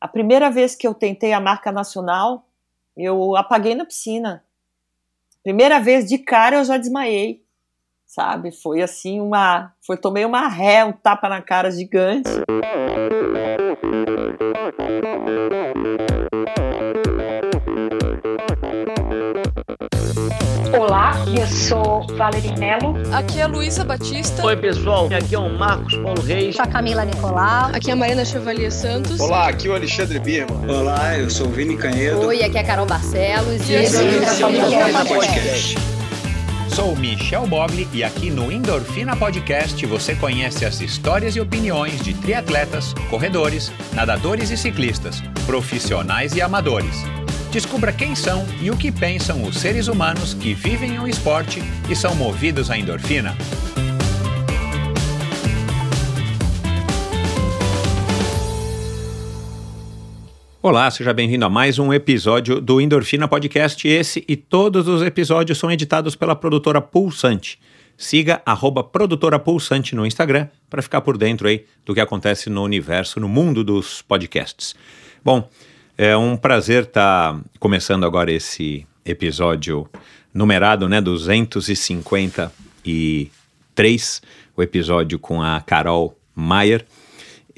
A primeira vez que eu tentei a marca nacional, eu apaguei na piscina. Primeira vez de cara eu já desmaiei, sabe? Foi assim uma, foi tomei uma ré, um tapa na cara gigante. Eu sou Valerie Mello. Aqui é a Luísa Batista. Oi, pessoal. Aqui é o Marcos Paulo Reis. Sou a Camila Nicolau. Aqui é a Marina Chevalier Santos. Olá, aqui é o Alexandre Birman. Olá, eu sou o Vini Canhedo. Oi, aqui é a Carol Barcelos. E esse é o Podcast. Sou Michel Bogli e aqui no Endorfina Podcast você conhece as histórias e opiniões de triatletas, corredores, nadadores e ciclistas, profissionais e amadores. Descubra quem são e o que pensam os seres humanos que vivem o esporte e são movidos à endorfina. Olá, seja bem-vindo a mais um episódio do Endorfina Podcast. Esse e todos os episódios são editados pela produtora Pulsante. Siga arroba produtora Pulsante no Instagram para ficar por dentro aí do que acontece no universo, no mundo dos podcasts. Bom, é um prazer estar tá começando agora esse episódio numerado, né, 253, o episódio com a Carol Maier,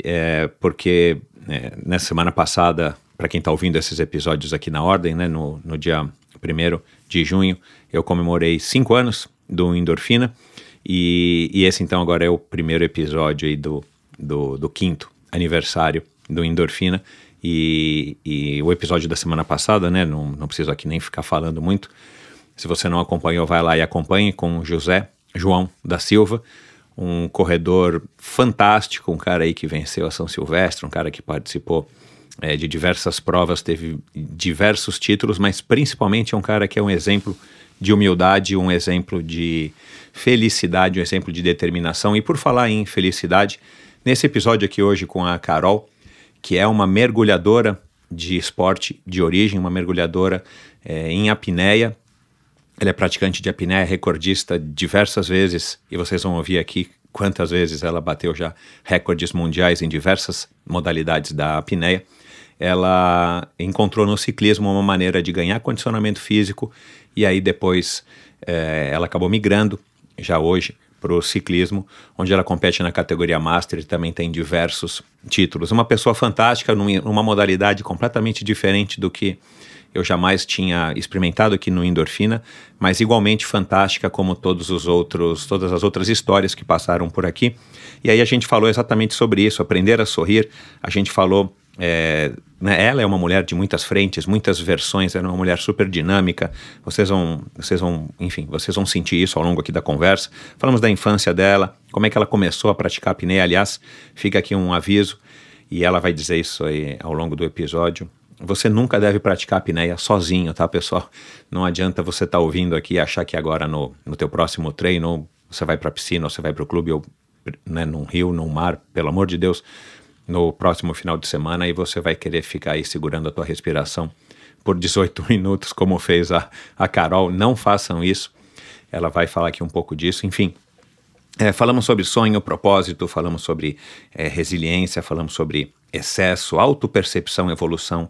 é, porque é, na semana passada, para quem está ouvindo esses episódios aqui na ordem, né, no, no dia 1 de junho, eu comemorei cinco anos do Endorfina, e, e, esse então agora é o primeiro episódio aí do, do, do quinto aniversário do Endorfina, e, e, o episódio da semana passada, né, não, não preciso aqui nem ficar falando muito, se você não acompanhou, vai lá e acompanhe com José João da Silva, um corredor fantástico, um cara aí que venceu a São Silvestre, um cara que participou é, de diversas provas, teve diversos títulos, mas principalmente é um cara que é um exemplo de humildade, um exemplo de felicidade, um exemplo de determinação. E por falar em felicidade, nesse episódio aqui hoje com a Carol, que é uma mergulhadora de esporte de origem, uma mergulhadora é, em apneia, ele é praticante de apneia, recordista diversas vezes, e vocês vão ouvir aqui quantas vezes ela bateu já recordes mundiais em diversas modalidades da apneia. Ela encontrou no ciclismo uma maneira de ganhar condicionamento físico, e aí depois é, ela acabou migrando, já hoje, para o ciclismo, onde ela compete na categoria Master e também tem diversos títulos. Uma pessoa fantástica, numa modalidade completamente diferente do que eu jamais tinha experimentado aqui no Endorfina, mas igualmente fantástica como todos os outros, todas as outras histórias que passaram por aqui. E aí a gente falou exatamente sobre isso, aprender a sorrir. A gente falou é, né, ela é uma mulher de muitas frentes, muitas versões, ela é uma mulher super dinâmica. Vocês vão, vocês vão, enfim, vocês vão sentir isso ao longo aqui da conversa. Falamos da infância dela, como é que ela começou a praticar apneia. Aliás, fica aqui um aviso e ela vai dizer isso aí ao longo do episódio. Você nunca deve praticar apneia sozinho, tá, pessoal? Não adianta você estar tá ouvindo aqui e achar que agora no, no teu próximo treino você vai para a piscina, ou você vai para o clube, ou né, num rio, num mar, pelo amor de Deus, no próximo final de semana e você vai querer ficar aí segurando a tua respiração por 18 minutos, como fez a, a Carol. Não façam isso. Ela vai falar aqui um pouco disso. Enfim, é, falamos sobre sonho, propósito, falamos sobre é, resiliência, falamos sobre excesso, autopercepção, evolução,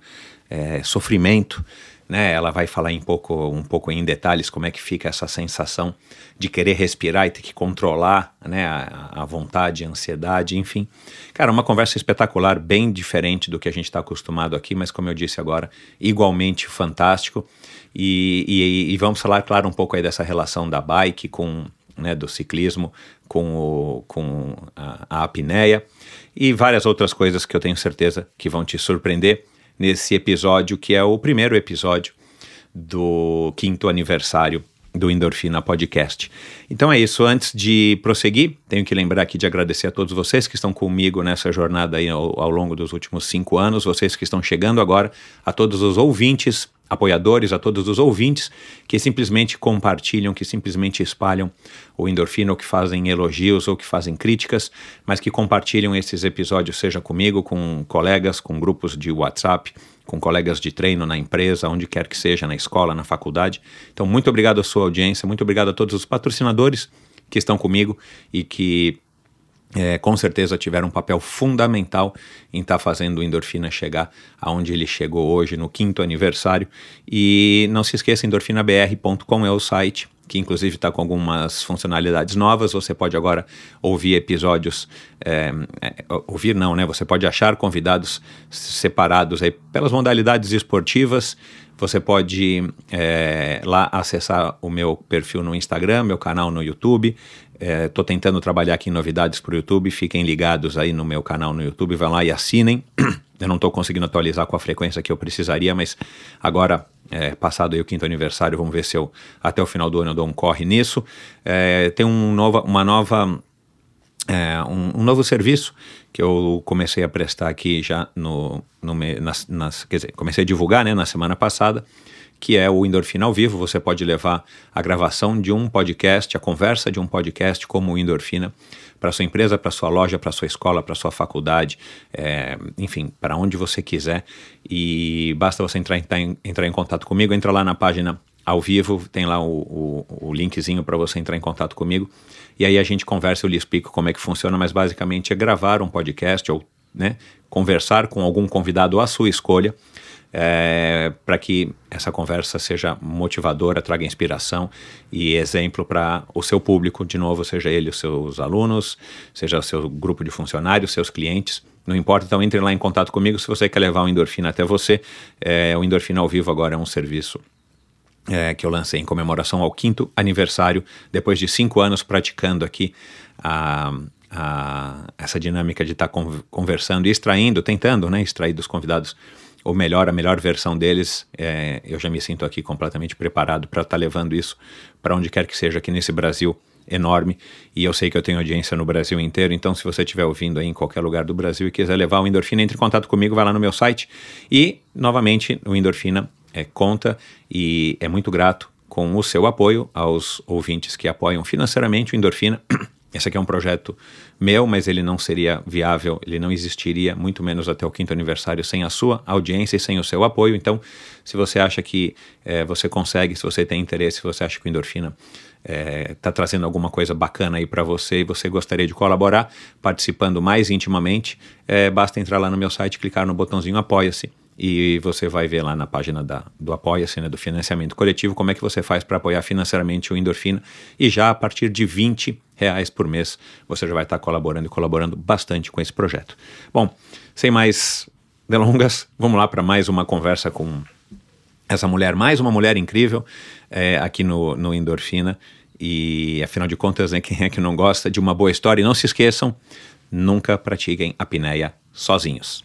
é, sofrimento. Né? Ela vai falar um pouco, um pouco em detalhes como é que fica essa sensação de querer respirar e ter que controlar né, a, a vontade, a ansiedade, enfim. Cara, uma conversa espetacular, bem diferente do que a gente está acostumado aqui, mas como eu disse agora, igualmente fantástico. E, e, e, vamos falar, claro, um pouco aí dessa relação da bike com, né, do ciclismo com, o, com a, a apneia e várias outras coisas que eu tenho certeza que vão te surpreender nesse episódio, que é o primeiro episódio do quinto aniversário do Endorfina Podcast. Então é isso. Antes de prosseguir, tenho que lembrar aqui de agradecer a todos vocês que estão comigo nessa jornada aí ao, ao longo dos últimos cinco anos, vocês que estão chegando agora, a todos os ouvintes apoiadores, a todos os ouvintes que simplesmente compartilham, que simplesmente espalham o endorfina, ou que fazem elogios ou que fazem críticas, mas que compartilham esses episódios, seja comigo, com colegas, com grupos de WhatsApp, com colegas de treino na empresa, onde quer que seja, na escola, na faculdade. Então, muito obrigado à sua audiência, muito obrigado a todos os patrocinadores que estão comigo e que é, com certeza tiveram um papel fundamental em estar tá fazendo o Endorfina chegar aonde ele chegou hoje, no quinto aniversário. E não se esqueça, endorfinabr.com é o site, que inclusive está com algumas funcionalidades novas. Você pode agora ouvir episódios, é, é, ouvir não, né? Você pode achar convidados separados aí pelas modalidades esportivas. Você pode é, lá acessar o meu perfil no Instagram, meu canal no YouTube. Estou é, tentando trabalhar aqui em novidades para o YouTube. Fiquem ligados aí no meu canal no YouTube. Vão lá e assinem. Eu não estou conseguindo atualizar com a frequência que eu precisaria, mas agora, é, passado o quinto aniversário, vamos ver se eu até o final do ano eu dou um corre nisso. É, tem um nova, uma nova. É, um, um, novo serviço que eu comecei a prestar aqui já no, no nas, nas, quer dizer, comecei a divulgar né, na semana passada, que é o Endorfina ao vivo. Você pode levar a gravação de um podcast, a conversa de um podcast como o Endorfina para sua empresa, para sua loja, para sua escola, para sua faculdade, é, enfim, para onde você quiser. E basta você entrar, entrar, em, entrar em contato comigo, entra lá na página ao vivo, tem lá o, o, o linkzinho para você entrar em contato comigo. E aí a gente conversa, eu lhe explico como é que funciona, mas basicamente é gravar um podcast ou né, conversar com algum convidado à sua escolha é, para que essa conversa seja motivadora, traga inspiração e exemplo para o seu público, de novo, seja ele os seus alunos, seja o seu grupo de funcionários, seus clientes. Não importa, então entre lá em contato comigo se você quer levar o endorfina até você. É, o endorfina ao vivo agora é um serviço é, que eu lancei em comemoração ao quinto aniversário, depois de cinco anos praticando aqui a, a, essa dinâmica de estar tá conversando e extraindo, tentando né, extrair dos convidados ou melhor, a melhor versão deles. É, eu já me sinto aqui completamente preparado para estar tá levando isso para onde quer que seja aqui nesse Brasil enorme. E eu sei que eu tenho audiência no Brasil inteiro, então se você estiver ouvindo aí em qualquer lugar do Brasil e quiser levar o Endorfina, entre em contato comigo, vai lá no meu site. E, novamente, o Endorfina é, conta e é muito grato com o seu apoio aos ouvintes que apoiam financeiramente o Endorfina. Esse aqui é um projeto meu, mas ele não seria viável, ele não existiria, muito menos até o quinto aniversário, sem a sua audiência e sem o seu apoio. Então, se você acha que é, você consegue, se você tem interesse, se você acha que o Endorfina está é, tá trazendo alguma coisa bacana aí para você e você gostaria de colaborar, participando mais intimamente, é, basta entrar lá no meu site, clicar no botãozinho Apoia-se e você vai ver lá na página da, do Apoia-se, né, do financiamento coletivo, como é que você faz para apoiar financeiramente o Endorfina. E já a partir de 20 reais por mês você já vai estar colaborando e colaborando bastante com esse projeto. Bom, sem mais delongas, vamos lá para mais uma conversa com essa mulher, mais uma mulher incrível é, aqui no, no Endorfina. E afinal de contas, né, quem é que não gosta de uma boa história? E não se esqueçam, nunca pratiquem a apneia sozinhos.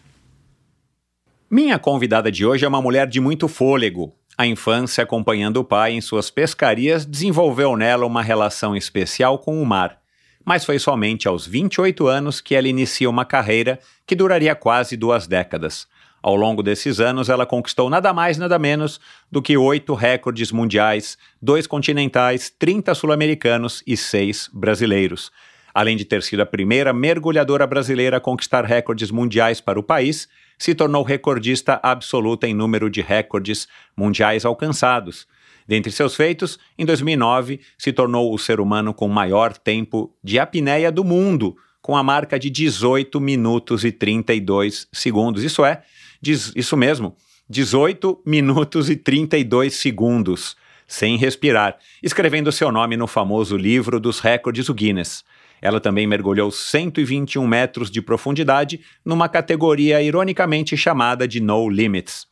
Minha convidada de hoje é uma mulher de muito fôlego. A infância, acompanhando o pai em suas pescarias, desenvolveu nela uma relação especial com o mar. Mas foi somente aos 28 anos que ela inicia uma carreira que duraria quase duas décadas. Ao longo desses anos, ela conquistou nada mais, nada menos do que oito recordes mundiais, dois continentais, 30 sul-americanos e seis brasileiros. Além de ter sido a primeira mergulhadora brasileira a conquistar recordes mundiais para o país, se tornou recordista absoluta em número de recordes mundiais alcançados. Dentre seus feitos, em 2009, se tornou o ser humano com maior tempo de apneia do mundo, com a marca de 18 minutos e 32 segundos. Isso é, diz, isso mesmo, 18 minutos e 32 segundos, sem respirar, escrevendo seu nome no famoso livro dos recordes, o Guinness. Ela também mergulhou 121 metros de profundidade numa categoria ironicamente chamada de No Limits.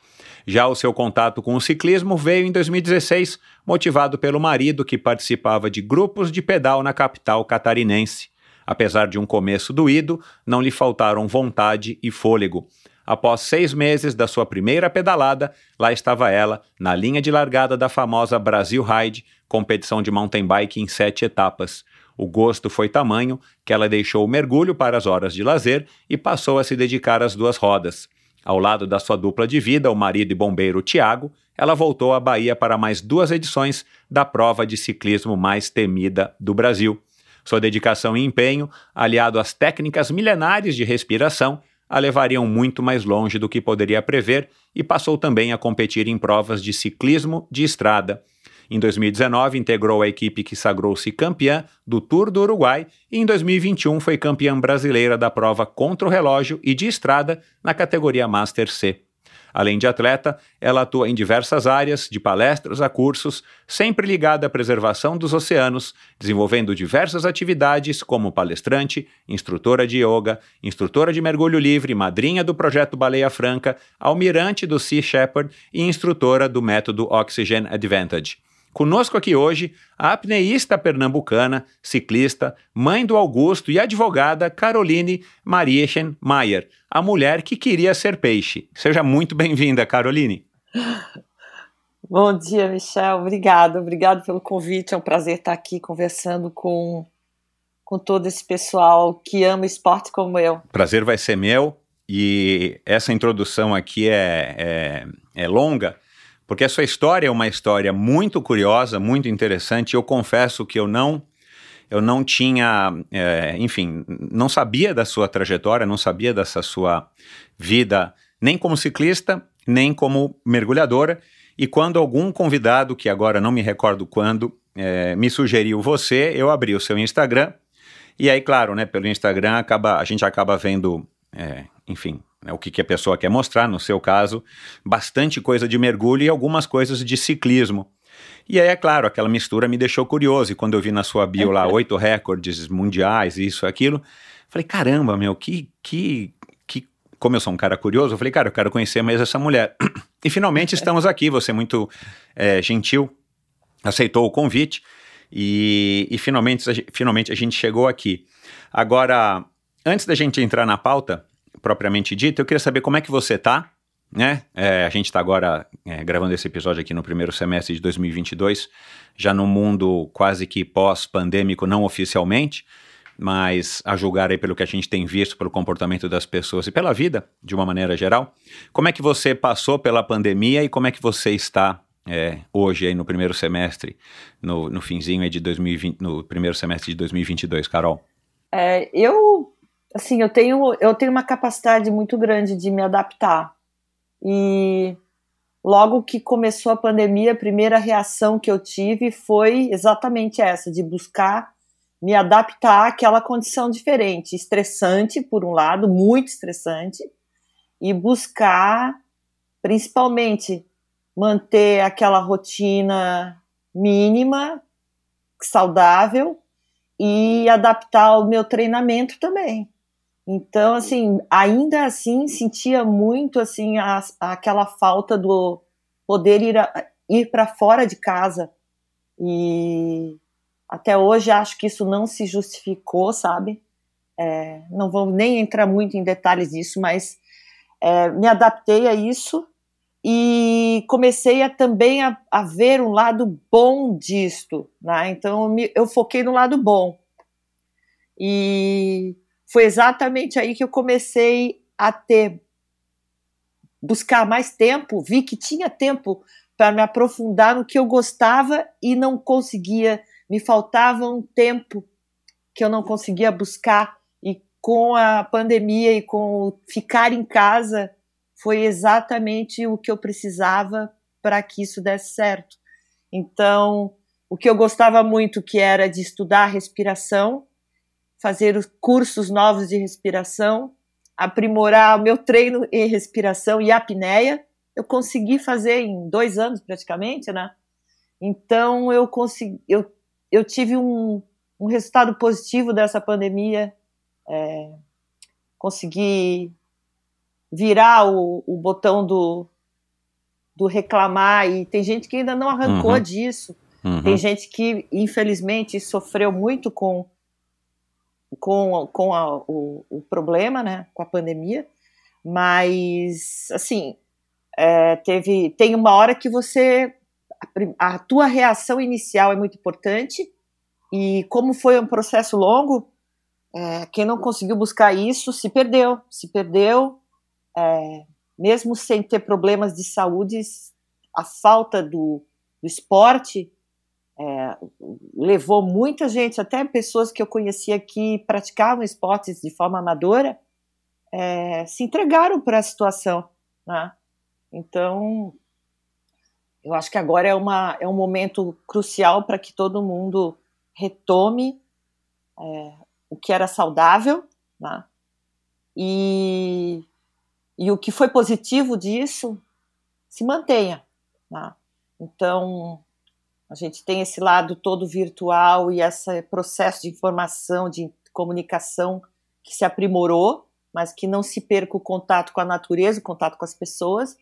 Já o seu contato com o ciclismo veio em 2016, motivado pelo marido que participava de grupos de pedal na capital catarinense. Apesar de um começo doído, não lhe faltaram vontade e fôlego. Após seis meses da sua primeira pedalada, lá estava ela, na linha de largada da famosa Brasil Ride, competição de mountain bike em sete etapas. O gosto foi tamanho que ela deixou o mergulho para as horas de lazer e passou a se dedicar às duas rodas. Ao lado da sua dupla de vida, o marido e bombeiro Tiago, ela voltou à Bahia para mais duas edições da prova de ciclismo mais temida do Brasil. Sua dedicação e empenho, aliado às técnicas milenares de respiração, a levariam muito mais longe do que poderia prever e passou também a competir em provas de ciclismo de estrada. Em 2019, integrou a equipe que sagrou-se campeã do Tour do Uruguai e em 2021 foi campeã brasileira da prova contra o relógio e de estrada na categoria Master C. Além de atleta, ela atua em diversas áreas, de palestras a cursos, sempre ligada à preservação dos oceanos, desenvolvendo diversas atividades como palestrante, instrutora de yoga, instrutora de mergulho livre, madrinha do projeto Baleia Franca, almirante do Sea Shepherd e instrutora do método Oxygen Advantage. Conosco aqui hoje a apneísta pernambucana, ciclista, mãe do Augusto e advogada Caroline Mariechen Mayer, a mulher que queria ser peixe. Seja muito bem-vinda, Caroline. Bom dia, Michel. Obrigado, obrigado pelo convite. É um prazer estar aqui conversando com, com todo esse pessoal que ama esporte como eu. Prazer vai ser meu. E essa introdução aqui é, é, é longa, porque a sua história é uma história muito curiosa, muito interessante. Eu confesso que eu não eu não tinha, é, enfim, não sabia da sua trajetória, não sabia dessa sua vida, nem como ciclista, nem como mergulhadora. E quando algum convidado, que agora não me recordo quando, é, me sugeriu você, eu abri o seu Instagram. E aí, claro, né, pelo Instagram acaba, a gente acaba vendo, é, enfim, né, o que, que a pessoa quer mostrar, no seu caso, bastante coisa de mergulho e algumas coisas de ciclismo. E aí, é claro, aquela mistura me deixou curioso. E quando eu vi na sua bio lá oito recordes mundiais, isso, aquilo, falei, caramba, meu, que, que, que. Como eu sou um cara curioso, eu falei, cara, eu quero conhecer mais essa mulher. E finalmente estamos aqui, você é muito é, gentil, aceitou o convite. E, e finalmente, finalmente a gente chegou aqui. Agora, antes da gente entrar na pauta, propriamente dita, eu queria saber como é que você está, né? É, a gente está agora é, gravando esse episódio aqui no primeiro semestre de 2022, já no mundo quase que pós-pandêmico, não oficialmente, mas a julgar aí pelo que a gente tem visto, pelo comportamento das pessoas e pela vida, de uma maneira geral. Como é que você passou pela pandemia e como é que você está é, hoje aí no primeiro semestre, no, no finzinho aí de 2020, no primeiro semestre de 2022, Carol? É, eu assim, eu tenho, eu tenho uma capacidade muito grande de me adaptar. E logo que começou a pandemia, a primeira reação que eu tive foi exatamente essa, de buscar me adaptar àquela condição diferente, estressante por um lado, muito estressante, e buscar principalmente manter aquela rotina mínima, saudável e adaptar o meu treinamento também. Então, assim, ainda assim sentia muito assim a, aquela falta do poder ir, ir para fora de casa. E até hoje acho que isso não se justificou, sabe? É, não vou nem entrar muito em detalhes disso, mas é, me adaptei a isso e comecei a, também a, a, ver um lado bom disto, né? Então eu, me, eu foquei no lado bom. E foi exatamente aí que eu comecei a ter buscar mais tempo, vi que tinha tempo para me aprofundar no que eu gostava e não conseguia, me faltava um tempo que eu não conseguia buscar e com a pandemia e com ficar em casa foi exatamente o que eu precisava para que isso desse certo. Então, o que eu gostava muito que era de estudar respiração, fazer os cursos novos de respiração, aprimorar o meu treino em respiração e apneia. Eu consegui fazer em dois anos praticamente, né? Então eu consegui, eu, eu tive um, um resultado positivo dessa pandemia, é, consegui virar o, o botão do, do reclamar e tem gente que ainda não arrancou uhum. disso. Uhum. Tem gente que infelizmente sofreu muito com com, com a, o, o, problema, né, com a pandemia, mas, assim, é, teve, tem uma hora que você, a, a tua reação inicial é muito importante, e como foi um processo longo, é, quem não conseguiu buscar isso se perdeu, se perdeu, é, mesmo sem ter problemas de saúde, a falta do, do esporte é, levou muita gente, até pessoas que eu conhecia que praticavam esportes de forma amadora, é, se entregaram para a situação. Né? Então, eu acho que agora é, uma, é um momento crucial para que todo mundo retome é, o que era saudável, né? e, e o que foi positivo disso se mantenha. Né? Então, a gente tem esse lado todo virtual e esse processo de informação, de comunicação que se aprimorou, mas que não se perca o contato com a natureza, o contato com as pessoas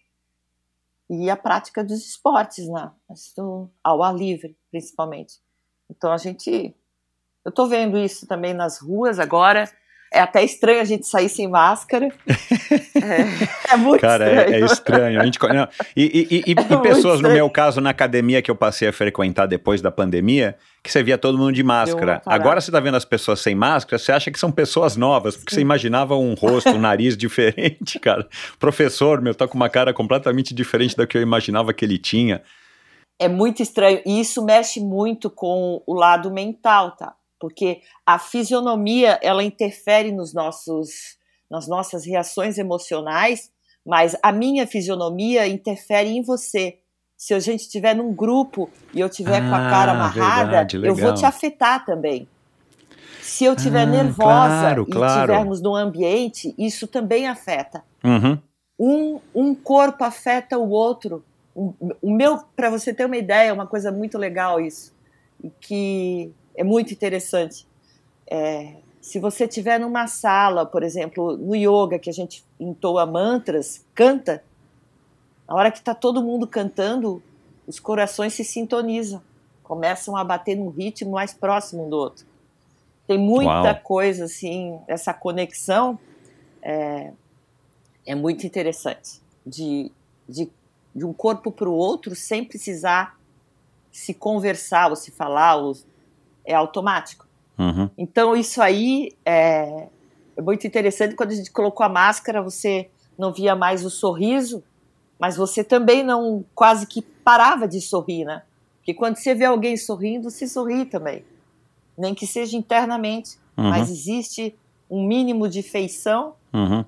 e a prática dos esportes, né? ao ar livre, principalmente. Então a gente, eu estou vendo isso também nas ruas agora. É até estranho a gente sair sem máscara. é, é muito Cara, estranho. É, é estranho. A gente, não, e, e, e, é e pessoas, no meu caso, na academia que eu passei a frequentar depois da pandemia, que você via todo mundo de máscara. Agora você está vendo as pessoas sem máscara, você acha que são pessoas novas, porque Sim. você imaginava um rosto, um nariz diferente, cara. O professor, meu, tá com uma cara completamente diferente da que eu imaginava que ele tinha. É muito estranho. E isso mexe muito com o lado mental, tá? Porque a fisionomia ela interfere nos nossos, nas nossas reações emocionais, mas a minha fisionomia interfere em você. Se a gente estiver num grupo e eu tiver ah, com a cara ah, amarrada, verdade, eu vou te afetar também. Se eu estiver ah, nervosa claro, e claro. estivermos num ambiente, isso também afeta. Uhum. Um, um corpo afeta o outro. O, o meu, para você ter uma ideia, é uma coisa muito legal isso, que é muito interessante. É, se você estiver numa sala, por exemplo, no yoga, que a gente entoa mantras, canta, na hora que está todo mundo cantando, os corações se sintonizam, começam a bater num ritmo mais próximo um do outro. Tem muita Uau. coisa assim, essa conexão é, é muito interessante de, de, de um corpo para o outro sem precisar se conversar ou se falar ou é automático. Uhum. Então, isso aí é, é muito interessante. Quando a gente colocou a máscara, você não via mais o sorriso, mas você também não quase que parava de sorrir, né? Porque quando você vê alguém sorrindo, você sorri também. Nem que seja internamente. Uhum. Mas existe um mínimo de feição uhum.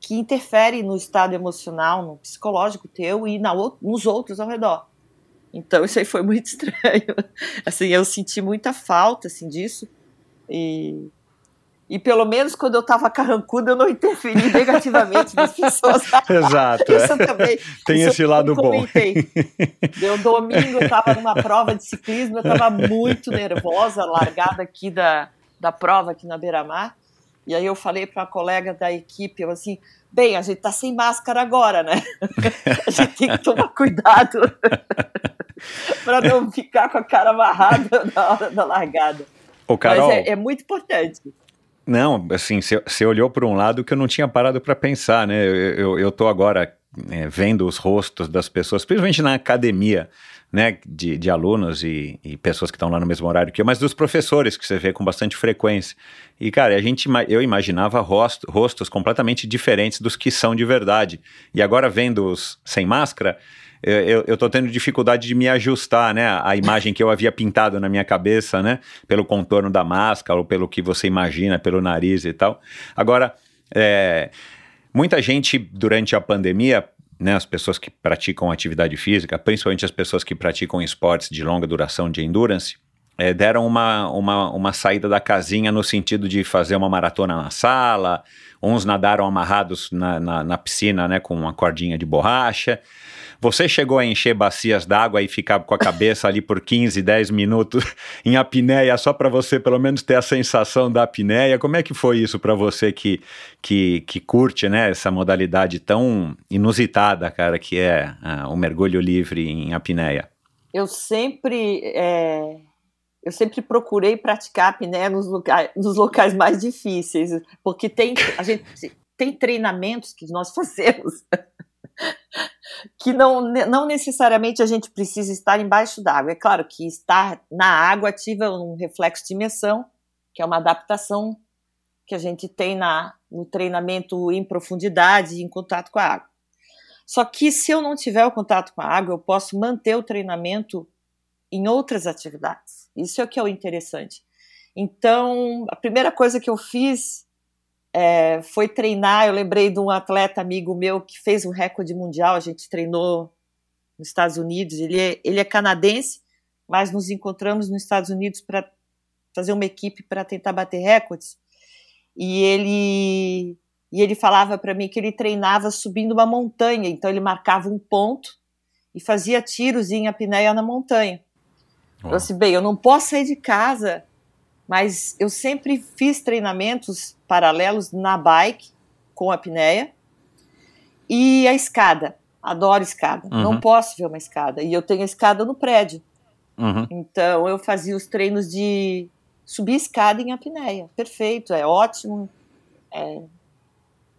que interfere no estado emocional, no psicológico teu e na, nos outros ao redor. Então isso aí foi muito estranho. Assim, eu senti muita falta assim disso. E e pelo menos quando eu estava carrancuda, eu não interferi negativamente nas pessoas. Exato. isso é. também. Tem isso esse lado bom. Deu domingo, eu estava numa prova de ciclismo, eu estava muito nervosa, largada aqui da, da prova aqui na Beira-Mar. E aí eu falei para uma colega da equipe, eu assim, bem, a gente tá sem máscara agora, né? a gente tem que tomar cuidado para não ficar com a cara amarrada na hora da largada. Ô, Carol, Mas é, é muito importante. Não, assim, você olhou por um lado que eu não tinha parado para pensar, né? Eu, eu, eu tô agora é, vendo os rostos das pessoas, principalmente na academia, né, de, de alunos e, e, pessoas que estão lá no mesmo horário que eu, mas dos professores que você vê com bastante frequência. E, cara, a gente, eu imaginava rosto, rostos completamente diferentes dos que são de verdade. E agora, vendo-os sem máscara, eu, eu tô tendo dificuldade de me ajustar, né, a imagem que eu havia pintado na minha cabeça, né, pelo contorno da máscara ou pelo que você imagina, pelo nariz e tal. Agora, é, muita gente durante a pandemia né, as pessoas que praticam atividade física, principalmente as pessoas que praticam esportes de longa duração de endurance, é, deram uma, uma, uma saída da casinha no sentido de fazer uma maratona na sala, uns nadaram amarrados na, na, na piscina né, com uma cordinha de borracha, você chegou a encher bacias d'água e ficar com a cabeça ali por 15, 10 minutos em apneia, só para você pelo menos ter a sensação da apneia? Como é que foi isso para você que, que, que curte né, essa modalidade tão inusitada, cara, que é uh, o mergulho livre em apneia? Eu sempre. É eu sempre procurei praticar apneia nos locais, nos locais mais difíceis, porque tem a gente tem treinamentos que nós fazemos que não, não necessariamente a gente precisa estar embaixo d'água. É claro que estar na água ativa um reflexo de imersão, que é uma adaptação que a gente tem na, no treinamento em profundidade, em contato com a água. Só que se eu não tiver o contato com a água, eu posso manter o treinamento em outras atividades. Isso é o que é o interessante. Então, a primeira coisa que eu fiz é, foi treinar. Eu lembrei de um atleta amigo meu que fez um recorde mundial. A gente treinou nos Estados Unidos. Ele é, ele é canadense, mas nos encontramos nos Estados Unidos para fazer uma equipe para tentar bater recordes. E ele e ele falava para mim que ele treinava subindo uma montanha, então ele marcava um ponto e fazia tiros em apneia na montanha. Eu disse, bem, eu não posso sair de casa, mas eu sempre fiz treinamentos paralelos na bike com apneia e a escada. Adoro escada. Uhum. Não posso ver uma escada. E eu tenho a escada no prédio. Uhum. Então eu fazia os treinos de subir escada em apneia. Perfeito, é ótimo. É...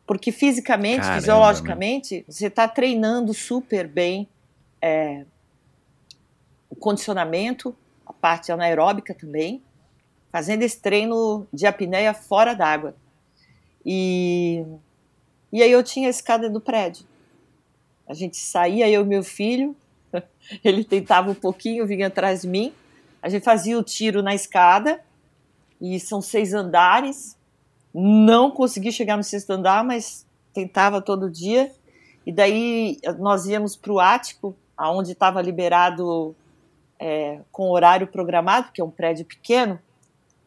Porque fisicamente, Caramba, fisiologicamente, meu. você está treinando super bem é... condicionamento, a parte anaeróbica também, fazendo esse treino de apneia fora d'água. E, e aí eu tinha a escada do prédio. A gente saía, eu e meu filho, ele tentava um pouquinho, vinha atrás de mim. A gente fazia o tiro na escada, e são seis andares. Não consegui chegar no sexto andar, mas tentava todo dia. E daí nós íamos para o ático, aonde estava liberado é, com horário programado, que é um prédio pequeno,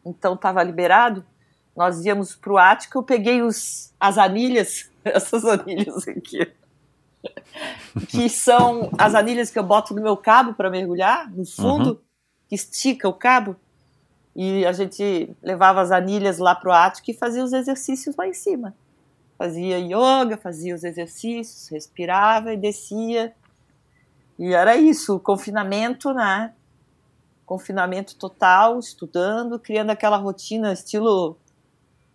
então estava liberado. Nós íamos para o ático, eu peguei os, as anilhas, essas anilhas aqui, que são as anilhas que eu boto no meu cabo para mergulhar, no fundo, uhum. que estica o cabo. E a gente levava as anilhas lá pro ático e fazia os exercícios lá em cima. Fazia yoga, fazia os exercícios, respirava e descia. E era isso, confinamento, né? Confinamento total, estudando, criando aquela rotina estilo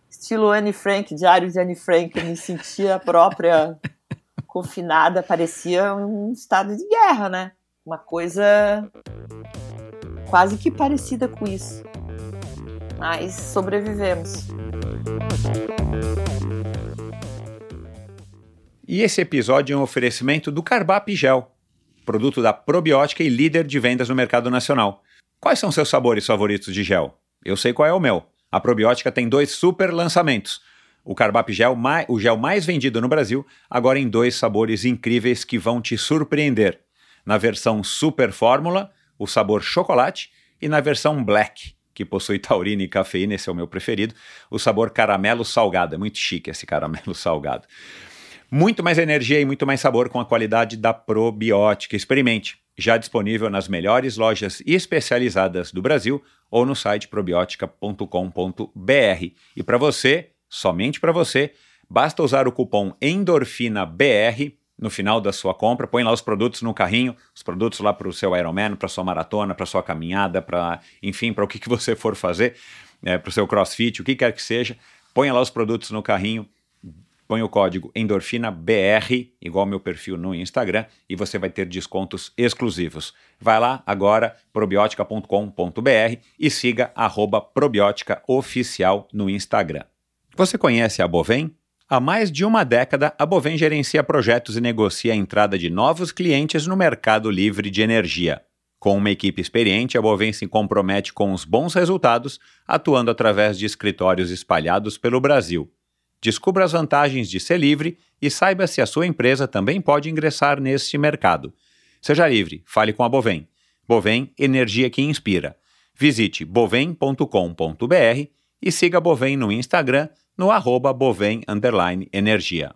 estilo Anne Frank, diário de Anne Frank, eu me sentia própria confinada, parecia um estado de guerra, né? Uma coisa quase que parecida com isso. Mas sobrevivemos. E esse episódio é um oferecimento do Carbap Gel, produto da probiótica e líder de vendas no mercado nacional. Quais são seus sabores favoritos de gel? Eu sei qual é o meu. A probiótica tem dois super lançamentos o Carbap Gel, o gel mais vendido no Brasil, agora em dois sabores incríveis que vão te surpreender. Na versão Super Fórmula, o sabor chocolate, e na versão Black, que possui taurina e cafeína, esse é o meu preferido, o sabor caramelo salgado. É muito chique esse caramelo salgado. Muito mais energia e muito mais sabor com a qualidade da probiótica. Experimente. Já disponível nas melhores lojas especializadas do Brasil ou no site probiotica.com.br. E para você, somente para você. Basta usar o cupom ENDORFINABR no final da sua compra, põe lá os produtos no carrinho, os produtos lá para o seu Ironman, para sua maratona, para sua caminhada, para enfim, para o que, que você for fazer, é, para o seu crossfit, o que quer que seja, põe lá os produtos no carrinho, põe o código ENDORFINABR, igual meu perfil no Instagram, e você vai ter descontos exclusivos. Vai lá agora, probiotica.com.br e siga arroba no Instagram. Você conhece a Bovem? Há mais de uma década, a Bovem gerencia projetos e negocia a entrada de novos clientes no mercado livre de energia. Com uma equipe experiente, a Bovem se compromete com os bons resultados, atuando através de escritórios espalhados pelo Brasil. Descubra as vantagens de ser livre e saiba se a sua empresa também pode ingressar neste mercado. Seja livre, fale com a Bovem. Bovem, energia que inspira. Visite bovem.com.br e siga a Bovem no Instagram no arroba bovem energia.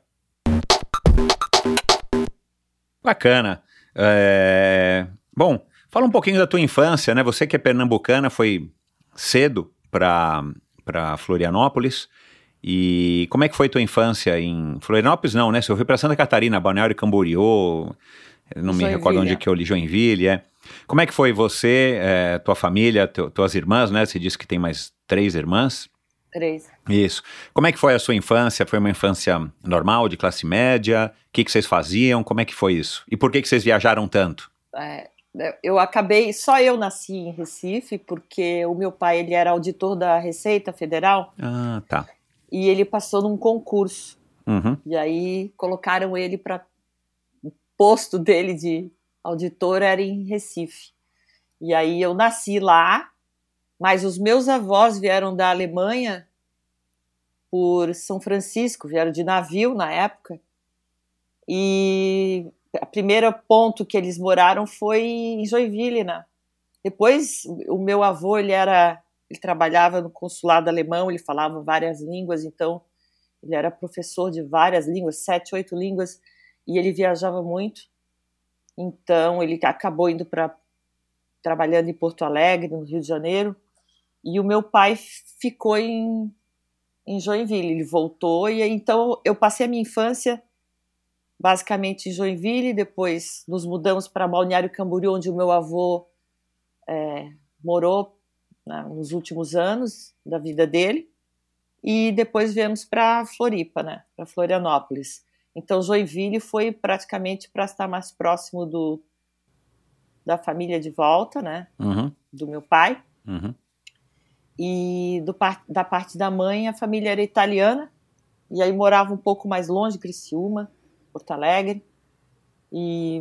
Bacana. É... Bom, fala um pouquinho da tua infância, né? Você que é pernambucana, foi cedo para Florianópolis. E como é que foi tua infância em Florianópolis? Não, né? Você foi para Santa Catarina, Balneário Camboriú, não me recordo onde que eu li, Joinville, é. Como é que foi você, é, tua família, tu, tuas irmãs, né? Você disse que tem mais três irmãs. Três. Isso. Como é que foi a sua infância? Foi uma infância normal, de classe média? O que, que vocês faziam? Como é que foi isso? E por que, que vocês viajaram tanto? É, eu acabei, só eu nasci em Recife, porque o meu pai ele era auditor da Receita Federal. Ah, tá. E ele passou num concurso. Uhum. E aí colocaram ele para. O posto dele de auditor era em Recife. E aí eu nasci lá, mas os meus avós vieram da Alemanha por São Francisco, vieram de navio na época. E a primeira ponto que eles moraram foi em Joinville, né? Depois, o meu avô, ele era, ele trabalhava no consulado alemão, ele falava várias línguas, então ele era professor de várias línguas, sete, oito línguas, e ele viajava muito. Então, ele acabou indo para trabalhando em Porto Alegre, no Rio de Janeiro, e o meu pai ficou em, em Joinville. Ele voltou e então eu passei a minha infância basicamente em Joinville, depois nos mudamos para Balneário Camboriú, onde o meu avô é, morou né, nos últimos anos da vida dele, e depois viemos para Floripa, né, para Florianópolis. Então Joinville foi praticamente para estar mais próximo do da família de volta, né, Uhum, do meu pai. uhum. E do, da parte da mãe, a família era italiana. E aí morava um pouco mais longe, Criciúma, Porto Alegre. E,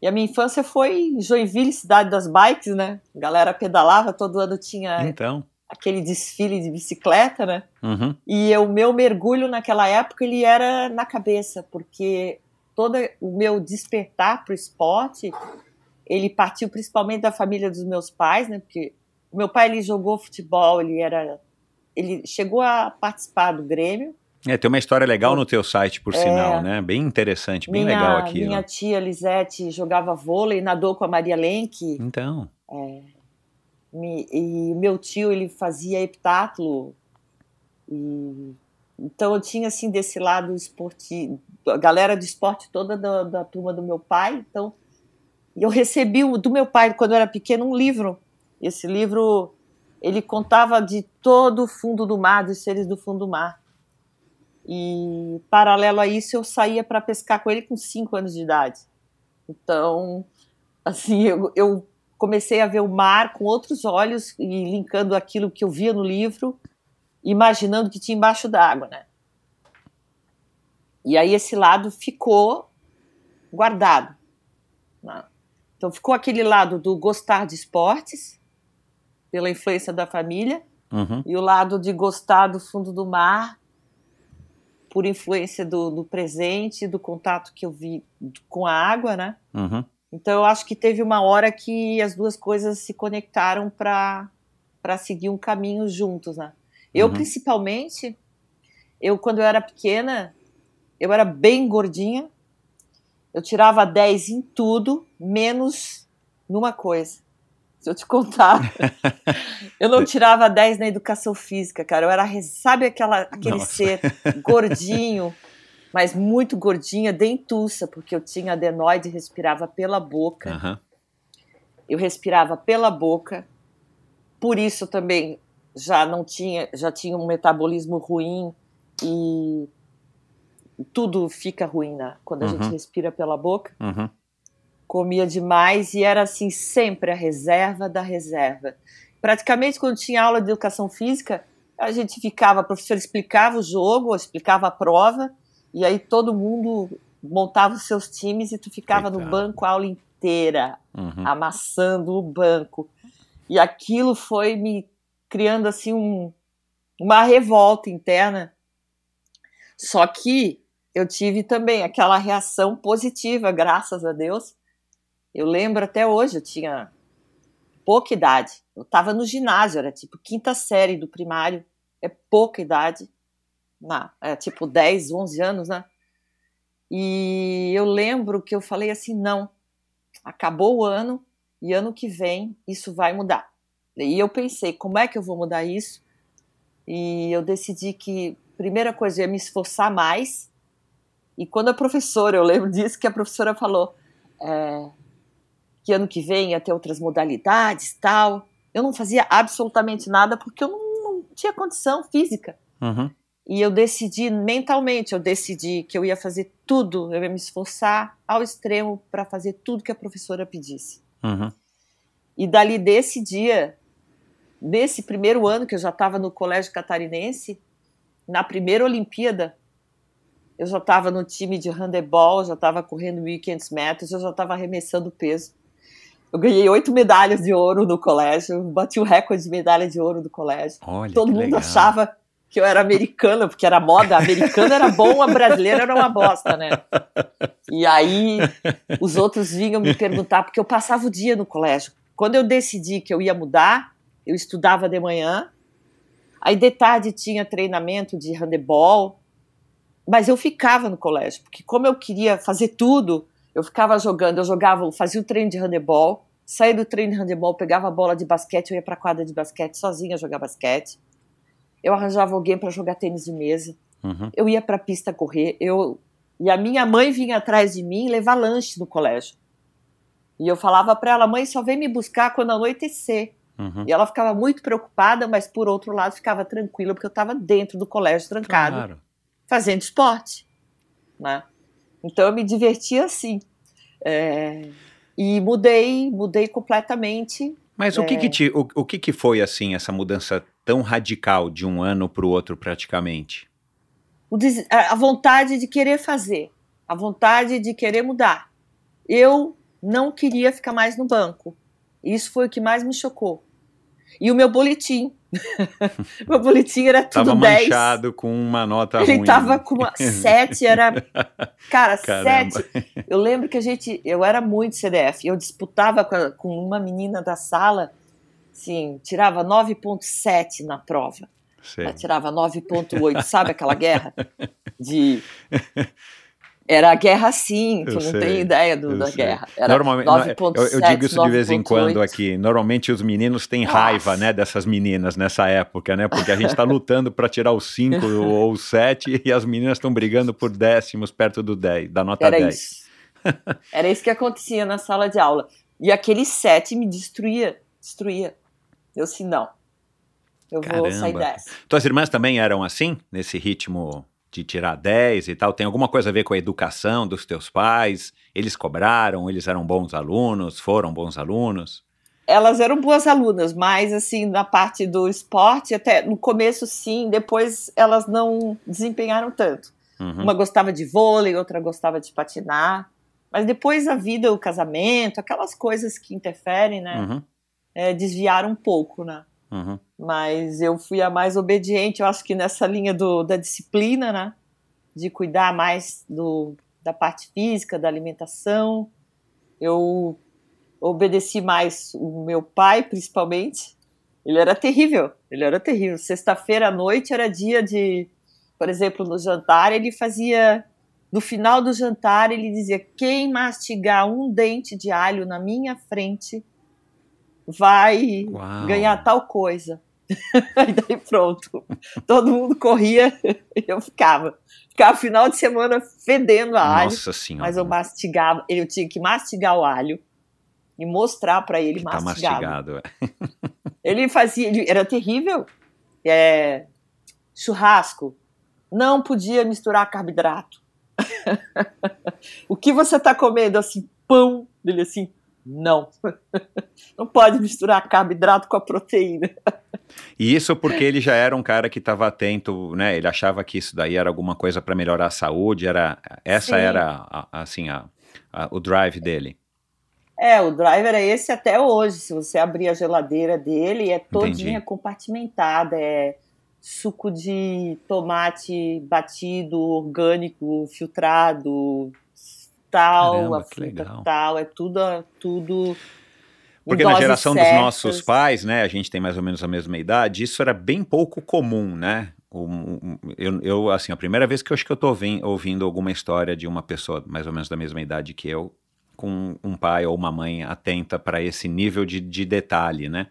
e a minha infância foi em Joinville, cidade das bikes, né? A galera pedalava, todo ano tinha Então. aquele desfile de bicicleta, né? Uhum, E o meu mergulho naquela época ele era na cabeça, porque todo o meu despertar para o esporte ele partiu principalmente da família dos meus pais, né? Porque o meu pai ele jogou futebol, ele era ele chegou a participar do Grêmio. É, tem uma história legal no teu site, por É. sinal, né? Bem interessante, bem minha, legal aqui. Minha ó. tia Lisete jogava vôlei, nadou com a Maria Lenk. Então, Me- e meu tio ele fazia heptátulo e então eu tinha assim desse lado esportivo a galera do esporte toda da, da turma do meu pai então eu recebi do meu pai quando eu era pequeno um livro esse livro ele contava de todo o fundo do mar dos seres do fundo do mar e paralelo a isso eu saía para pescar com ele com cinco anos de idade então assim eu, eu comecei a ver o mar com outros olhos e linkando aquilo que eu via no livro, imaginando que tinha embaixo d'água, né? E aí esse lado ficou guardado. né? Então ficou aquele lado do gostar de esportes, pela influência da família, uhum, e o lado de gostar do fundo do mar, por influência do, do presente, do contato que eu vi com a água, né? uhum. Então eu acho que teve uma hora que as duas coisas se conectaram para para seguir um caminho juntos, né? Eu Uhum. principalmente, eu quando eu era pequena, eu era bem gordinha. Eu tirava 10 em tudo, menos numa coisa. Se eu te contar, eu não tirava 10 na educação física, cara. Eu era, sabe aquela aquele Nossa. ser gordinho, mas muito gordinha, dentuça, porque eu tinha adenoide e respirava pela boca. aham. Eu respirava pela boca. Por isso também já não tinha, já tinha um metabolismo ruim e tudo fica ruim né, quando a Uhum. gente respira pela boca. Uhum. Comia demais e era assim sempre a reserva da reserva. Praticamente quando tinha aula de educação física, a gente ficava, a professora explicava o jogo, explicava a prova, e aí todo mundo montava os seus times e tu ficava no banco a aula inteira, Uhum. amassando o banco. E aquilo foi me criando assim um, uma revolta interna. Só que eu tive também aquela reação positiva, graças a Deus. Eu lembro até hoje, eu tinha pouca idade. Eu estava no ginásio, era tipo quinta série do primário. É pouca idade. Não, é tipo 10, 11 anos, né? E eu lembro que eu falei assim: não, acabou o ano e ano que vem isso vai mudar. E eu pensei: como é que eu vou mudar isso? E eu decidi que, primeira coisa, eu ia me esforçar mais. E quando a professora, eu lembro disso, que a professora falou é, que ano que vem ia ter outras modalidades tal. Eu não fazia absolutamente nada porque eu não, não tinha condição física. Uhum. E eu decidi mentalmente, eu decidi que eu ia fazer tudo, eu ia me esforçar ao extremo para fazer tudo que a professora pedisse. Uhum. E dali desse dia, nesse primeiro ano que eu já estava no colégio catarinense, na primeira Olimpíada, eu já estava no time de handebol, já estava correndo 1.500 metros, eu já estava arremessando peso. Eu ganhei oito medalhas de ouro no colégio, bati o recorde de medalha de ouro do colégio. Olha, Todo mundo legal. achava que eu era americana, porque era moda, americana era bom, a brasileira era uma bosta, né? E aí os outros vinham me perguntar, porque eu passava o dia no colégio. Quando eu decidi que eu ia mudar, eu estudava de manhã, aí de tarde tinha treinamento de handebol, mas eu ficava no colégio, porque como eu queria fazer tudo, eu ficava jogando, eu jogava, fazia o treino de handebol, saía do treino de handebol, pegava a bola de basquete, eu ia para a quadra de basquete sozinha jogar basquete. Eu arranjava alguém para jogar tênis de mesa. Uhum. Eu ia para a pista correr. Eu e a minha mãe vinha atrás de mim levar lanche no colégio. E eu falava para ela, mãe, só vem me buscar quando anoitecer. Uhum. E ela ficava muito preocupada, mas por outro lado ficava tranquila porque eu estava dentro do colégio trancado, Claro. fazendo esporte, né? Então eu me divertia assim. É, E mudei, mudei completamente. Mas o que É. que, te, o, o que que foi, assim, essa mudança tão radical de um ano para o outro, praticamente? A vontade de querer fazer, a vontade de querer mudar. Eu não queria ficar mais no banco. Isso foi o que mais me chocou. E o meu boletim. meu boletim era tudo Tava 10. manchado com uma nota Ele ruim. tava com uma 7, era. Cara, Caramba. 7. Eu lembro que a gente. Eu era muito CDF. Eu disputava com, a- com uma menina da sala, assim, tirava 9,7 na prova. Sei. Ela tirava 9,8. Sabe aquela guerra? De. Era a guerra sim, tu Eu não sei, tem ideia do- da sei. guerra. Era Normalmente, 9,7, eu, eu digo isso de vez em 9,8. quando aqui. Normalmente os meninos têm Nossa. raiva, né, dessas meninas nessa época, né? Porque a gente está lutando para tirar os 5 ou os 7 e as meninas estão brigando por décimos perto do 10, da nota Era 10. isso. Era isso que acontecia na sala de aula. E aquele 7 me destruía. Destruía. Eu assim, não. Eu vou Caramba. sair dessa. Tuas irmãs também eram assim, nesse ritmo de tirar 10 e tal? Tem alguma coisa a ver com a educação dos teus pais? Eles cobraram? Eles eram bons alunos? Foram bons alunos? Elas eram boas alunas, mas assim, na parte do esporte, até no começo sim, depois elas não desempenharam tanto. Uhum. Uma gostava de vôlei, outra gostava de patinar. Mas depois a vida, o casamento, aquelas coisas que interferem, né? Uhum. é, desviaram um pouco, né? Mas eu fui a mais obediente, eu acho que nessa linha do, da disciplina, né? De cuidar mais do, da parte física, da alimentação. Eu obedeci mais o meu pai, principalmente. Ele era terrível, ele era terrível. Sexta-feira à noite era dia de, por exemplo, no jantar, ele fazia. No final do jantar, ele dizia: quem mastigar um dente de alho na minha frente vai Uau. ganhar tal coisa. Aí daí pronto. Todo mundo corria e eu ficava. Ficava final de semana fedendo a alho, Nossa senhora. mas eu mastigava. Eu tinha que mastigar o alho e mostrar para ele que tá mastigado. mastigado. é. Ele fazia, ele- era terrível. É, churrasco. Não podia misturar carboidrato. o que você está comendo assim, pão? Ele assim, não. Não pode misturar carboidrato com a proteína. E isso porque ele já era um cara que estava atento, né? Ele achava que isso daí era alguma coisa para melhorar a saúde, era essa Sim. era a- assim a, a- o drive dele. É, o driver é esse até hoje. Se você abrir a geladeira dele, é todinha Entendi. compartimentada. É suco de tomate batido, orgânico, filtrado, tal, Caramba, a fruta tal. É tudo, tudo. Porque na geração dos certas. nossos pais, né? A gente tem mais ou menos a mesma idade. Isso era bem pouco comum, né? Eu, eu, assim, a primeira vez que eu acho que eu tô ouvindo, ouvindo alguma história de uma pessoa mais ou menos da mesma idade que eu, com um pai ou uma mãe atenta para esse nível de, de detalhe, né?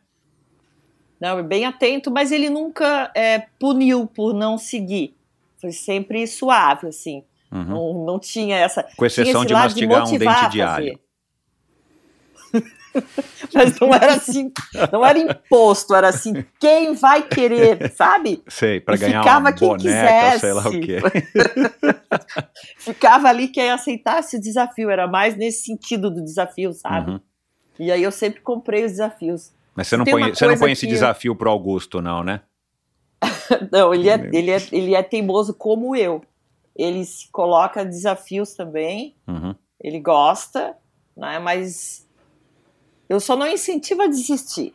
Não, bem atento, mas ele nunca é, puniu por não seguir. Foi sempre suave, assim. Uhum. Não, não tinha essa. Com exceção de mastigar um motivar dente de alho. Mas não era assim, não era imposto, era assim, quem vai querer, sabe? Sei, para ganhar ficava uma quem boneca, sei lá o quisesse. quê. Ficava ali quem aceitasse o desafio, era mais nesse sentido do desafio, sabe? Uhum. E aí eu sempre comprei os desafios. Mas você não Tem põe, você não põe esse que desafio pro Augusto, não, né? Não, ele é, ele, é, ele é teimoso como eu. Ele se coloca desafios também, Uhum. ele gosta, né? mas eu só não incentivo a desistir.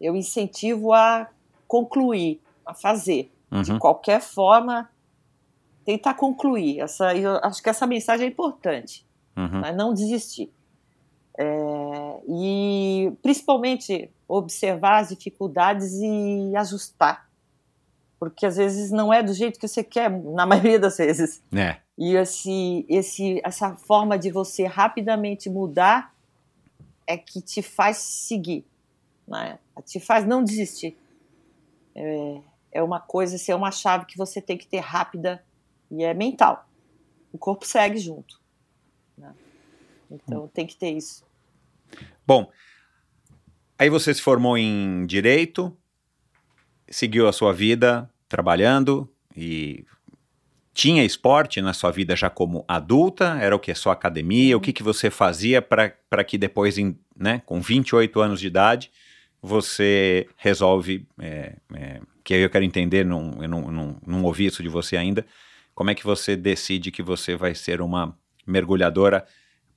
Eu incentivo a concluir, a fazer. De Uhum. qualquer forma, tentar concluir. Essa, eu acho que essa mensagem é importante, Uhum. né? não desistir. É, e principalmente observar as dificuldades e ajustar. Porque às vezes não é do jeito que você quer, na maioria das vezes. É. E esse, esse, essa forma de você rapidamente mudar é que te faz seguir, né? te faz não desistir. É, é uma coisa, assim, é uma chave que você tem que ter rápida e é mental. O corpo segue junto. né? Então tem que ter isso. Bom, aí você se formou em direito, seguiu a sua vida trabalhando e tinha esporte na sua vida já como adulta? Era o que? Só academia? O que, que você fazia para que depois, em, né, com 28 anos de idade, você resolve, é, é, que aí eu quero entender, não, eu não, não, não ouvi isso de você ainda, como é que você decide que você vai ser uma mergulhadora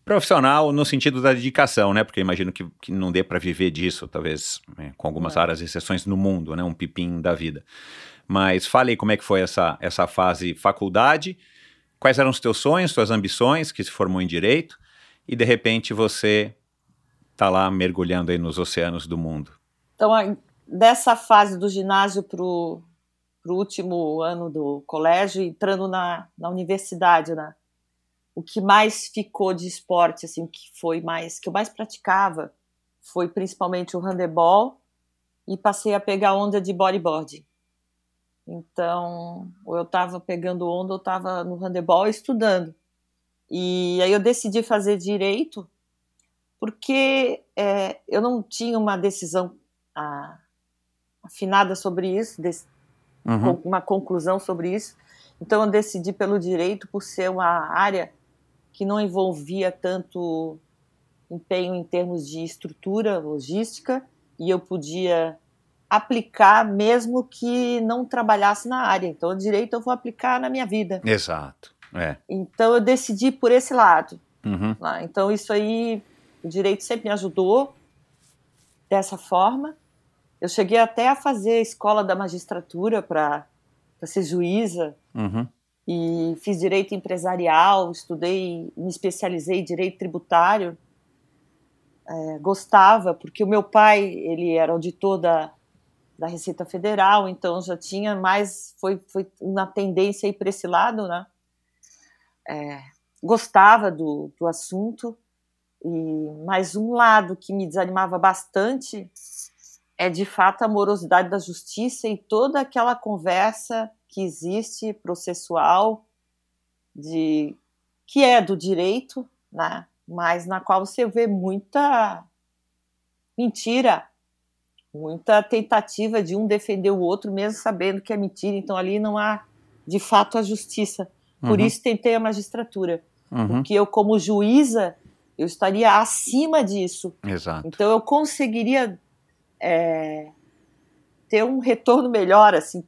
profissional no sentido da dedicação, né? Porque imagino que, que não dê para viver disso, talvez é, com algumas raras exceções no mundo, né? Um pipim da vida. Mas fale aí como é que foi essa, essa fase faculdade, quais eram os teus sonhos, suas ambições, que se formou em direito, e de repente você tá lá mergulhando aí nos oceanos do mundo. Então, dessa fase do ginásio para o último ano do colégio, entrando na, na universidade, né? O que mais ficou de esporte, assim, que foi mais, que eu mais praticava, foi principalmente o handebol e passei a pegar onda de bodyboard. Então, ou eu estava pegando onda, ou estava no handebol estudando. E aí eu decidi fazer direito porque é, eu não tinha uma decisão ah, afinada sobre isso, dec- Uhum. uma conclusão sobre isso. Então eu decidi pelo direito por ser uma área que não envolvia tanto empenho em termos de estrutura logística e eu podia aplicar mesmo que não trabalhasse na área. Então o direito eu vou aplicar na minha vida. Exato. É. Então eu decidi por esse lado. Uhum. Então isso aí, o direito sempre me ajudou dessa forma. Eu cheguei até a fazer a escola da magistratura para ser juíza Uhum. e fiz direito empresarial, estudei, me especializei em direito tributário. É, gostava, porque o meu pai ele era auditor da, da Receita Federal, então já tinha mais, foi, foi uma tendência aí para esse lado, né? É, gostava do, do assunto, e mais um lado que me desanimava bastante é de fato a morosidade da justiça e toda aquela conversa que existe processual de que é do direito, né? Mas na qual você vê muita mentira, muita tentativa de um defender o outro mesmo sabendo que é mentira. Então ali não há de fato a justiça. Por Uhum. isso tentei a magistratura, Uhum. porque eu como juíza eu estaria acima disso. Exato. Então eu conseguiria é, ter um retorno melhor assim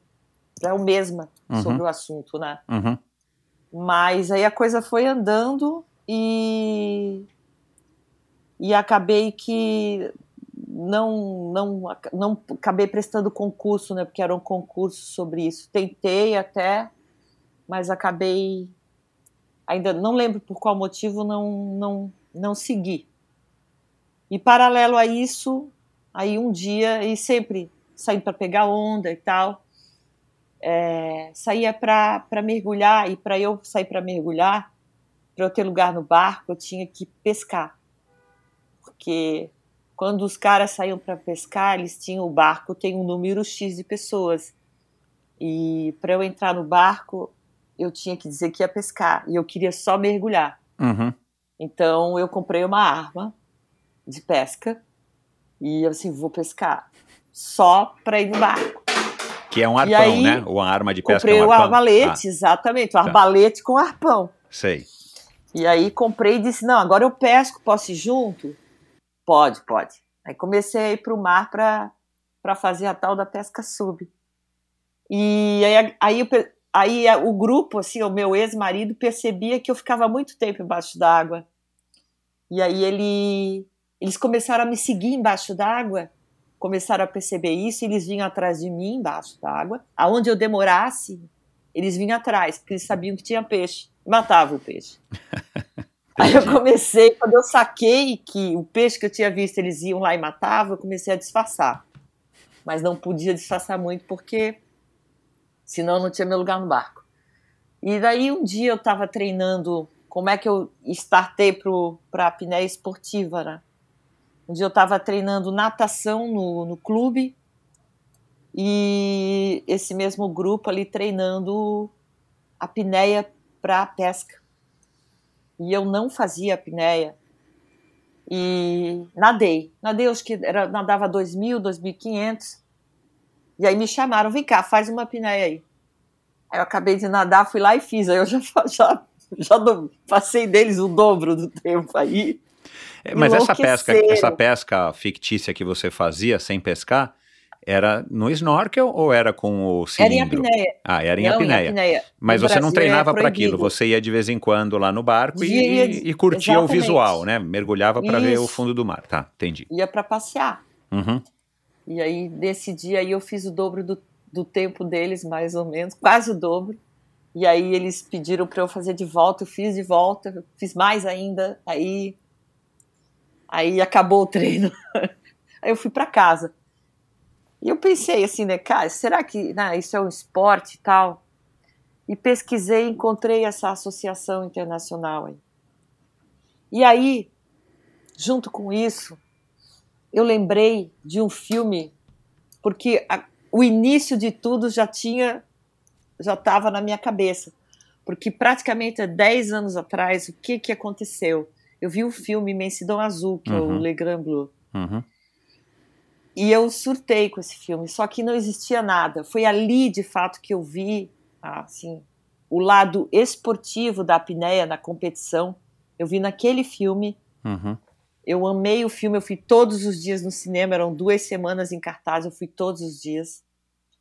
para eu mesma Uhum. sobre o assunto, né? Uhum. Mas aí a coisa foi andando e e acabei que não não não acabei prestando concurso, né? Porque era um concurso sobre isso. Tentei até, mas acabei ainda não lembro por qual motivo não não não segui. E paralelo a isso, aí um dia e sempre saindo para pegar onda e tal, é, saía para mergulhar e para eu sair para mergulhar, para eu ter lugar no barco, eu tinha que pescar. Porque quando os caras saíam para pescar, eles tinham o barco, tem um número X de pessoas. E para eu entrar no barco, eu tinha que dizer que ia pescar, e eu queria só mergulhar. Uhum. Então eu comprei uma arma de pesca e eu assim, vou pescar só para ir no barco. Que é um arpão, aí, né? Ou uma arma de pesca Comprei é um o arbalete, exatamente, o arbalete com arpão. Ah, sei. E aí comprei e disse: não, agora eu pesco, posso ir junto? Pode, pode. Aí comecei a ir para o mar para fazer a tal da pesca sub. E aí, aí, aí a- o grupo, assim, o meu ex-marido, percebia que eu ficava muito tempo embaixo d'água. E aí ele, eles começaram a me seguir embaixo d'água começaram a perceber isso e eles vinham atrás de mim embaixo d'água. Aonde eu demorasse, eles vinham atrás, porque eles sabiam que tinha peixe. Matavam o peixe. Aí eu comecei, quando eu saquei que o peixe que eu tinha visto eles iam lá e matavam, eu comecei a disfarçar. Mas não podia disfarçar muito porque senão eu não tinha meu lugar no barco. E daí um dia eu estava treinando como é que eu startei para a apneia esportiva, né? Um dia eu estava treinando natação no, no clube e esse mesmo grupo ali treinando apneia para pesca. E eu não fazia apneia. E nadei. Nadei, acho que era, nadava 2.000, 2.500. E aí me chamaram, vem cá, faz uma apneia aí. Aí eu acabei de nadar, fui lá e fiz. Aí eu já, já, já do, passei deles o dobro do tempo aí. É, mas essa pesca, essa pesca fictícia que você fazia sem pescar, era no snorkel ou era com o cilindro? Era em apneia. Ah, era em, não, apneia. em apneia. Mas no você Brasil não treinava para aquilo, você ia de vez em quando lá no barco e, e, curtia Exatamente. o visual, né? Mergulhava para ver o fundo do mar, tá? Entendi. Ia para passear. Uhum. E aí, nesse dia aí, eu fiz o dobro do, do tempo deles, mais ou menos, quase o dobro. E aí eles pediram para eu fazer de volta, eu fiz de volta, fiz mais ainda. Aí Aí acabou o treino. Aí eu fui para casa. E eu pensei assim, né, cara, será que né, isso é um esporte e tal? E pesquisei e encontrei essa associação internacional aí. E aí, junto com isso, eu lembrei de um filme, porque a, o início de tudo já tinha, já estava na minha cabeça. Porque praticamente há 10 anos atrás, o que, que aconteceu? eu vi o filme Imensidão Azul, que uhum. é o Le Grand Bleu. Uhum. E eu surtei com esse filme, só que não existia nada. Foi ali, de fato, que eu vi assim, o lado esportivo da apneia na competição. Eu vi naquele filme. Uhum. Eu amei o filme, eu fui todos os dias no cinema, eram duas semanas em cartaz, eu fui todos os dias.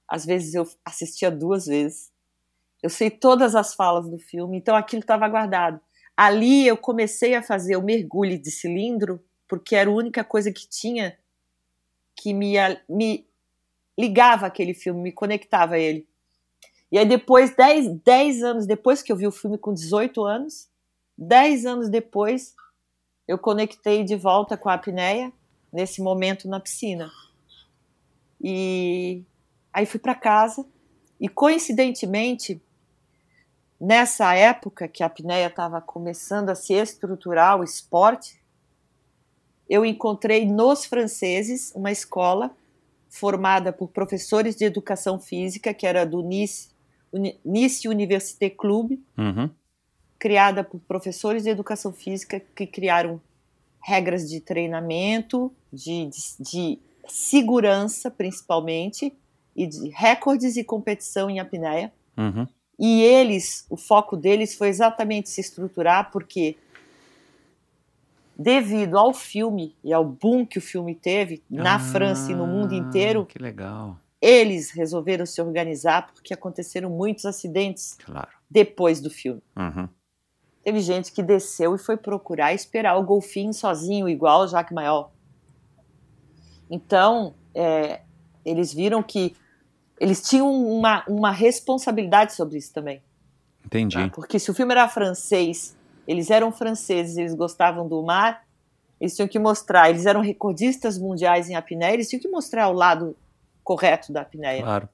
Às vezes eu assistia duas vezes. Eu sei todas as falas do filme, então aquilo estava guardado. Ali eu comecei a fazer o mergulho de cilindro, porque era a única coisa que tinha que me, me ligava aquele filme, me conectava a ele. E aí depois, 10, 10 anos depois que eu vi o filme com 18 anos, 10 anos depois, eu conectei de volta com a apneia, nesse momento na piscina. E aí fui para casa e coincidentemente Nessa época que a apneia estava começando a se estruturar o esporte, eu encontrei nos franceses uma escola formada por professores de educação física, que era do Nice, nice Université Club, uhum. criada por professores de educação física que criaram regras de treinamento, de, de, de segurança principalmente, e de recordes e competição em apneia. Uhum. E eles, o foco deles foi exatamente se estruturar, porque devido ao filme e ao boom que o filme teve na ah, França e no mundo inteiro, que legal. Eles resolveram se organizar porque aconteceram muitos acidentes claro. depois do filme. Uhum. Teve gente que desceu e foi procurar esperar o golfinho sozinho, igual o Jacques Mayol. Então, é, eles viram que eles tinham uma, uma responsabilidade sobre isso também. Entendi. Tá? Porque se o filme era francês, eles eram franceses, eles gostavam do mar, eles tinham que mostrar, eles eram recordistas mundiais em apneia, eles tinham que mostrar o lado correto da apneia. Claro.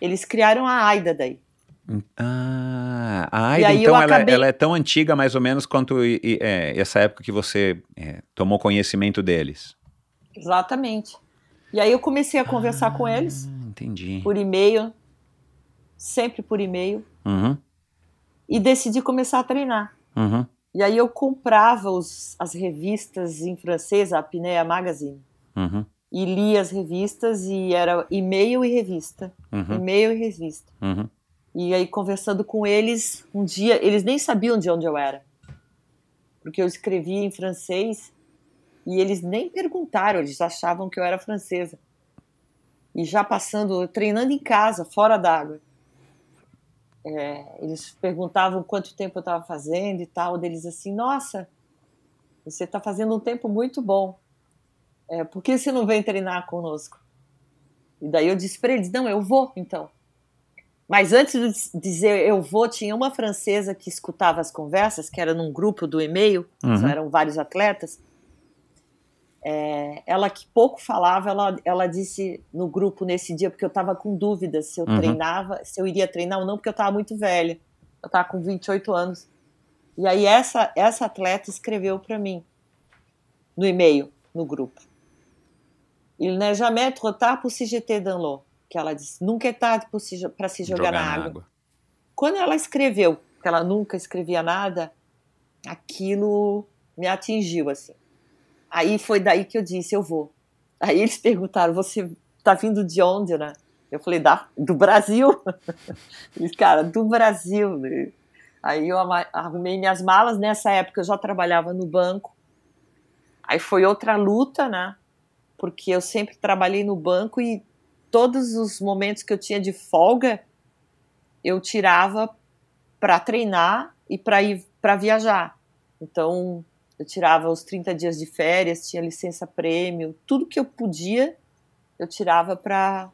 Eles criaram a AIDA daí. Ah, a AIDA, então, ela, acabei... ela, é tão antiga mais ou menos quanto e, é, essa época que você é, tomou conhecimento deles. Exatamente. E aí eu comecei a conversar ah. com eles Entendi. Por e-mail, sempre por e-mail. Uhum. E decidi começar a treinar. Uhum. E aí eu comprava os, as revistas em francês, a Apnea Magazine. Uhum. E lia as revistas e era e-mail e revista. Uhum. E-mail e revista. Uhum. E aí conversando com eles, um dia, eles nem sabiam de onde eu era. Porque eu escrevia em francês e eles nem perguntaram, eles achavam que eu era francesa e já passando, treinando em casa, fora d'água. É, eles perguntavam quanto tempo eu estava fazendo e tal, deles assim, nossa, você está fazendo um tempo muito bom. é, por que você não vem treinar conosco? E daí eu disse para eles, não, eu vou, então. Mas antes de dizer eu vou, tinha uma francesa que escutava as conversas, que era num grupo do e-mail, Uhum. eram vários atletas. É, ela que pouco falava, ela, ela disse no grupo nesse dia, porque eu estava com dúvidas se eu Uhum. treinava, se eu iria treinar ou não, porque eu estava muito velha. Eu estava com 28 anos. E aí essa, essa atleta escreveu para mim no e-mail, no grupo. Il n'est jamais trop tard pour se jeter dans l'eau. Que ela disse, nunca é tarde para se, jogar, na água. Quando ela escreveu, que ela nunca escrevia nada, aquilo me atingiu assim. Aí foi daí que eu disse, eu vou. Aí eles perguntaram, você tá vindo de onde, né? Eu falei, da, do Brasil. Eles, cara, do Brasil. Aí eu arrumei minhas malas. Nessa época eu já trabalhava no banco. Aí foi outra luta, né? Porque eu sempre trabalhei no banco e todos os momentos que eu tinha de folga eu tirava para treinar e para ir para viajar. Então, eu tirava os 30 dias de férias, tinha licença prêmio, tudo que eu podia, eu tirava para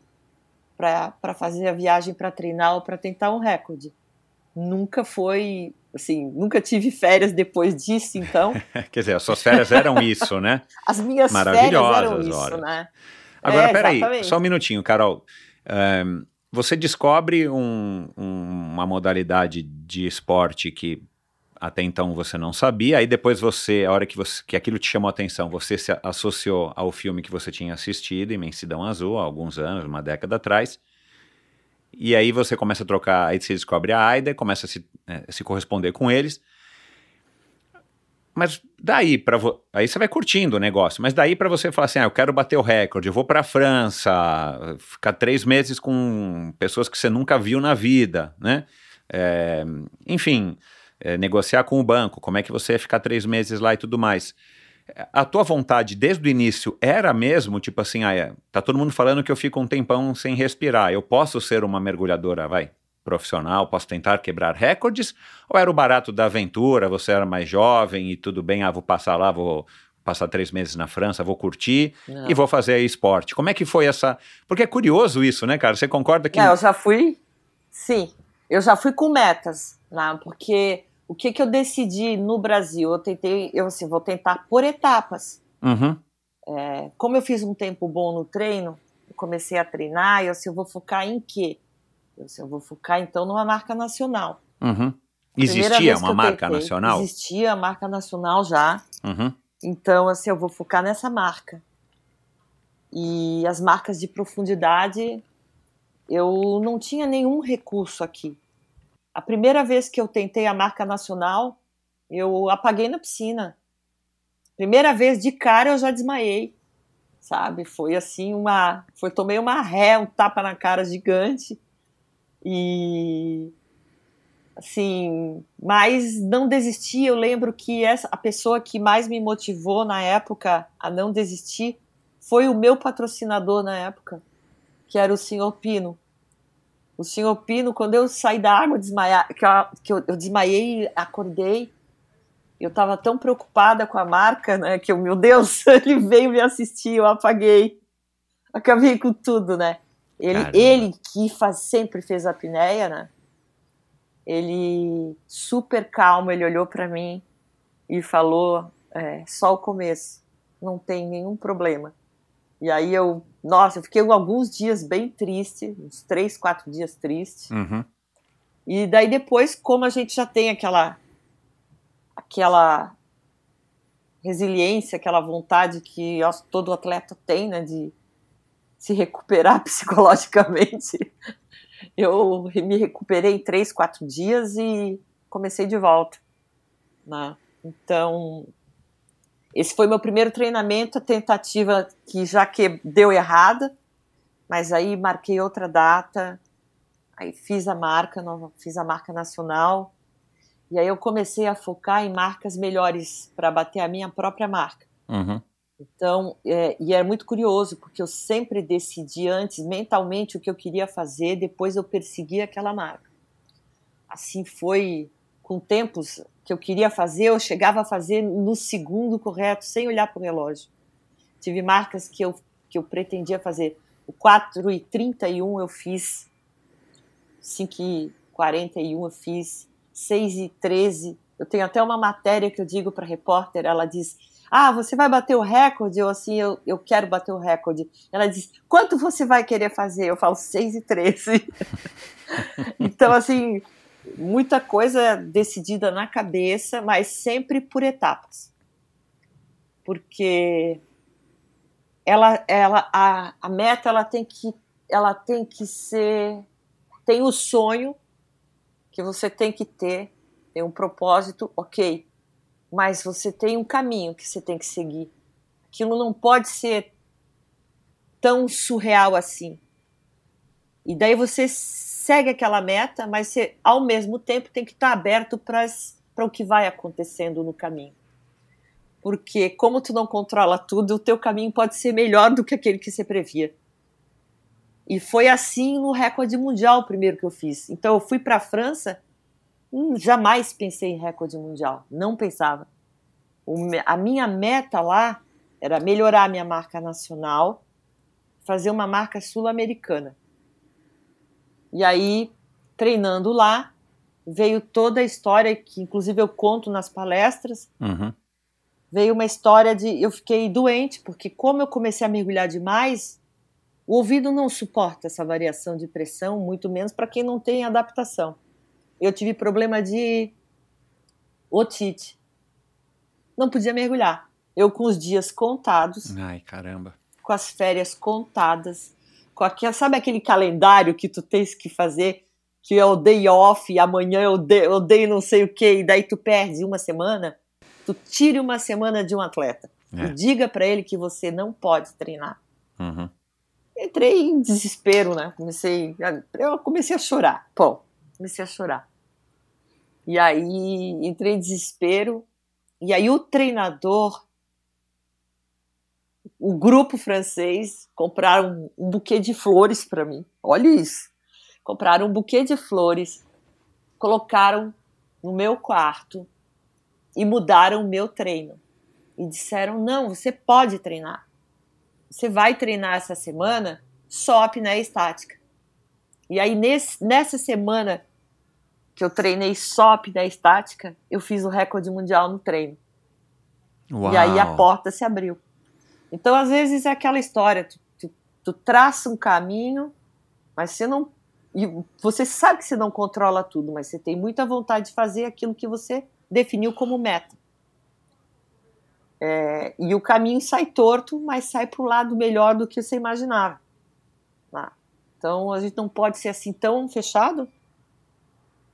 para fazer a viagem para treinar ou para tentar um recorde. Nunca foi, assim, nunca tive férias depois disso, então Quer dizer, as suas férias eram isso, né? as minhas férias Maravilhosas eram isso, horas. né? Agora, É, peraí, exatamente. só um minutinho, Carol. Ahn, você descobre um- um- uma modalidade de esporte que até então você não sabia, aí depois você, a hora que, você, que aquilo te chamou a atenção, você se associou ao filme que você tinha assistido, Imensidão Azul, há alguns anos, uma década atrás, e aí você começa a trocar, aí você descobre a AIDA, começa a se, eh, se corresponder com eles, mas daí para aí você vai curtindo o negócio, mas daí para você falar assim, ah, eu quero bater o recorde, eu vou para a França, ficar três meses com pessoas que você nunca viu na vida, né? É, enfim, é, negociar com o banco, como é que você ia ficar três meses lá e tudo mais. A tua vontade desde o início era mesmo, tipo assim, ah, é, tá todo mundo falando que eu fico um tempão sem respirar, eu posso ser uma mergulhadora, vai, profissional, posso tentar quebrar recordes? Ou era o barato da aventura, você era mais jovem e tudo bem, ah, vou passar lá, vou passar três meses na França, vou curtir Não. e vou fazer esporte. Como é que foi essa... Porque é curioso isso, né, cara? Você concorda que... É, eu já fui, sim, eu já fui com metas, né? Porque o que que eu decidi no Brasil? Eu tentei, eu assim, vou tentar por etapas. Uhum, É, como eu fiz um tempo bom no treino, comecei a treinar, eu assim, eu vou focar em quê? Eu, assim, eu vou focar então numa marca nacional. uhum. Existia uma marca tentei, nacional? Existia a marca nacional já. Uhum, Então, assim, eu vou focar nessa marca. E as marcas de profundidade, eu não tinha nenhum recurso aqui. A primeira vez que eu tentei a marca nacional, eu apaguei na piscina. Primeira vez de cara eu já desmaiei, sabe? Foi assim uma, foi tomei uma ré, um tapa na cara gigante e assim, mas não desisti. Eu lembro que essa, a pessoa que mais me motivou na época a não desistir foi o meu patrocinador na época, que era o Senhor Pino. O Senhor Pino, quando eu saí da água, desmaiar, que, eu, que eu, eu desmaiei, acordei, eu estava tão preocupada com a marca, né, que eu, meu Deus, ele veio me assistir, eu apaguei, acabei com tudo, né? Ele, Caramba. ele que faz, sempre fez a apneia, né? Ele super calmo, ele olhou para mim e falou: é, só o começo, não tem nenhum problema. E aí eu, nossa, eu fiquei alguns dias bem triste, uns três, quatro dias triste. uhum. E daí depois, como a gente já tem aquela aquela resiliência, aquela vontade que todo atleta tem, né, de se recuperar psicologicamente, eu me recuperei em três, quatro dias e comecei de volta. Né? Então, esse foi meu primeiro treinamento, a tentativa que já que deu errada, mas aí marquei outra data, aí fiz a marca, fiz a marca nacional, e aí eu comecei a focar em marcas melhores para bater a minha própria marca. Uhum. Então, é, e é muito curioso, porque eu sempre decidi antes, mentalmente, o que eu queria fazer, depois eu persegui aquela marca. Assim foi com tempos que eu queria fazer, eu chegava a fazer no segundo correto, sem olhar para o relógio. Tive marcas que eu, que eu pretendia fazer. O 4 e 31 eu fiz, 5 e 41 eu fiz, 6 e 13. Eu tenho até uma matéria que eu digo para repórter, ela diz, ah, você vai bater o recorde? Eu assim, eu, eu quero bater o recorde. Ela diz, quanto você vai querer fazer? Eu falo, 6 e 13. então, assim, muita coisa decidida na cabeça, mas sempre por etapas. Porque ela, ela, a, a meta ela tem que, ela tem que ser, tem o sonho que você tem que ter, tem um propósito, ok, mas você tem um caminho que você tem que seguir. Aquilo não pode ser tão surreal assim. E daí você segue aquela meta, mas você, ao mesmo tempo, tem que estar aberto para o que vai acontecendo no caminho. Porque, como tu não controla tudo, o teu caminho pode ser melhor do que aquele que você previa. E foi assim no recorde mundial, primeiro que eu fiz. Então, eu fui para a França, hum, jamais pensei em recorde mundial, não pensava. O, a minha meta lá era melhorar minha marca nacional, fazer uma marca sul-americana. E aí, treinando lá, veio toda a história que, inclusive, eu conto nas palestras. Uhum. Veio uma história de. Eu fiquei doente, porque, como eu comecei a mergulhar demais, o ouvido não suporta essa variação de pressão, muito menos para quem não tem adaptação. Eu tive problema de otite. Não podia mergulhar. Eu com os dias contados. Ai, caramba. Com as férias contadas com sabe aquele calendário que tu tens que fazer, que é o day off, e amanhã eu dei, eu dei não sei o que, e daí tu perde uma semana, tu tire uma semana de um atleta. É. E diga para ele que você não pode treinar. Uhum. Entrei em desespero, né? Comecei, eu comecei a chorar. Pô, comecei a chorar. E aí entrei em desespero. E aí o treinador o grupo francês compraram um, buquê de flores para mim. Olha isso. Compraram um buquê de flores, colocaram no meu quarto e mudaram o meu treino. E disseram: não, você pode treinar. Você vai treinar essa semana só apneia estática. E aí, nesse, nessa semana que eu treinei só apneia estática, eu fiz o recorde mundial no treino. Uau. E aí a porta se abriu. Então, às vezes, é aquela história: tu, tu, tu traça um caminho, mas você não. Você sabe que você não controla tudo, mas você tem muita vontade de fazer aquilo que você definiu como meta. É, e o caminho sai torto, mas sai para o lado melhor do que você imaginava. Tá? Então a gente não pode ser assim tão fechado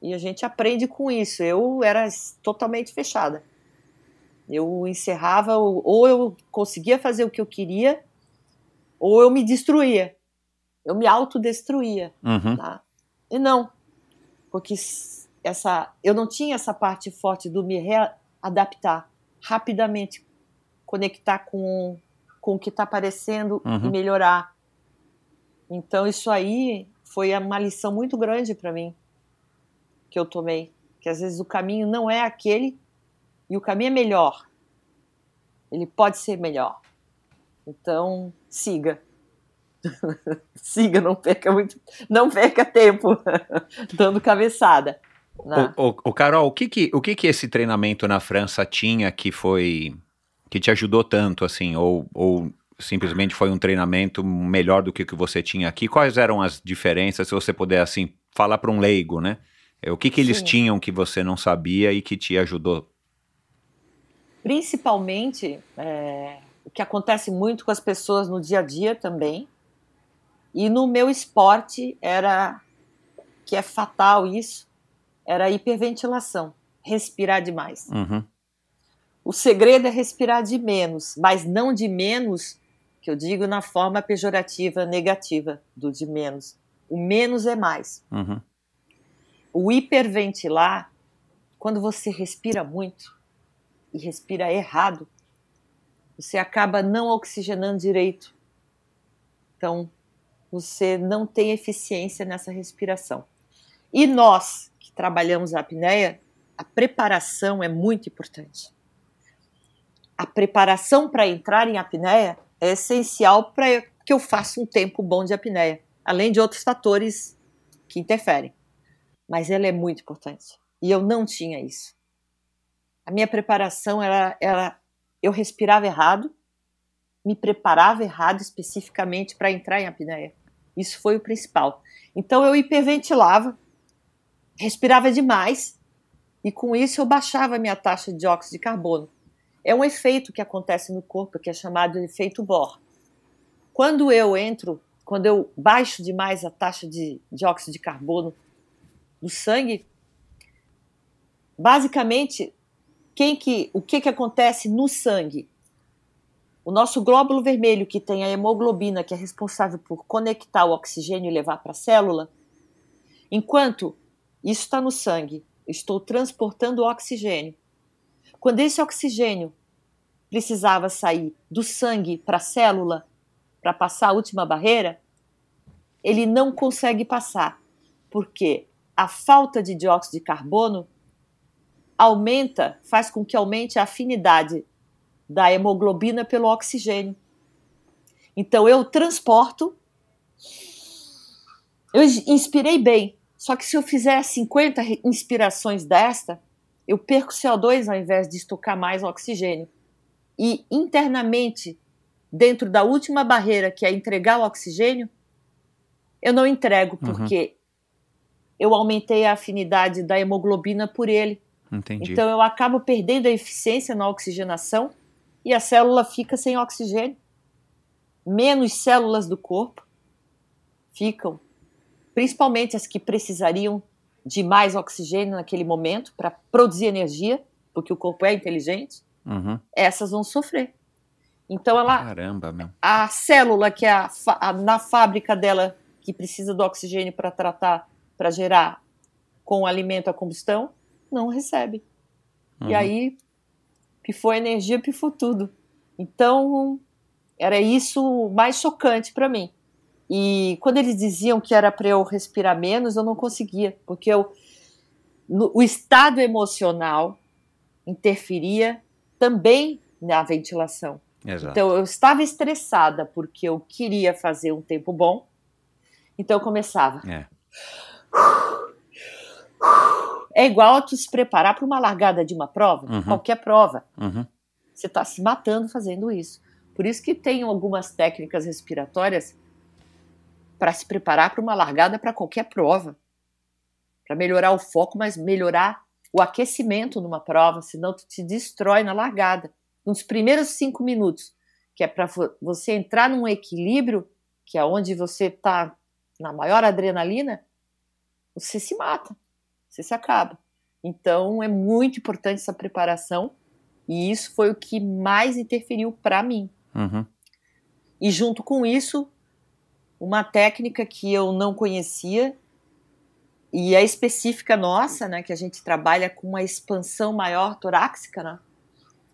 e a gente aprende com isso. Eu era totalmente fechada. Eu encerrava, ou eu conseguia fazer o que eu queria, ou eu me destruía. Eu me autodestruía. Uhum. Tá? E não, porque essa, eu não tinha essa parte forte do me readaptar rapidamente, conectar com, com o que está aparecendo uhum. e melhorar. Então, isso aí foi uma lição muito grande para mim que eu tomei. Que às vezes o caminho não é aquele e o caminho é melhor. Ele pode ser melhor. Então, siga. siga, não perca muito, não perca tempo dando cabeçada. Né? O, o, o, Carol, o que que, o que que esse treinamento na França tinha que foi que te ajudou tanto assim, ou, ou simplesmente foi um treinamento melhor do que o que você tinha aqui? Quais eram as diferenças, se você puder assim falar para um leigo, né? O que que eles Sim. tinham que você não sabia e que te ajudou principalmente é, o que acontece muito com as pessoas no dia a dia também. E no meu esporte era que é fatal isso, era a hiperventilação, respirar demais. Uhum. O segredo é respirar de menos, mas não de menos, que eu digo na forma pejorativa, negativa do de menos. O menos é mais. Uhum. O hiperventilar, quando você respira muito, e respira errado, você acaba não oxigenando direito. Então, você não tem eficiência nessa respiração. E nós, que trabalhamos a apneia, a preparação é muito importante. A preparação para entrar em apneia é essencial para que eu faça um tempo bom de apneia, além de outros fatores que interferem. Mas ela é muito importante. E eu não tinha isso. A minha preparação era, era eu respirava errado, me preparava errado especificamente para entrar em apneia. Isso foi o principal. Então eu hiperventilava, respirava demais e com isso eu baixava a minha taxa de dióxido de carbono. É um efeito que acontece no corpo que é chamado de efeito Bohr. Quando eu entro, quando eu baixo demais a taxa de dióxido de carbono no sangue, basicamente, quem que, o que, que acontece no sangue? O nosso glóbulo vermelho, que tem a hemoglobina, que é responsável por conectar o oxigênio e levar para a célula, enquanto isso está no sangue, estou transportando o oxigênio. Quando esse oxigênio precisava sair do sangue para a célula, para passar a última barreira, ele não consegue passar, porque a falta de dióxido de carbono aumenta, faz com que aumente a afinidade da hemoglobina pelo oxigênio. Então eu transporto, eu inspirei bem, só que se eu fizer 50 inspirações desta, eu perco CO2 ao invés de estocar mais oxigênio. E internamente, dentro da última barreira, que é entregar o oxigênio, eu não entrego, uhum. porque uhum. eu aumentei a afinidade da hemoglobina por ele. Entendi. Então eu acabo perdendo a eficiência na oxigenação e a célula fica sem oxigênio. Menos células do corpo ficam principalmente as que precisariam de mais oxigênio naquele momento para produzir energia, porque o corpo é inteligente, uhum. essas vão sofrer. Então ela, Caramba, meu. a célula que é a, a, na fábrica dela que precisa do oxigênio para tratar, para gerar com o alimento a combustão, não recebe. Uhum. E aí pifou a energia, pifou tudo. Então era isso mais chocante para mim. E quando eles diziam que era para eu respirar menos, eu não conseguia, porque eu, no, o estado emocional interferia também na ventilação. Exato. Então eu estava estressada porque eu queria fazer um tempo bom, então eu começava. É. É igual a tu se preparar para uma largada de uma prova, uhum. qualquer prova. Uhum. Você está se matando fazendo isso. Por isso que tem algumas técnicas respiratórias para se preparar para uma largada para qualquer prova. Para melhorar o foco, mas melhorar o aquecimento numa prova, senão tu te destrói na largada. Nos primeiros cinco minutos, que é para você entrar num equilíbrio, que é onde você está na maior adrenalina, você se mata, você se acaba. Então é muito importante essa preparação e isso foi o que mais interferiu para mim. Uhum. E junto com isso, uma técnica que eu não conhecia e é específica nossa, né, que a gente trabalha com uma expansão maior torácica, né?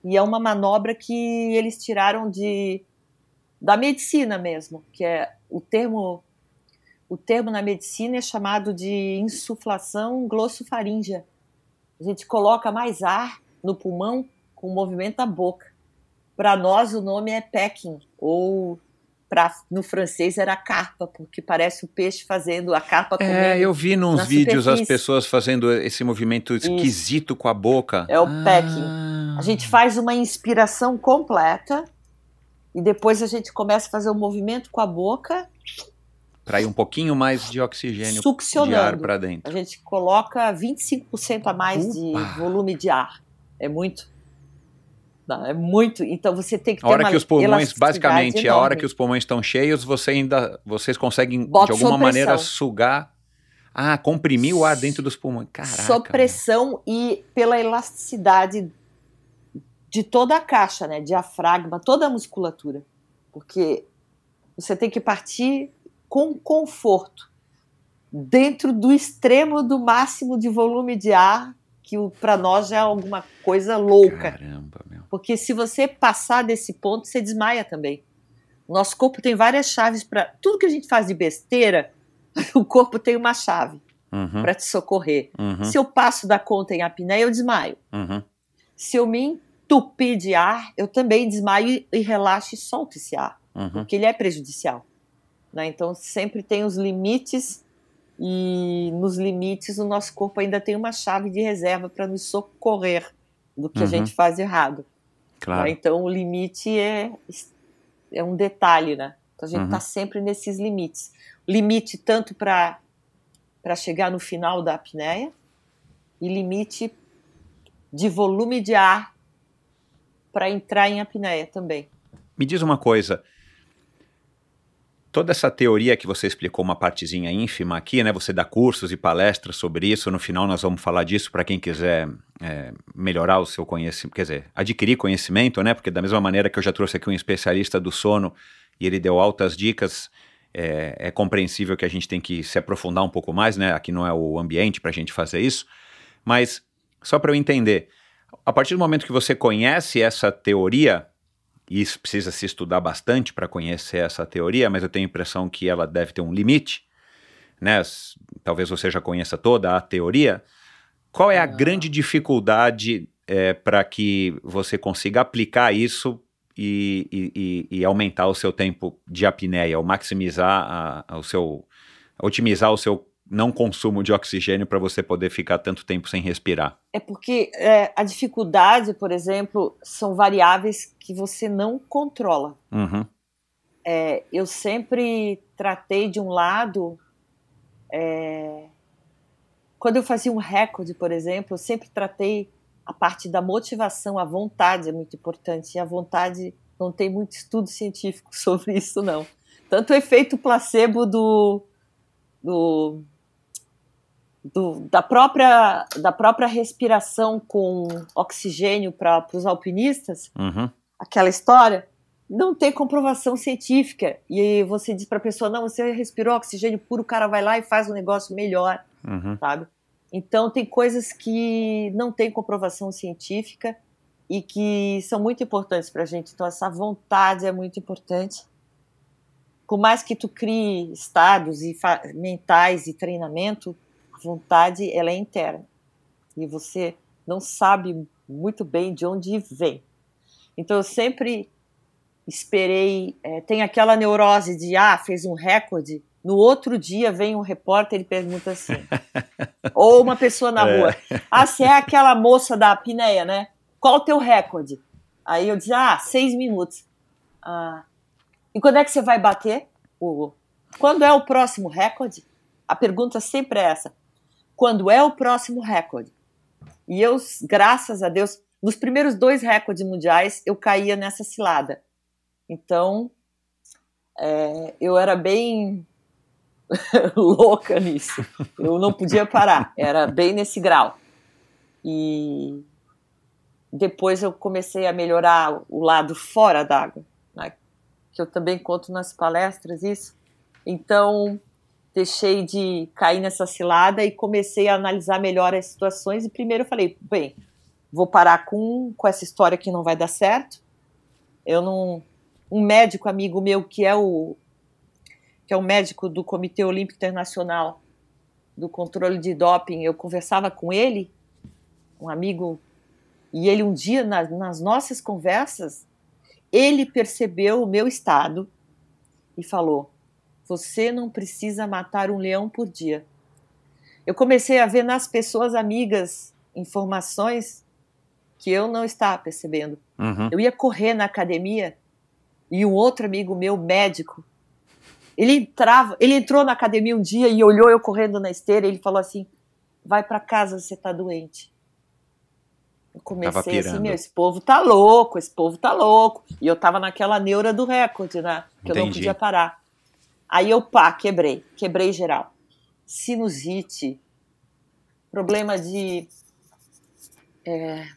E é uma manobra que eles tiraram de da medicina mesmo, que é o termo o termo na medicina é chamado de insuflação glossofaríngea. A gente coloca mais ar no pulmão com o movimento da boca. Para nós o nome é pecking ou pra, no francês era carpa, porque parece o peixe fazendo a carpa comendo. É, eu vi nos vídeos superfície. as pessoas fazendo esse movimento esquisito Isso. com a boca. É o ah. pecking. A gente faz uma inspiração completa e depois a gente começa a fazer o um movimento com a boca para ir um pouquinho mais de oxigênio de ar para dentro. A gente coloca 25% a mais Upa. de volume de ar. É muito. Não, é muito. Então você tem que ter a hora que os pulmões, basicamente, enorme. a hora que os pulmões estão cheios, você ainda, vocês conseguem Bota de alguma maneira sugar, ah, comprimir o ar dentro dos pulmões. Caraca. Sob pressão e pela elasticidade de toda a caixa, né, diafragma, toda a musculatura, porque você tem que partir com conforto dentro do extremo do máximo de volume de ar que para nós já é alguma coisa louca. Caramba, meu. Porque se você passar desse ponto, você desmaia também. O nosso corpo tem várias chaves para. Tudo que a gente faz de besteira, o corpo tem uma chave uhum. para te socorrer. Uhum. Se eu passo da conta em apneia, eu desmaio. Uhum. Se eu me entupir de ar, eu também desmaio e relaxo e solto esse ar. Uhum. porque ele é prejudicial. Né? Então, sempre tem os limites, e nos limites o nosso corpo ainda tem uma chave de reserva para nos socorrer do que Uhum. a gente faz errado. Claro. né? Então, o limite é, é um detalhe, né? Então, a gente Uhum. está sempre nesses limites. Limite tanto para chegar no final da apneia e limite de volume de ar para entrar em apneia também. Me diz uma coisa. Toda essa teoria que você explicou uma partezinha ínfima aqui, né? Você dá cursos e palestras sobre isso. No final nós vamos falar disso para quem quiser é, melhorar o seu conhecimento, quer dizer, adquirir conhecimento, né? Porque da mesma maneira que eu já trouxe aqui um especialista do sono e ele deu altas dicas, é, é compreensível que a gente tem que se aprofundar um pouco mais, né? Aqui não é o ambiente para a gente fazer isso. Mas só para eu entender, a partir do momento que você conhece essa teoria, e isso precisa se estudar bastante para conhecer essa teoria, mas eu tenho a impressão que ela deve ter um limite, né? Talvez você já conheça toda a teoria. Qual é a Não. grande dificuldade para que você consiga aplicar isso e, e- e- e aumentar o seu tempo de apneia, ou maximizar a- a- o seu, otimizar o seu não consumo de oxigênio para você poder ficar tanto tempo sem respirar? É porque é, a dificuldade, por exemplo, são variáveis que você não controla. Uhum, É, eu sempre tratei de um lado. é, quando eu fazia um recorde, por exemplo, eu sempre tratei a parte da motivação, a vontade é muito importante. E a vontade não tem muito estudo científico sobre isso, não. Tanto o efeito placebo do, do, do- da, própria, da própria respiração com oxigênio para os alpinistas, uhum, aquela história, não tem comprovação científica. E você diz para a pessoa: não, você respirou oxigênio puro, o cara vai lá e faz um negócio melhor, uhum. sabe? Então, tem coisas que não tem comprovação científica e que são muito importantes para a gente. Então, essa vontade é muito importante. Por mais que tu crie estados e mentais e treinamento, vontade ela é interna e você não sabe muito bem de onde vem. Então, eu sempre esperei. eh, tem aquela neurose de ah, fez um recorde. No outro dia vem um repórter e pergunta assim, ou uma pessoa na rua, ah, você é aquela moça da apneia, né? Qual o teu recorde? Aí eu dizia, ah, seis minutos. Ah, e quando é que você vai bater, Hugo? Quando é o próximo recorde? A pergunta sempre é essa. Quando é o próximo recorde? E eu, graças a Deus, nos primeiros dois recordes mundiais, eu caía nessa cilada. Então, é, eu era bem louca nisso. Eu não podia parar. Era bem nesse grau. E depois eu comecei a melhorar o lado fora d'água, né? que eu também conto nas palestras isso. Então, deixei de cair nessa cilada e comecei a analisar melhor as situações. E primeiro eu falei, bem, vou parar com, com essa história que não vai dar certo. Eu não. Um médico amigo meu que é o que é o médico do Comitê Olímpico Internacional do controle de doping, eu conversava com ele, um amigo, e ele um dia nas, nossas conversas, ele percebeu o meu estado e falou: "Você não precisa matar um leão por dia". Eu comecei a ver nas pessoas amigas informações que eu não estava percebendo. Uhum. Eu ia correr na academia e um outro amigo meu, médico, ele entrava, ele entrou na academia um dia e olhou eu correndo na esteira e ele falou assim: "Vai para casa, você tá doente". Eu comecei assim, meu, esse povo tá louco, esse povo tá louco. E eu tava naquela neura do recorde, né? Que eu não Entendi. podia parar. Aí eu, pá, quebrei, quebrei geral. Sinusite, problema de é,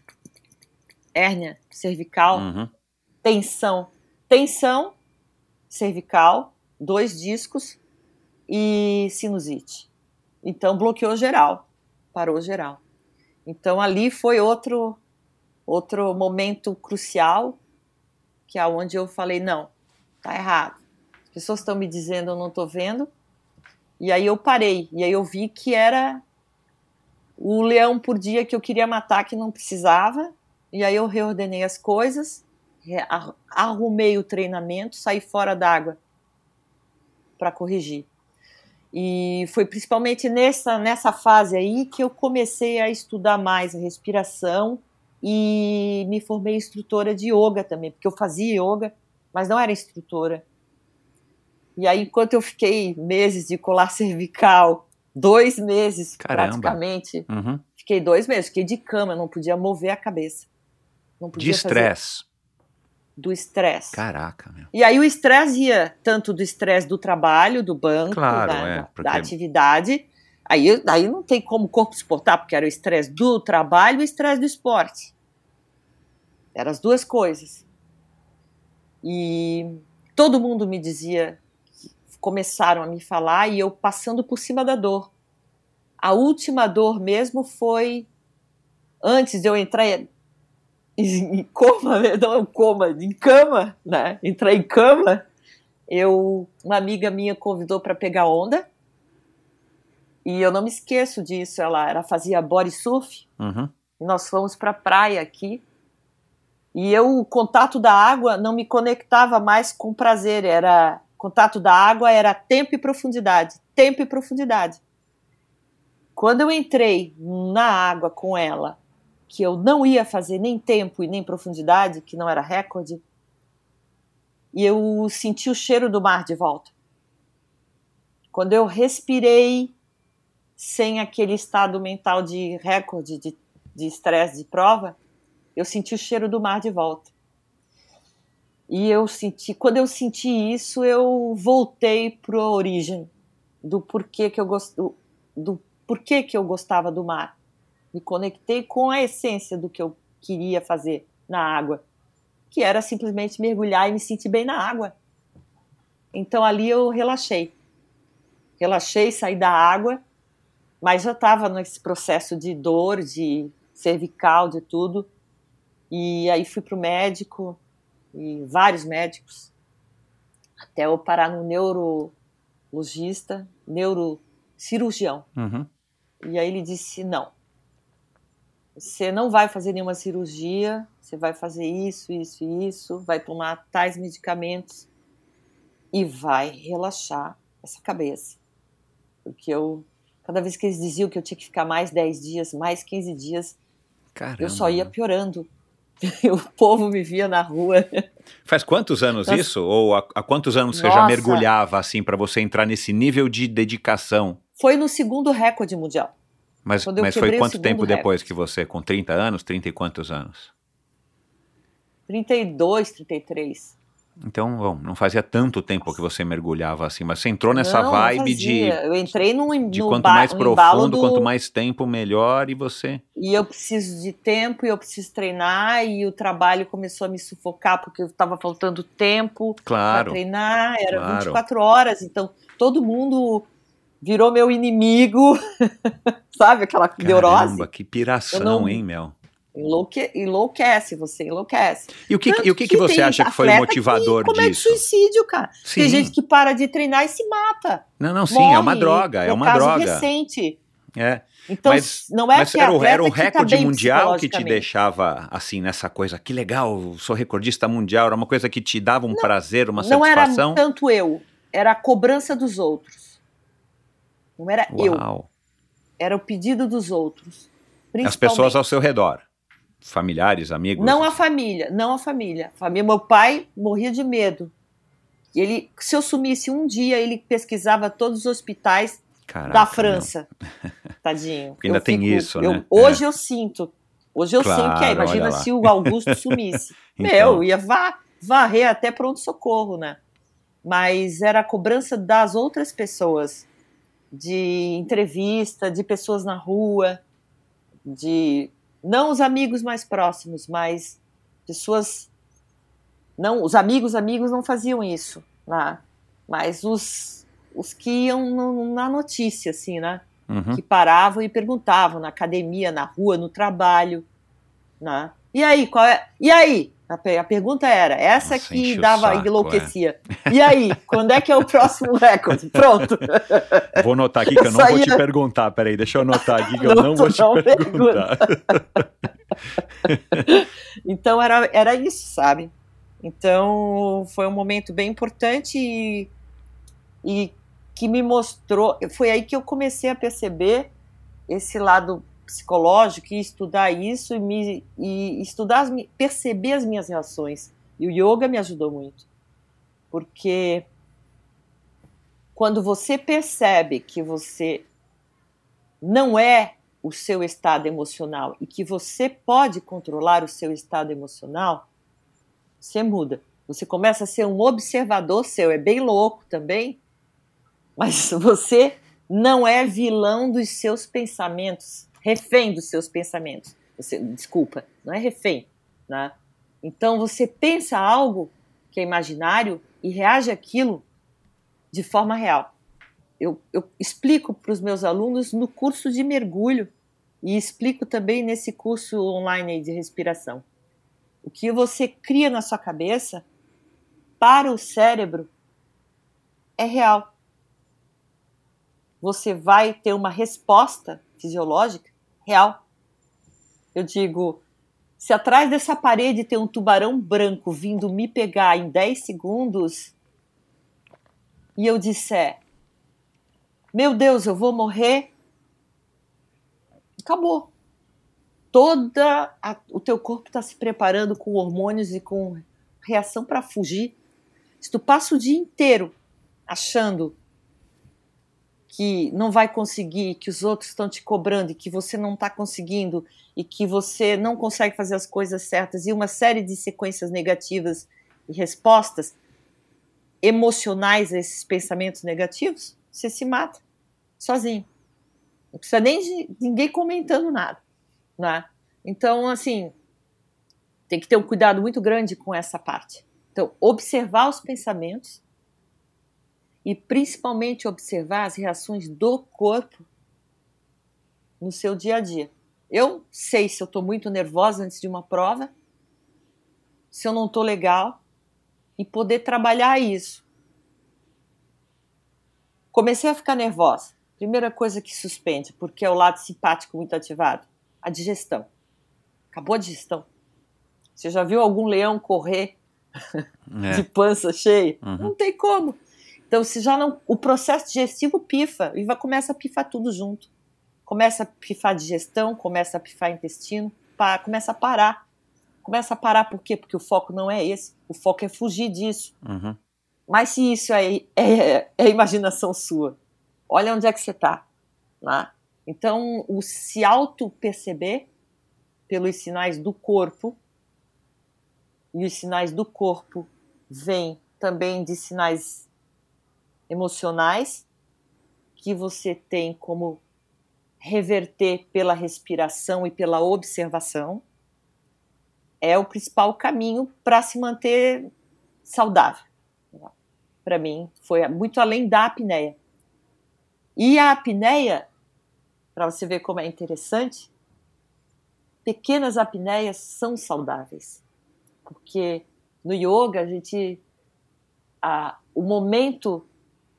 hérnia cervical, Uhum. tensão. Tensão cervical, dois discos e sinusite. Então bloqueou geral, parou geral. Então ali foi outro outro momento crucial que é onde eu falei não, tá errado. As pessoas estão me dizendo eu não estou vendo. E aí eu parei e aí eu vi que era o leão por dia que eu queria matar que não precisava. E aí eu reordenei as coisas arrumei o treinamento, saí fora d'água para corrigir. E foi principalmente nessa, nessa fase aí que eu comecei a estudar mais a respiração e me formei instrutora de yoga também, porque eu fazia yoga, mas não era instrutora. E aí, enquanto eu fiquei meses de colar cervical, dois meses Caramba. praticamente, Uhum. fiquei dois meses, fiquei de cama, não podia mover a cabeça. Não De podia fazer estresse. do estresse. Caraca, meu. E aí o estresse ia tanto do estresse do trabalho, do banco, Claro, da, é, porque- da atividade. Aí, aí não tem como o corpo suportar, porque era o estresse do trabalho e o estresse do esporte. Eram as duas coisas. E todo mundo me dizia, começaram a me falar e eu passando por cima da dor. A última dor mesmo foi antes de eu entrar em coma, né? não em coma, em cama, né? Entrar em cama, eu, uma amiga minha convidou para pegar onda e eu não me esqueço disso. Ela, ela fazia body surf Uhum. e nós fomos para a praia aqui e eu o contato da água não me conectava mais com prazer. Era contato da água era tempo e profundidade, tempo e profundidade. Quando eu entrei na água com ela que eu não ia fazer nem tempo e nem profundidade, que não era recorde, e eu senti o cheiro do mar de volta. Quando eu respirei sem aquele estado mental de recorde, de de estresse de prova, eu senti o cheiro do mar de volta. E eu senti, quando eu senti isso, eu voltei para a origem do porquê que eu gost, do, do porquê que eu gostava do mar me conectei com a essência do que eu queria fazer na água, que era simplesmente mergulhar e me sentir bem na água. Então ali eu relaxei. Relaxei, saí da água, mas já estava nesse processo de dor, de cervical, de tudo. E aí fui para o médico, e vários médicos, até eu parar no neurologista, neurocirurgião. Uhum. E aí ele disse: não, você não vai fazer nenhuma cirurgia, você vai fazer isso, isso e isso, vai tomar tais medicamentos e vai relaxar essa cabeça. Porque eu, cada vez que eles diziam que eu tinha que ficar mais 10 dias, mais 15 dias, Caramba. eu só ia piorando. o povo me via na rua. Faz quantos anos Nossa. isso? Ou há, quantos anos você já Nossa. mergulhava assim para você entrar nesse nível de dedicação? Foi no segundo recorde mundial. Mas, mas foi quanto tempo depois recorde. que você? Com 30 anos? 30 e quantos anos? 32, 33. Então, bom, não fazia tanto tempo que você mergulhava assim, mas você entrou nessa Não, não vibe de, fazia. Eu entrei num, de quanto mais profundo, do- quanto mais tempo, melhor, e você. E eu preciso de tempo, e eu preciso treinar, e o trabalho começou a me sufocar porque estava faltando tempo para Claro. treinar, era claro. 24 horas, então todo mundo virou meu inimigo, sabe aquela neurose? Caramba, que piração, Eu não- hein, Mel? Enlouque, enlouquece, você enlouquece. E o que, Tanto e o que, que você tem acha que foi o motivador que disso? suicídio, cara. Sim. Tem gente que para de treinar e se mata. Não, não, sim, é uma morre. droga, é No uma caso droga. recente. É. Então, Mas- não é Mas que era, o, era um que tá recorde bem mundial que te deixava assim nessa coisa, que legal, sou recordista mundial, era uma coisa que te dava um prazer, uma não era satisfação. tanto eu, era a cobrança dos outros. Não era eu, Uau. era o pedido dos outros. As pessoas ao seu redor, familiares, amigos. Não a família, não a família. Família, meu pai morria de medo. Ele, se eu sumisse um dia, ele pesquisava todos os hospitais Caraca, da. França. Tadinho. Ainda Eu tem fico- isso, eu- né? Hoje eu sinto. Hoje eu Claro, sinto que é. Imagina se o Augusto sumisse. Então. Meu, ia va- varrer até pronto-socorro, né? Mas era a cobrança das outras pessoas. De entrevista, de pessoas na rua, de. Não os amigos mais próximos, mas pessoas. Não, os amigos, amigos não faziam isso, né? Mas os, os que iam no- na notícia, assim, né? Uhum. que paravam e perguntavam na academia, na rua, no trabalho, né? E aí, qual é? E aí? A, pe- a pergunta era essa Nossa, que dava saco, é. enlouquecia. E aí, quando é que é o próximo recorde? Pronto. Vou anotar aqui que eu não Isso vou te é- perguntar. Peraí, deixa eu anotar aqui que eu Não, não vou te não perguntar. Então era, era isso, sabe? Então, foi um momento bem importante e, e que me mostrou. Foi aí que eu comecei a perceber esse lado psicológico e estudar isso e, me, e estudar, perceber as minhas reações. E o yoga me ajudou muito. Porque quando você percebe que você não é o seu estado emocional e que você pode controlar o seu estado emocional, você muda. Você começa a ser um observador seu. É bem louco também, mas você não é vilão dos seus pensamentos, refém dos seus pensamentos. Você, desculpa, não é refém. Né? Então você pensa algo que é imaginário e reage àquilo de forma real. Eu, eu explico para os meus alunos no curso de mergulho e explico também nesse curso online de respiração. O que você cria na sua cabeça para o cérebro é real. Você vai ter uma resposta fisiológica real. Eu digo, se atrás dessa parede tem um tubarão branco vindo me pegar em 10 segundos e eu disser: Meu Deus, eu vou morrer. Acabou. Toda a, o teu corpo está se preparando com hormônios e com reação para fugir. Se tu passa o dia inteiro achando que não vai conseguir, que os outros estão te cobrando e que você não está conseguindo e que você não consegue fazer as coisas certas e uma série de sequências negativas e respostas emocionais a esses pensamentos negativos, você se mata sozinho. Não precisa nem de ninguém comentando nada, né? Então, assim, tem que ter um cuidado muito grande com essa parte. Então, observar os pensamentos e principalmente observar as reações do corpo no seu dia a dia. Eu sei se eu estou muito nervosa antes de uma prova, se eu não estou legal e poder trabalhar isso. Comecei a ficar nervosa. Primeira coisa que suspende, porque é o lado simpático muito ativado, a digestão. Acabou a digestão. Você já viu algum leão correr é. de pança cheia? Uhum. Não tem como. Então, se já não, o processo digestivo pifa e vai começa a pifar tudo junto. Começa a pifar digestão, começa a pifar intestino, para, começa a parar. Começa a parar por quê? Porque o foco não é esse. O foco é fugir disso. Uhum. Mas se isso é, é, é imaginação sua, olha onde é que você está. Né? Então, o se auto-perceber pelos sinais do corpo, e os sinais do corpo vêm também de sinais emocionais que você tem como reverter pela respiração e pela observação é o principal caminho para se manter saudável. Para mim, foi muito além da apneia. E a apneia, para você ver como é interessante, pequenas apneias são saudáveis. Porque no yoga, a gente. A, o momento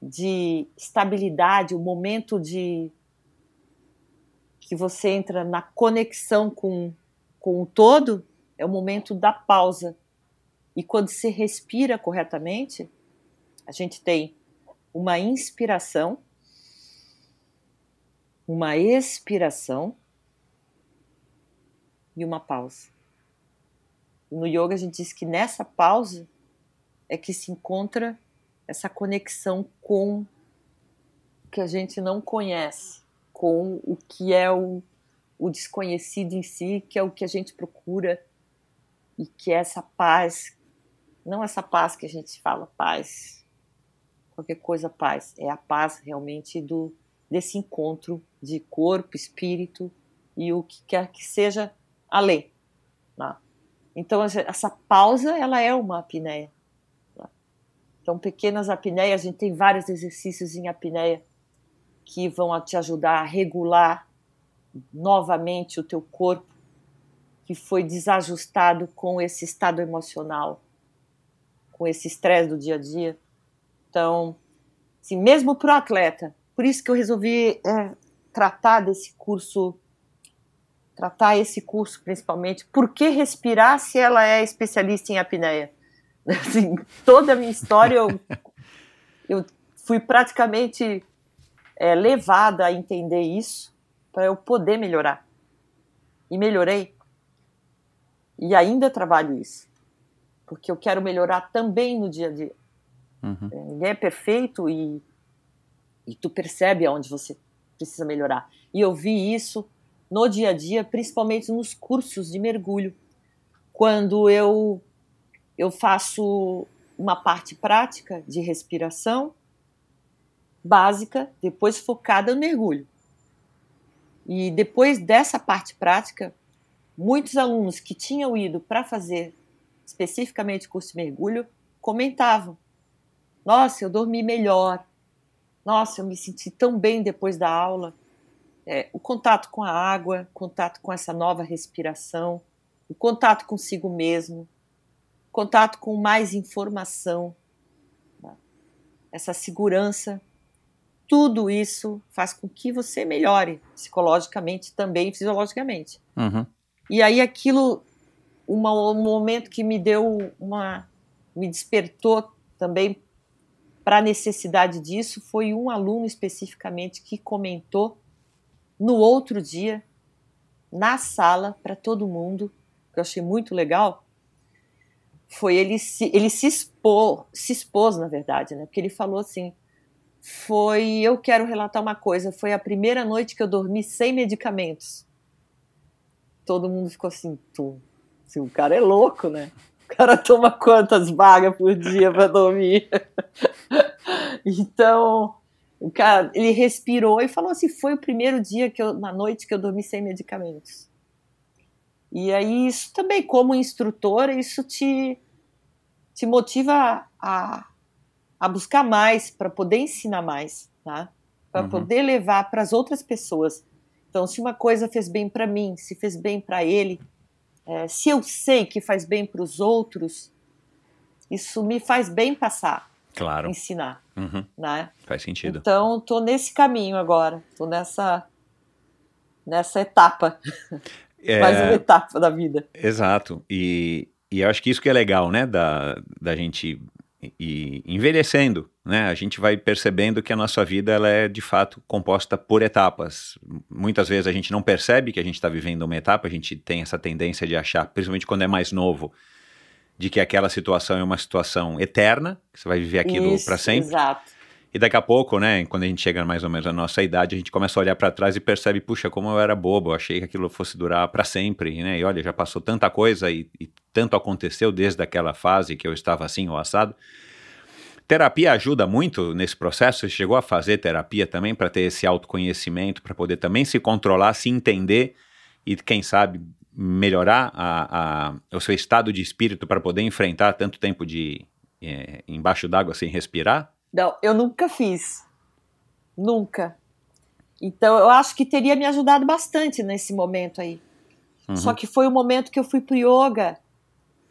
de estabilidade, o momento de que você entra na conexão com, com o todo, é o momento da pausa. E quando se respira corretamente, a gente tem uma inspiração, uma expiração e uma pausa. No yoga a gente diz que nessa pausa é que se encontra essa conexão com o que a gente não conhece, com o que é o, o desconhecido em si, que é o que a gente procura e que é essa paz, não essa paz que a gente fala, paz, qualquer coisa paz, é a paz realmente do desse encontro de corpo, espírito e o que quer que seja além. Né? Então essa pausa ela é uma apneia. Então, pequenas apneias, a gente tem vários exercícios em apneia que vão te ajudar a regular novamente o teu corpo que foi desajustado com esse estado emocional, com esse estresse do dia a dia. Então, assim, mesmo para o atleta, por isso que eu resolvi é, tratar desse curso, tratar esse curso principalmente. Por que respirar se ela é especialista em apneia? Assim, toda a minha história eu, eu fui praticamente é, levada a entender isso para eu poder melhorar. E melhorei. E ainda trabalho isso. Porque eu quero melhorar também no dia a dia. Uhum. É, Ninguém é perfeito e, e tu percebe aonde você precisa melhorar. E eu vi isso no dia a dia, principalmente nos cursos de mergulho. Quando eu, eu faço uma parte prática de respiração básica, depois focada no mergulho. E depois dessa parte prática, muitos alunos que tinham ido para fazer especificamente curso de mergulho comentavam: Nossa, eu dormi melhor. Nossa, eu me senti tão bem depois da aula. É, o contato com a água, contato com essa nova respiração, o contato consigo mesmo, contato com mais informação, né? essa segurança tudo isso faz com que você melhore psicologicamente também fisiologicamente. Uhum. E aí aquilo, uma, um momento que me deu uma, me despertou também para a necessidade disso foi um aluno especificamente que comentou no outro dia na sala para todo mundo, que eu achei muito legal. Foi ele se, ele se expor, se expôs na verdade, né? Porque ele falou assim: foi, eu quero relatar uma coisa, foi a primeira noite que eu dormi sem medicamentos. Todo mundo ficou assim, tu, assim, o cara é louco, né? O cara toma quantas vagas por dia para dormir? então, o cara, ele respirou e falou assim, foi o primeiro dia que eu, uma noite que eu dormi sem medicamentos. E aí isso também, como instrutora, isso te te motiva a, a buscar mais para poder ensinar mais, tá? Para Uhum. poder levar para as outras pessoas. Então, se uma coisa fez bem para mim, se fez bem para ele, é, se eu sei que faz bem para os outros, isso me faz bem passar, Claro. ensinar, Uhum. né? Faz sentido. Então, tô nesse caminho agora, tô nessa nessa etapa, É, mais uma etapa da vida. Exato. E, e eu acho que isso que é legal, né? Da, da gente ir envelhecendo, né? A gente vai percebendo que a nossa vida ela é de fato composta por etapas. Muitas vezes a gente não percebe que a gente está vivendo uma etapa, a gente tem essa tendência de achar, principalmente quando é mais novo, de que aquela situação é uma situação eterna, que você vai viver aquilo para sempre. Exato. E daqui a pouco, né, quando a gente chega mais ou menos na nossa idade, a gente começa a olhar para trás e percebe, puxa, como eu era bobo, eu achei que aquilo fosse durar para sempre, né? E olha, já passou tanta coisa e, e tanto aconteceu desde aquela fase que eu estava assim ou assado. Terapia ajuda muito nesse processo. Você chegou a fazer terapia também para ter esse autoconhecimento, para poder também se controlar, se entender e, quem sabe, melhorar a, a, o seu estado de espírito para poder enfrentar tanto tempo de é, embaixo d'água sem respirar? Não, eu nunca fiz. Nunca. Então eu acho que teria me ajudado bastante nesse momento aí. Uhum. Só que foi o momento que eu fui pro yoga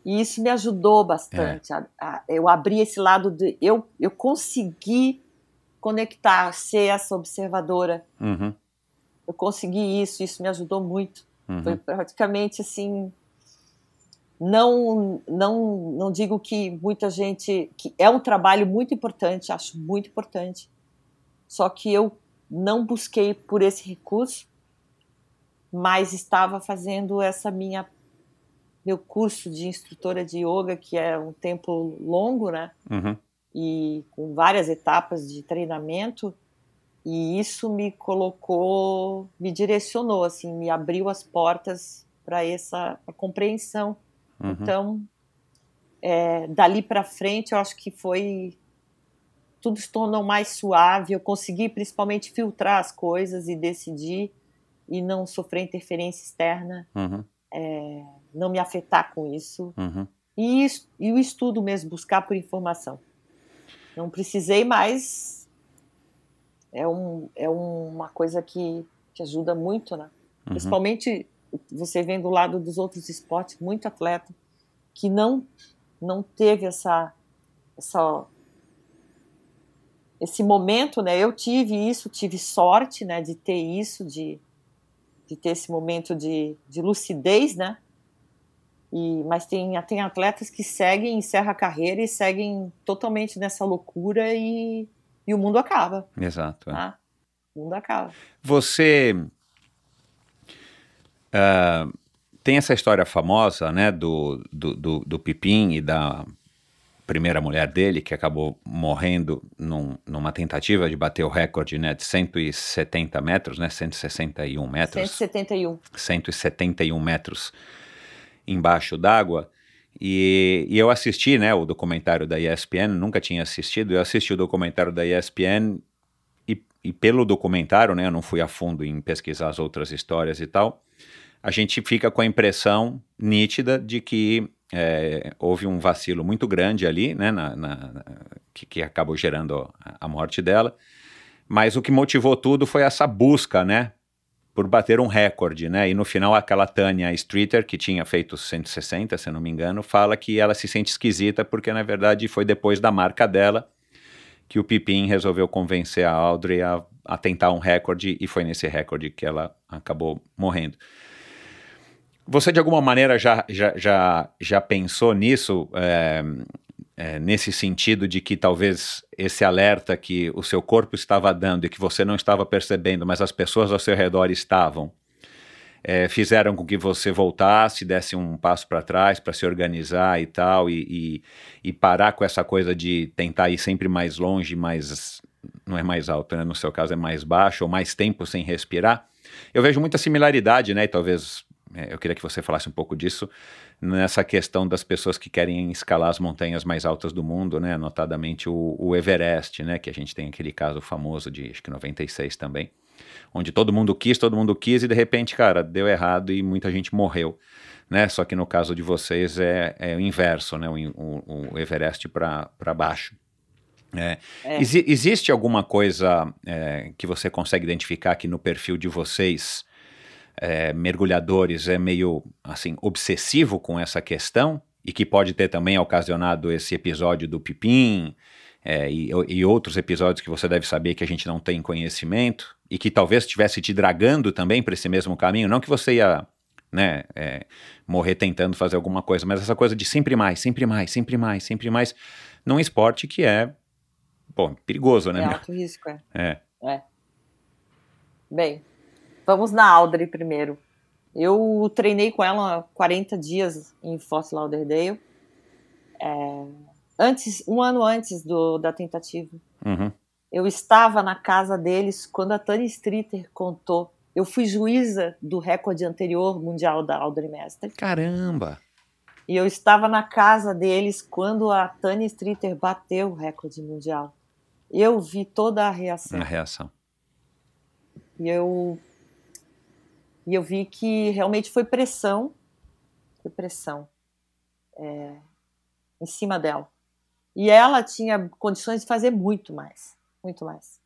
e isso me ajudou bastante. É. A- a- eu abri esse lado de. Eu, eu consegui conectar, ser essa observadora. Uhum, Eu consegui isso, isso me ajudou muito. uhum. Foi praticamente assim. Não, não, não digo que muita gente. que é um trabalho muito importante, acho muito importante. Só que eu não busquei por esse recurso, mas estava fazendo essa minha meu curso de instrutora de yoga, que é um tempo longo, né? Uhum. e com várias etapas de treinamento e isso me colocou, me direcionou, assim, me abriu as portas para essa compreensão. Uhum. Então, é, dali para frente, eu acho que foi tudo se tornou mais suave. Eu consegui, principalmente, filtrar as coisas e decidir e não sofrer interferência externa, Uhum. não me afetar com isso. Uhum. E, e o estudo mesmo, buscar por informação. Não precisei mais. É, um, é uma coisa que, que ajuda muito, né? Uhum. Principalmente você vem do lado dos outros esportes, muito atleta que não não teve essa, essa esse momento, né? Eu tive isso, tive sorte, né, de ter isso, de, de ter esse momento de, de lucidez, né? E, mas tem, tem atletas que seguem, encerram a carreira e seguem totalmente nessa loucura e, e o mundo acaba. Exato. é. Tá? O mundo acaba. Você ah, tem essa história famosa, né, do, do, do, do Pipim e da primeira mulher dele, que acabou morrendo num- numa tentativa de bater o recorde, né, de 170 metros, né, 161 metros. 171. 171 metros embaixo d'água. E, e eu assisti, né, o documentário da ESPN, nunca tinha assistido, eu assisti o documentário da ESPN e, e pelo documentário, né, eu não fui a fundo em pesquisar as outras histórias e tal, a gente fica com a impressão nítida de que é, houve um vacilo muito grande ali, né, na, na- que, que acabou gerando a, a morte dela, mas o que motivou tudo foi essa busca, né, por bater um recorde, né? E no final aquela Tânia Streeter, que tinha feito 160, se não me engano, fala que ela se sente esquisita porque na verdade foi depois da marca dela que o Pipim resolveu convencer a Audrey a, a tentar um recorde e foi nesse recorde que ela acabou morrendo. Você de alguma maneira já, já, já, já pensou nisso, é, é, nesse sentido de que talvez esse alerta que o seu corpo estava dando e que você não estava percebendo, mas as pessoas ao seu redor estavam, é, fizeram com que você voltasse, desse um passo para trás para se organizar e tal, e, e, e parar com essa coisa de tentar ir sempre mais longe, mais. não é mais alto, né? No seu caso é mais baixo, ou mais tempo sem respirar. Eu vejo muita similaridade, né? E talvez eu queria que você falasse um pouco disso nessa questão das pessoas que querem escalar as montanhas mais altas do mundo, né? Notadamente o, o Everest, né? Que a gente tem aquele caso famoso de acho que 96 também, onde todo mundo quis, todo mundo quis e de repente, cara, deu errado e muita gente morreu. Né? Só que no caso de vocês é, é o inverso, né? o, o, o Everest para baixo. É. É. Exi- existe alguma coisa é, que você consegue identificar que no perfil de vocês, é, mergulhadores, é meio assim obsessivo com essa questão e que pode ter também ocasionado esse episódio do Pipim é, e, e outros episódios que você deve saber que a gente não tem conhecimento e que talvez estivesse te dragando também para esse mesmo caminho, não que você ia né, é, morrer tentando fazer alguma coisa, mas essa coisa de sempre mais, sempre mais, sempre mais, sempre mais, num esporte que é, pô, perigoso, né? É alto risco, é. É. Bem, vamos na Audrey primeiro. Eu treinei com ela 40 dias em Fort Lauderdale. É, antes, um ano antes do, da tentativa. Uhum. Eu estava na casa deles quando a Tani Streeter contou. Eu fui juíza do recorde anterior mundial da Audrey Master. Caramba! E eu estava na casa deles quando a Tani Streeter bateu o recorde mundial. Eu vi toda a reação. A reação. E eu, e eu vi que realmente foi pressão, foi pressão é, em cima dela. E ela tinha condições de fazer muito mais, muito mais.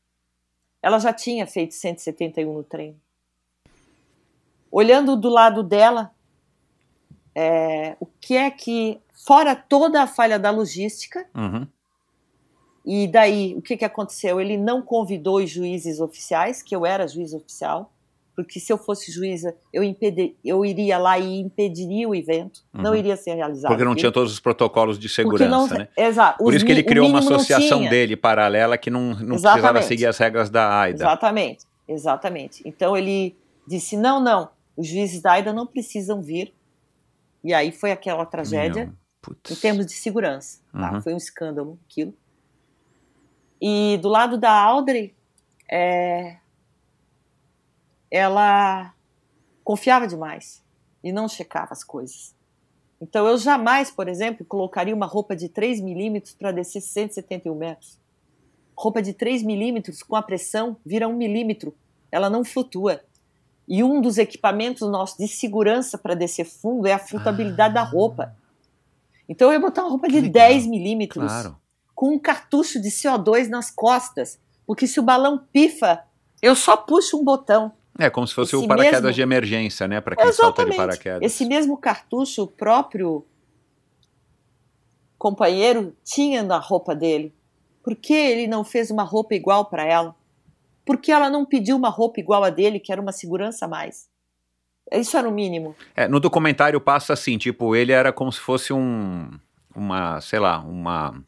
Ela já tinha feito 171 no treino. Olhando do lado dela, é, o que é que, fora toda a falha da logística, Uhum. e daí, o que, que aconteceu? Ele não convidou os juízes oficiais, que eu era juiz oficial, porque se eu fosse juíza, eu, impedi, eu iria lá e impediria o evento, não Uhum. iria ser realizado. Porque não tinha todos os protocolos de segurança, não- né? Exato. Por isso que ele criou uma não associação dele paralela que não, não precisava seguir as regras da AIDA. Exatamente, exatamente. Então ele disse: não, não, os juízes da AIDA não precisam vir. E aí foi aquela tragédia. Em termos de segurança. tá? Uhum. Foi um escândalo aquilo. E do lado da Audrey, é, ela confiava demais e não checava as coisas. Então eu jamais, por exemplo, colocaria uma roupa de 3 milímetros para descer 171 metros. Roupa de 3 milímetros com a pressão vira 1 milímetro. Ela não flutua. E um dos equipamentos nossos de segurança para descer fundo é a flutuabilidade da roupa. Então eu ia botar uma roupa de legal. 10 milímetros Claro. com um cartucho de CO2 nas costas. Porque se o balão pifa, eu só puxo um botão. É como se fosse Esse o paraquedas mesmo- de emergência, né? Para quem salta de paraquedas. Esse mesmo cartucho, o próprio companheiro tinha na roupa dele. Por que ele não fez uma roupa igual para ela? Por que ela não pediu uma roupa igual a dele, que era uma segurança a mais? Isso era o mínimo. É, no documentário passa assim, tipo, ele era como se fosse um, uma, sei lá, uma,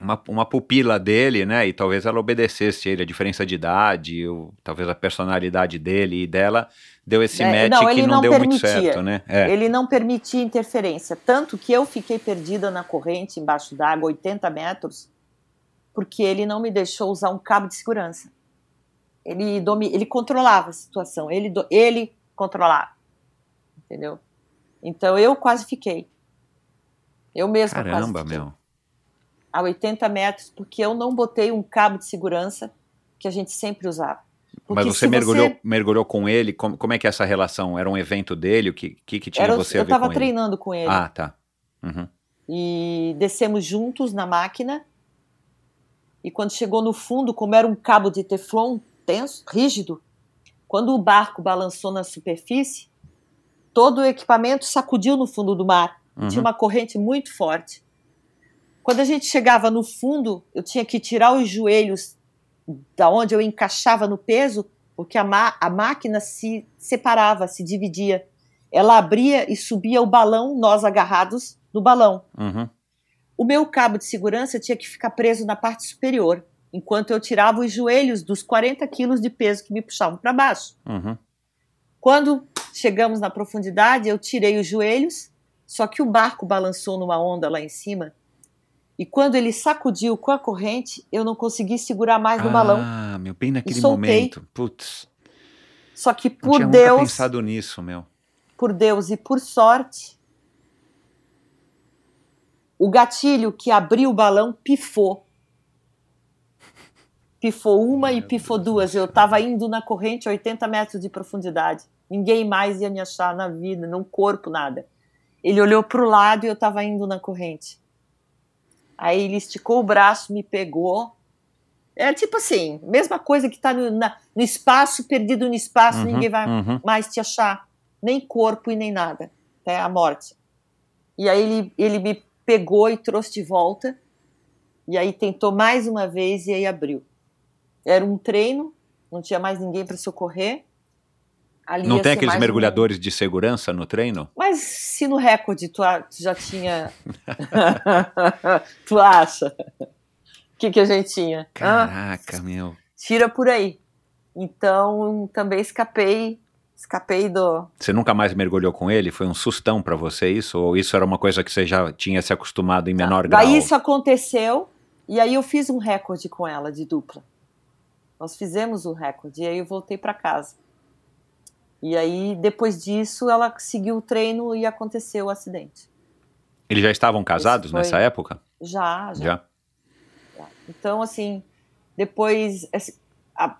uma, uma pupila dele, né? E talvez ela obedecesse ele, a diferença de idade, ou, talvez a personalidade dele e dela deu esse É, match não, que ele não, não deu muito permitia. certo, né? É. Ele não permitia interferência. Tanto que eu fiquei perdida na corrente, embaixo d'água, 80 metros, porque ele não me deixou usar um cabo de segurança. Ele, domi ele controlava a situação, ele, do ele controlava. Entendeu? Então eu quase fiquei. Eu mesma quase Caramba, fiquei. meu. A 80 metros, porque eu não botei um cabo de segurança que a gente sempre usava. Mas Porque você se mergulhou, mergulhou com ele? Como, como é que é essa relação? Era um evento dele? O que, que, que tinha Era, você a eu ver estava com ele? treinando com ele. Ah, tá. Uhum. e descemos juntos na máquina. E quando chegou no fundo, como era um cabo de teflon tenso, rígido, quando o barco balançou na superfície, todo o equipamento sacudiu no fundo do mar. Uhum. Tinha uma corrente muito forte. Quando a gente chegava no fundo, eu tinha que tirar os joelhos da onde eu encaixava no peso, porque a, a máquina se separava, se dividia. Ela abria e subia o balão, nós agarrados no balão. Uhum. O meu cabo de segurança tinha que ficar preso na parte superior, enquanto eu tirava os joelhos dos 40 quilos de peso que me puxavam para baixo. Uhum. Quando chegamos na profundidade, eu tirei os joelhos, só que o barco balançou numa onda lá em cima. E quando ele sacudiu com a corrente, eu não consegui segurar mais no balão. Ah, meu, bem naquele momento. Putz, Só que não por tinha nunca Deus, pensado nisso, meu. por Deus e por sorte, o gatilho que abriu o balão pifou. Pifou uma e pifou duas. Eu estava indo na corrente a 80 metros de profundidade. Ninguém mais ia me achar na vida, no corpo, nada. Ele olhou para o lado e eu estava indo na corrente. Aí ele esticou o braço, me pegou. É tipo assim, mesma coisa que está no, na- no espaço, perdido no espaço, Uhum, ninguém vai uhum. mais te achar, nem corpo e nem nada, até a morte. E aí ele, ele me pegou e trouxe de volta, e aí tentou mais uma vez e aí abriu. Era um treino, não tinha mais ninguém para socorrer. Ali Não tem aqueles mais um- mergulhadores de segurança no treino? Mas se no recorde tu, a- tu já tinha. tu acha? O que, que a gente tinha? Caraca, meu. tira por aí. Então também escapei, escapei do. Você nunca mais mergulhou com ele? Foi um sustão pra você isso? Ou isso era uma coisa que você já tinha se acostumado em menor grau? Daí isso aconteceu e aí eu fiz um recorde com ela de dupla. Nós fizemos o recorde e aí eu voltei para casa. E aí depois disso ela seguiu o treino e aconteceu o acidente. Eles já estavam casados foi- nessa época? Já, já. Já. Então, assim, depois.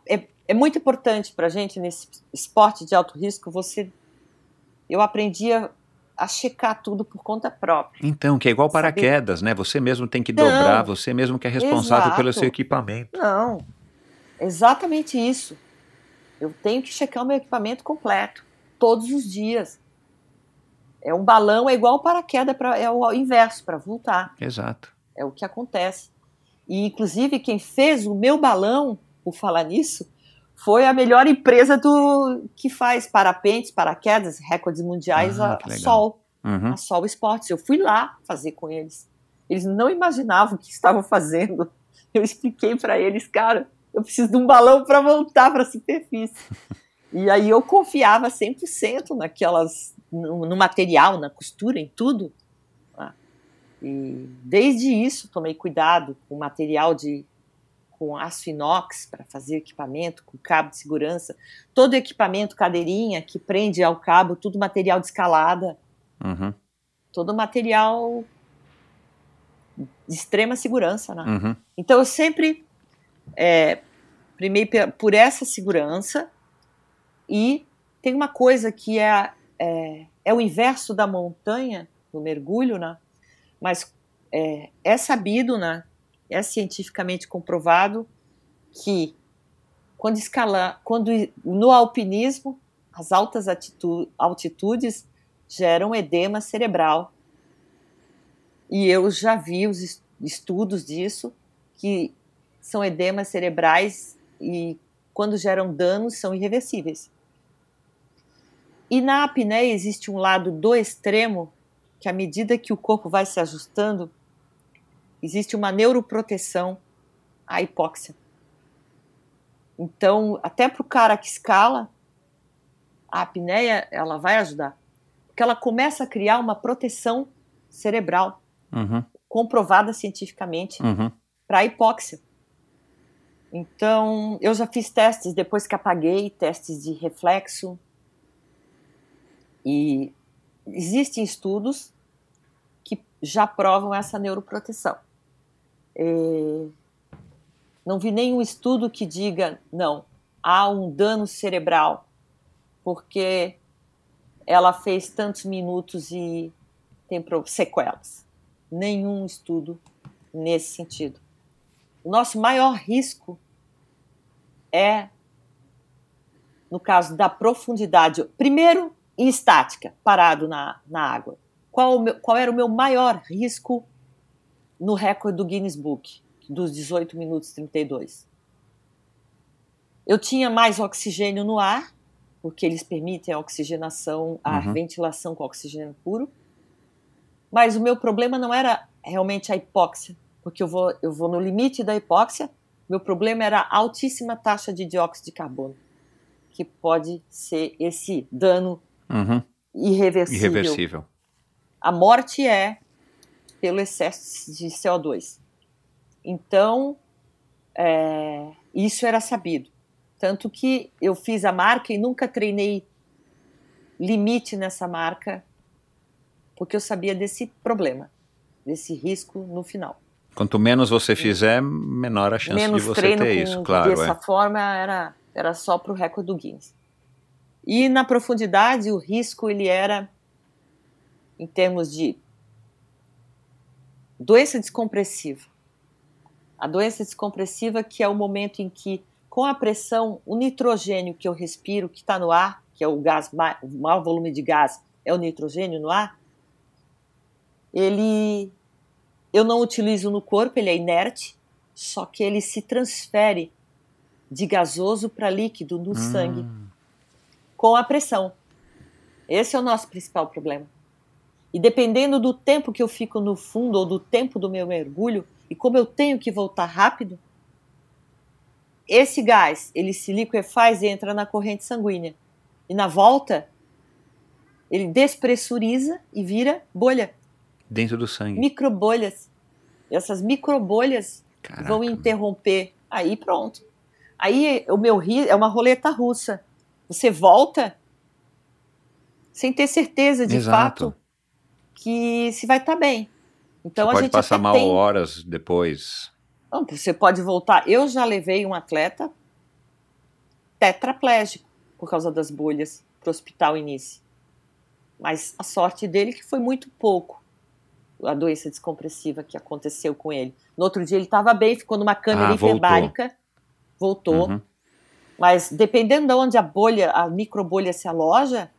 É, é muito importante para gente nesse esporte de alto risco você. Eu aprendi a, a checar tudo por conta própria. Então, que é igual paraquedas, né? Você mesmo tem que Não. dobrar, você mesmo que é responsável pelo Exato. seu equipamento. Não, exatamente isso. Eu tenho que checar o meu equipamento completo, todos os dias. É um balão, é igual paraquedas, pra, é o inverso, para voltar. Exato. É o que acontece. E, inclusive, quem fez o meu balão, por falar nisso, foi a melhor empresa do que faz parapentes, paraquedas, recordes mundiais, Ah, a, a. Sol, Uhum. a Sol Esportes. Eu fui lá fazer com eles. Eles não imaginavam o que estavam fazendo. Eu expliquei para eles, cara, eu preciso de um balão para voltar para a superfície. E aí eu confiava 100% naquelas, no, no material, na costura, em tudo. Ah, E desde isso tomei cuidado com material de com aço inox para fazer equipamento, com cabo de segurança, todo equipamento, cadeirinha que prende ao cabo, tudo material de escalada, Uhum. todo material de extrema segurança, né? Uhum. Então eu sempre é, primei pe- por essa segurança e tem uma coisa que é, é, é o inverso da montanha no mergulho, né? Mas é, é sabido, né? É cientificamente comprovado que quando escalar, quando no alpinismo as altas altitudes geram edema cerebral e eu já vi os es- estudos disso, que são edemas cerebrais e, quando geram danos, são irreversíveis. E na apneia existe um lado do extremo que, à medida que o corpo vai se ajustando, existe uma neuroproteção à hipóxia. Então, até para o cara que escala, a apneia ela vai ajudar, porque ela começa a criar uma proteção cerebral Uhum, comprovada cientificamente uhum. para a hipóxia. Então, eu já fiz testes depois que apaguei, testes de reflexo. E existem estudos que já provam essa neuroproteção. Não vi nenhum estudo que diga, não, há um dano cerebral porque ela fez tantos minutos e tem sequelas. Nenhum estudo nesse sentido. O nosso maior risco é, no caso da profundidade, primeiro em estática, parado na, na água. Qual, meu- qual era o meu maior risco no recorde do Guinness Book, dos 18 minutos e 32? Eu tinha mais oxigênio no ar, porque eles permitem a oxigenação, a Uhum. ventilação com oxigênio puro. Mas o meu problema não era realmente a hipóxia, porque eu vou, eu vou no limite da hipóxia. Meu problema era a altíssima taxa de dióxido de carbono, que pode ser esse dano Uhum. irreversível. Irreversível. A morte é pelo excesso de CO2. Então, é, isso era sabido. Tanto que eu fiz a marca e nunca treinei limite nessa marca, porque eu sabia desse problema, desse risco no final. Quanto menos você fizer, menor a chance Menos de você ter com, isso, claro. dessa é. forma era, era só para o recorde do Guinness. E na profundidade, o risco ele era, em termos de doença descompressiva. A doença descompressiva que é o momento em que, com a pressão, o nitrogênio que eu respiro, que está no ar, que é o gás, o maior volume de gás é o nitrogênio no ar, ele eu não utilizo no corpo, ele é inerte, só que ele se transfere de gasoso para líquido no sangue com a pressão. Esse é o nosso principal problema. E dependendo do tempo que eu fico no fundo ou do tempo do meu mergulho, e como eu tenho que voltar rápido, esse gás, ele se liquefaz e entra na corrente sanguínea. E na volta, ele despressuriza e vira bolha, Dentro do sangue. microbolhas. Essas microbolhas Caraca. vão interromper. Aí pronto. Aí o meu rio é uma roleta russa. Você volta sem ter certeza de Exato. fato que se vai estar bem. Então a Pode gente passar mal tem. horas depois. Não, você pode voltar. Eu já levei um atleta tetraplégico por causa das bolhas para o hospital início. Mas a sorte dele é que foi muito pouco a doença descompressiva que aconteceu com ele. No outro dia ele estava bem, ficou numa câmera Ah, voltou. hiperbárica, voltou. Uhum. Mas dependendo de onde a bolha, a microbolha se aloja,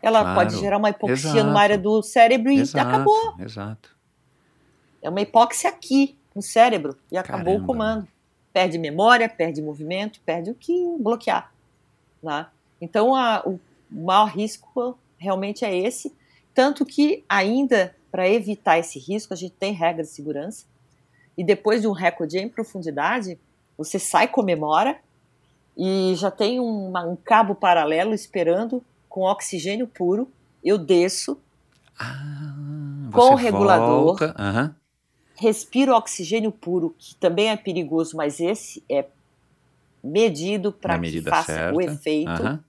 ela Claro, pode gerar uma hipoxia exato. numa área do cérebro e Exato, acabou. Exato. É uma hipóxia aqui, no cérebro, e acabou Caramba. o comando. Perde memória, perde movimento, perde o que bloquear. Né? Então, a- o maior risco realmente é esse. Tanto que, ainda para evitar esse risco, a gente tem regras de segurança. E depois de um recorde em profundidade, você sai, comemora, e já tem uma- um cabo paralelo esperando com oxigênio puro. Eu desço, Ah, Com o regulador. respiro oxigênio puro, que também é perigoso, mas esse é medido para que faça certa. o efeito,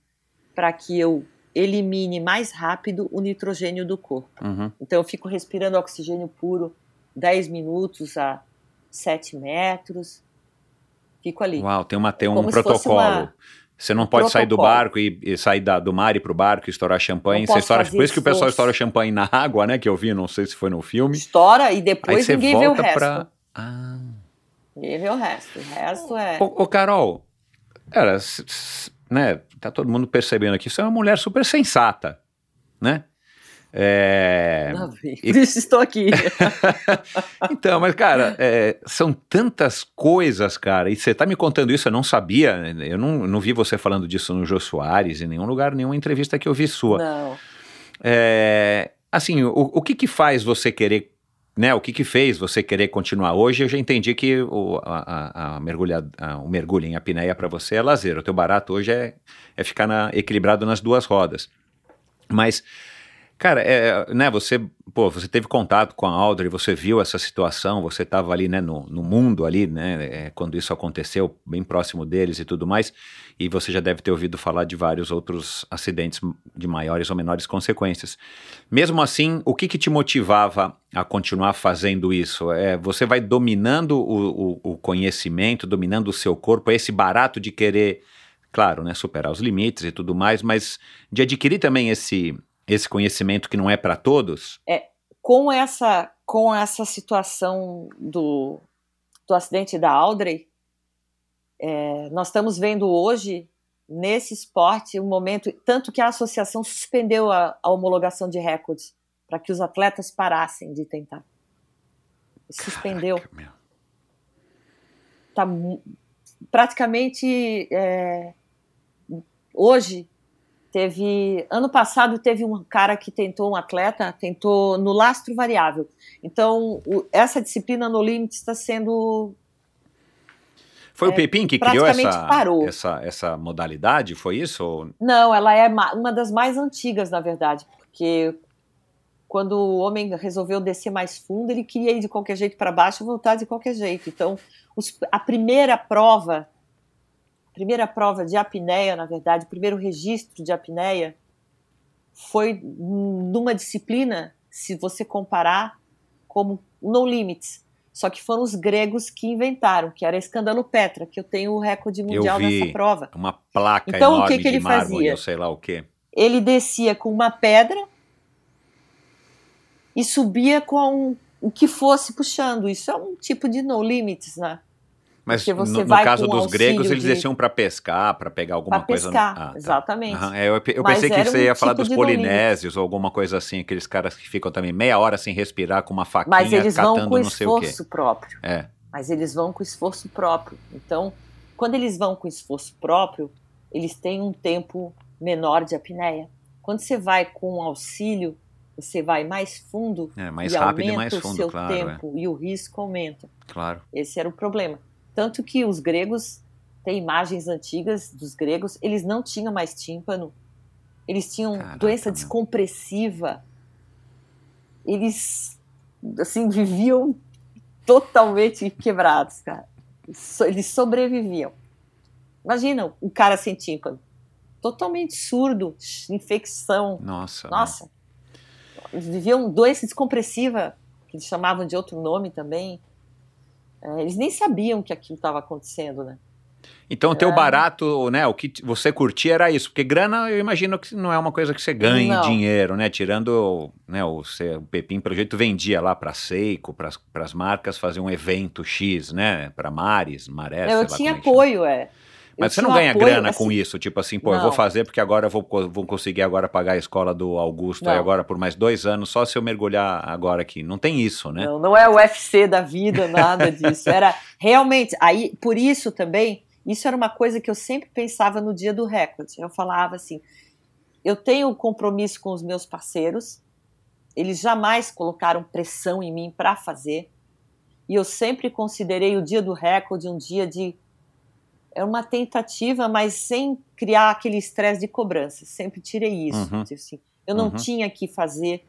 para que eu elimine mais rápido o nitrogênio do corpo. uhum. Então eu fico respirando oxigênio puro 10 minutos a 7 metros, fico ali. Uau, tem, uma, tem um Como protocolo. uma- Você não pode sair do protocolo. barco e, e sair da- do mar e pro barco e estourar champanhe. Você estoura, por isso que o pessoal estoura champanhe na água, né? Que eu vi, não sei se foi no filme. Estoura e depois ninguém vê o resto. pra. Ah. Ninguém vê o resto. O resto é. Ô, ô, Carol, cara, s- né? Tá todo mundo percebendo aqui. Você é uma mulher super sensata, né? É... Por isso estou aqui. então, mas, cara, é, são tantas coisas, cara, e você tá me contando isso, eu não sabia, eu não, não vi você falando disso no Jô Soares, em nenhum lugar, nenhuma entrevista que eu vi sua. Não. É, assim, o, o que que faz você querer né, o que que fez você querer continuar? Hoje eu já entendi que o, a, a, a mergulha, a, o mergulho em apneia para você é lazer. O teu barato hoje é, é ficar na, equilibrado nas duas rodas. Mas Cara, é, né, você, pô, você teve contato com a Audrey, você viu essa situação, você estava ali, né, no, no mundo ali, né, é, quando isso aconteceu, bem próximo deles e tudo mais, e você já deve ter ouvido falar de vários outros acidentes de maiores ou menores consequências. Mesmo assim, o que, que te motivava a continuar fazendo isso? É, você vai dominando o, o, o conhecimento, dominando o seu corpo, é esse barato de querer, claro, né, superar os limites e tudo mais, mas de adquirir também esse esse conhecimento que não é para todos? É, com essa com essa situação do, do acidente da Audrey, é, nós estamos vendo hoje nesse esporte um momento tanto que a associação suspendeu a, a homologação de recordes para que os atletas parassem de tentar. Suspendeu. Caraca, tá praticamente é, hoje Teve ano passado teve um cara que tentou um atleta tentou no lastro variável. Então o, essa disciplina no limite está sendo foi é, o Pepin que criou essa, parou. essa essa modalidade? Foi isso? Não, ela é uma das mais antigas na verdade, porque quando o homem resolveu descer mais fundo, ele queria ir de qualquer jeito para baixo e voltar de qualquer jeito. Então, os, a primeira prova primeira prova de apneia, na verdade, o primeiro registro de apneia foi numa disciplina, se você comparar, como no limits. Só que foram os gregos que inventaram, que era escândalo Petra, que eu tenho o recorde mundial eu vi nessa prova. Uma placa então, enorme o que, que ele mármore, fazia? Eu sei lá o quê. Ele descia com uma pedra e subia com o que fosse puxando. Isso é um tipo de no limits, né? Mas no, no caso dos gregos, eles de... desciam para pescar, para pegar alguma pra coisa. Pescar, ah, tá. exatamente. Uhum. É, eu, eu pensei que você ia um falar tipo dos polinésios ou alguma coisa assim, aqueles caras que ficam também meia hora sem respirar com uma faquinha Mas eles catando vão com não sei o quê. esforço próprio. É. Mas eles vão com esforço próprio. Então, quando eles vão com esforço próprio, eles têm um tempo menor de apneia. Quando você vai com auxílio, você vai mais fundo é, mais e rápido aumenta e mais fundo, o seu claro, é. tempo é. e o risco aumenta. Claro. Esse era o problema. Tanto que os gregos têm imagens antigas dos gregos, eles não tinham mais tímpano, eles tinham Caraca, doença meu. descompressiva, eles assim viviam totalmente quebrados, cara. Eles sobreviviam. Imagina um cara sem tímpano, totalmente surdo, infecção. Nossa. Nossa. Eles viviam doença descompressiva, que eles chamavam de outro nome também. É, eles nem sabiam que aquilo estava acontecendo, né? Então, o teu é. barato, né, o que você curtia era isso, porque grana eu imagino que não é uma coisa que você ganhe não. dinheiro, né, tirando, né, o, o Pepim, pelo jeito, vendia lá para Seiko, para as marcas, fazer um evento X, né, para Mares, Maré, Eu tinha é apoio, é. Mas você não ganha apoio, grana assim, com isso, tipo assim, pô, não. eu vou fazer porque agora eu vou, vou conseguir agora pagar a escola do Augusto, aí agora por mais dois anos, só se eu mergulhar agora aqui. Não tem isso, né? Não, não é o UFC da vida, nada disso. Era realmente, aí, por isso também, isso era uma coisa que eu sempre pensava no dia do recorde. Eu falava assim, eu tenho um compromisso com os meus parceiros, eles jamais colocaram pressão em mim para fazer, e eu sempre considerei o dia do recorde um dia de é uma tentativa, mas sem criar aquele estresse de cobrança. Sempre tirei isso. Uhum. Tipo assim, eu não uhum. tinha que fazer,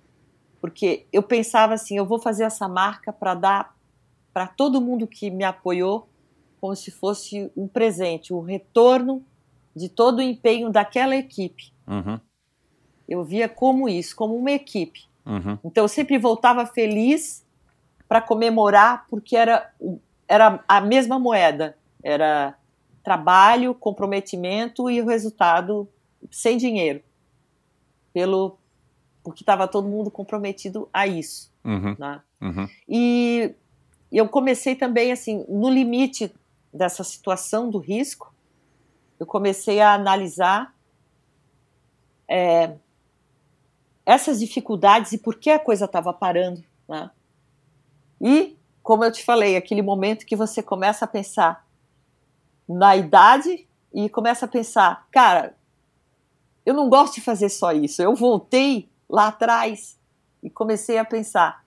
porque eu pensava assim: eu vou fazer essa marca para dar para todo mundo que me apoiou, como se fosse um presente, o um retorno de todo o empenho daquela equipe. Uhum. Eu via como isso, como uma equipe. Uhum. Então eu sempre voltava feliz para comemorar, porque era, era a mesma moeda. Era trabalho, comprometimento e o resultado sem dinheiro. Pelo porque estava todo mundo comprometido a isso. Uhum, né? uhum. E eu comecei também assim, no limite dessa situação do risco, eu comecei a analisar é, essas dificuldades e por que a coisa estava parando. Né? E, como eu te falei, aquele momento que você começa a pensar na idade e começa a pensar, cara, eu não gosto de fazer só isso. Eu voltei lá atrás e comecei a pensar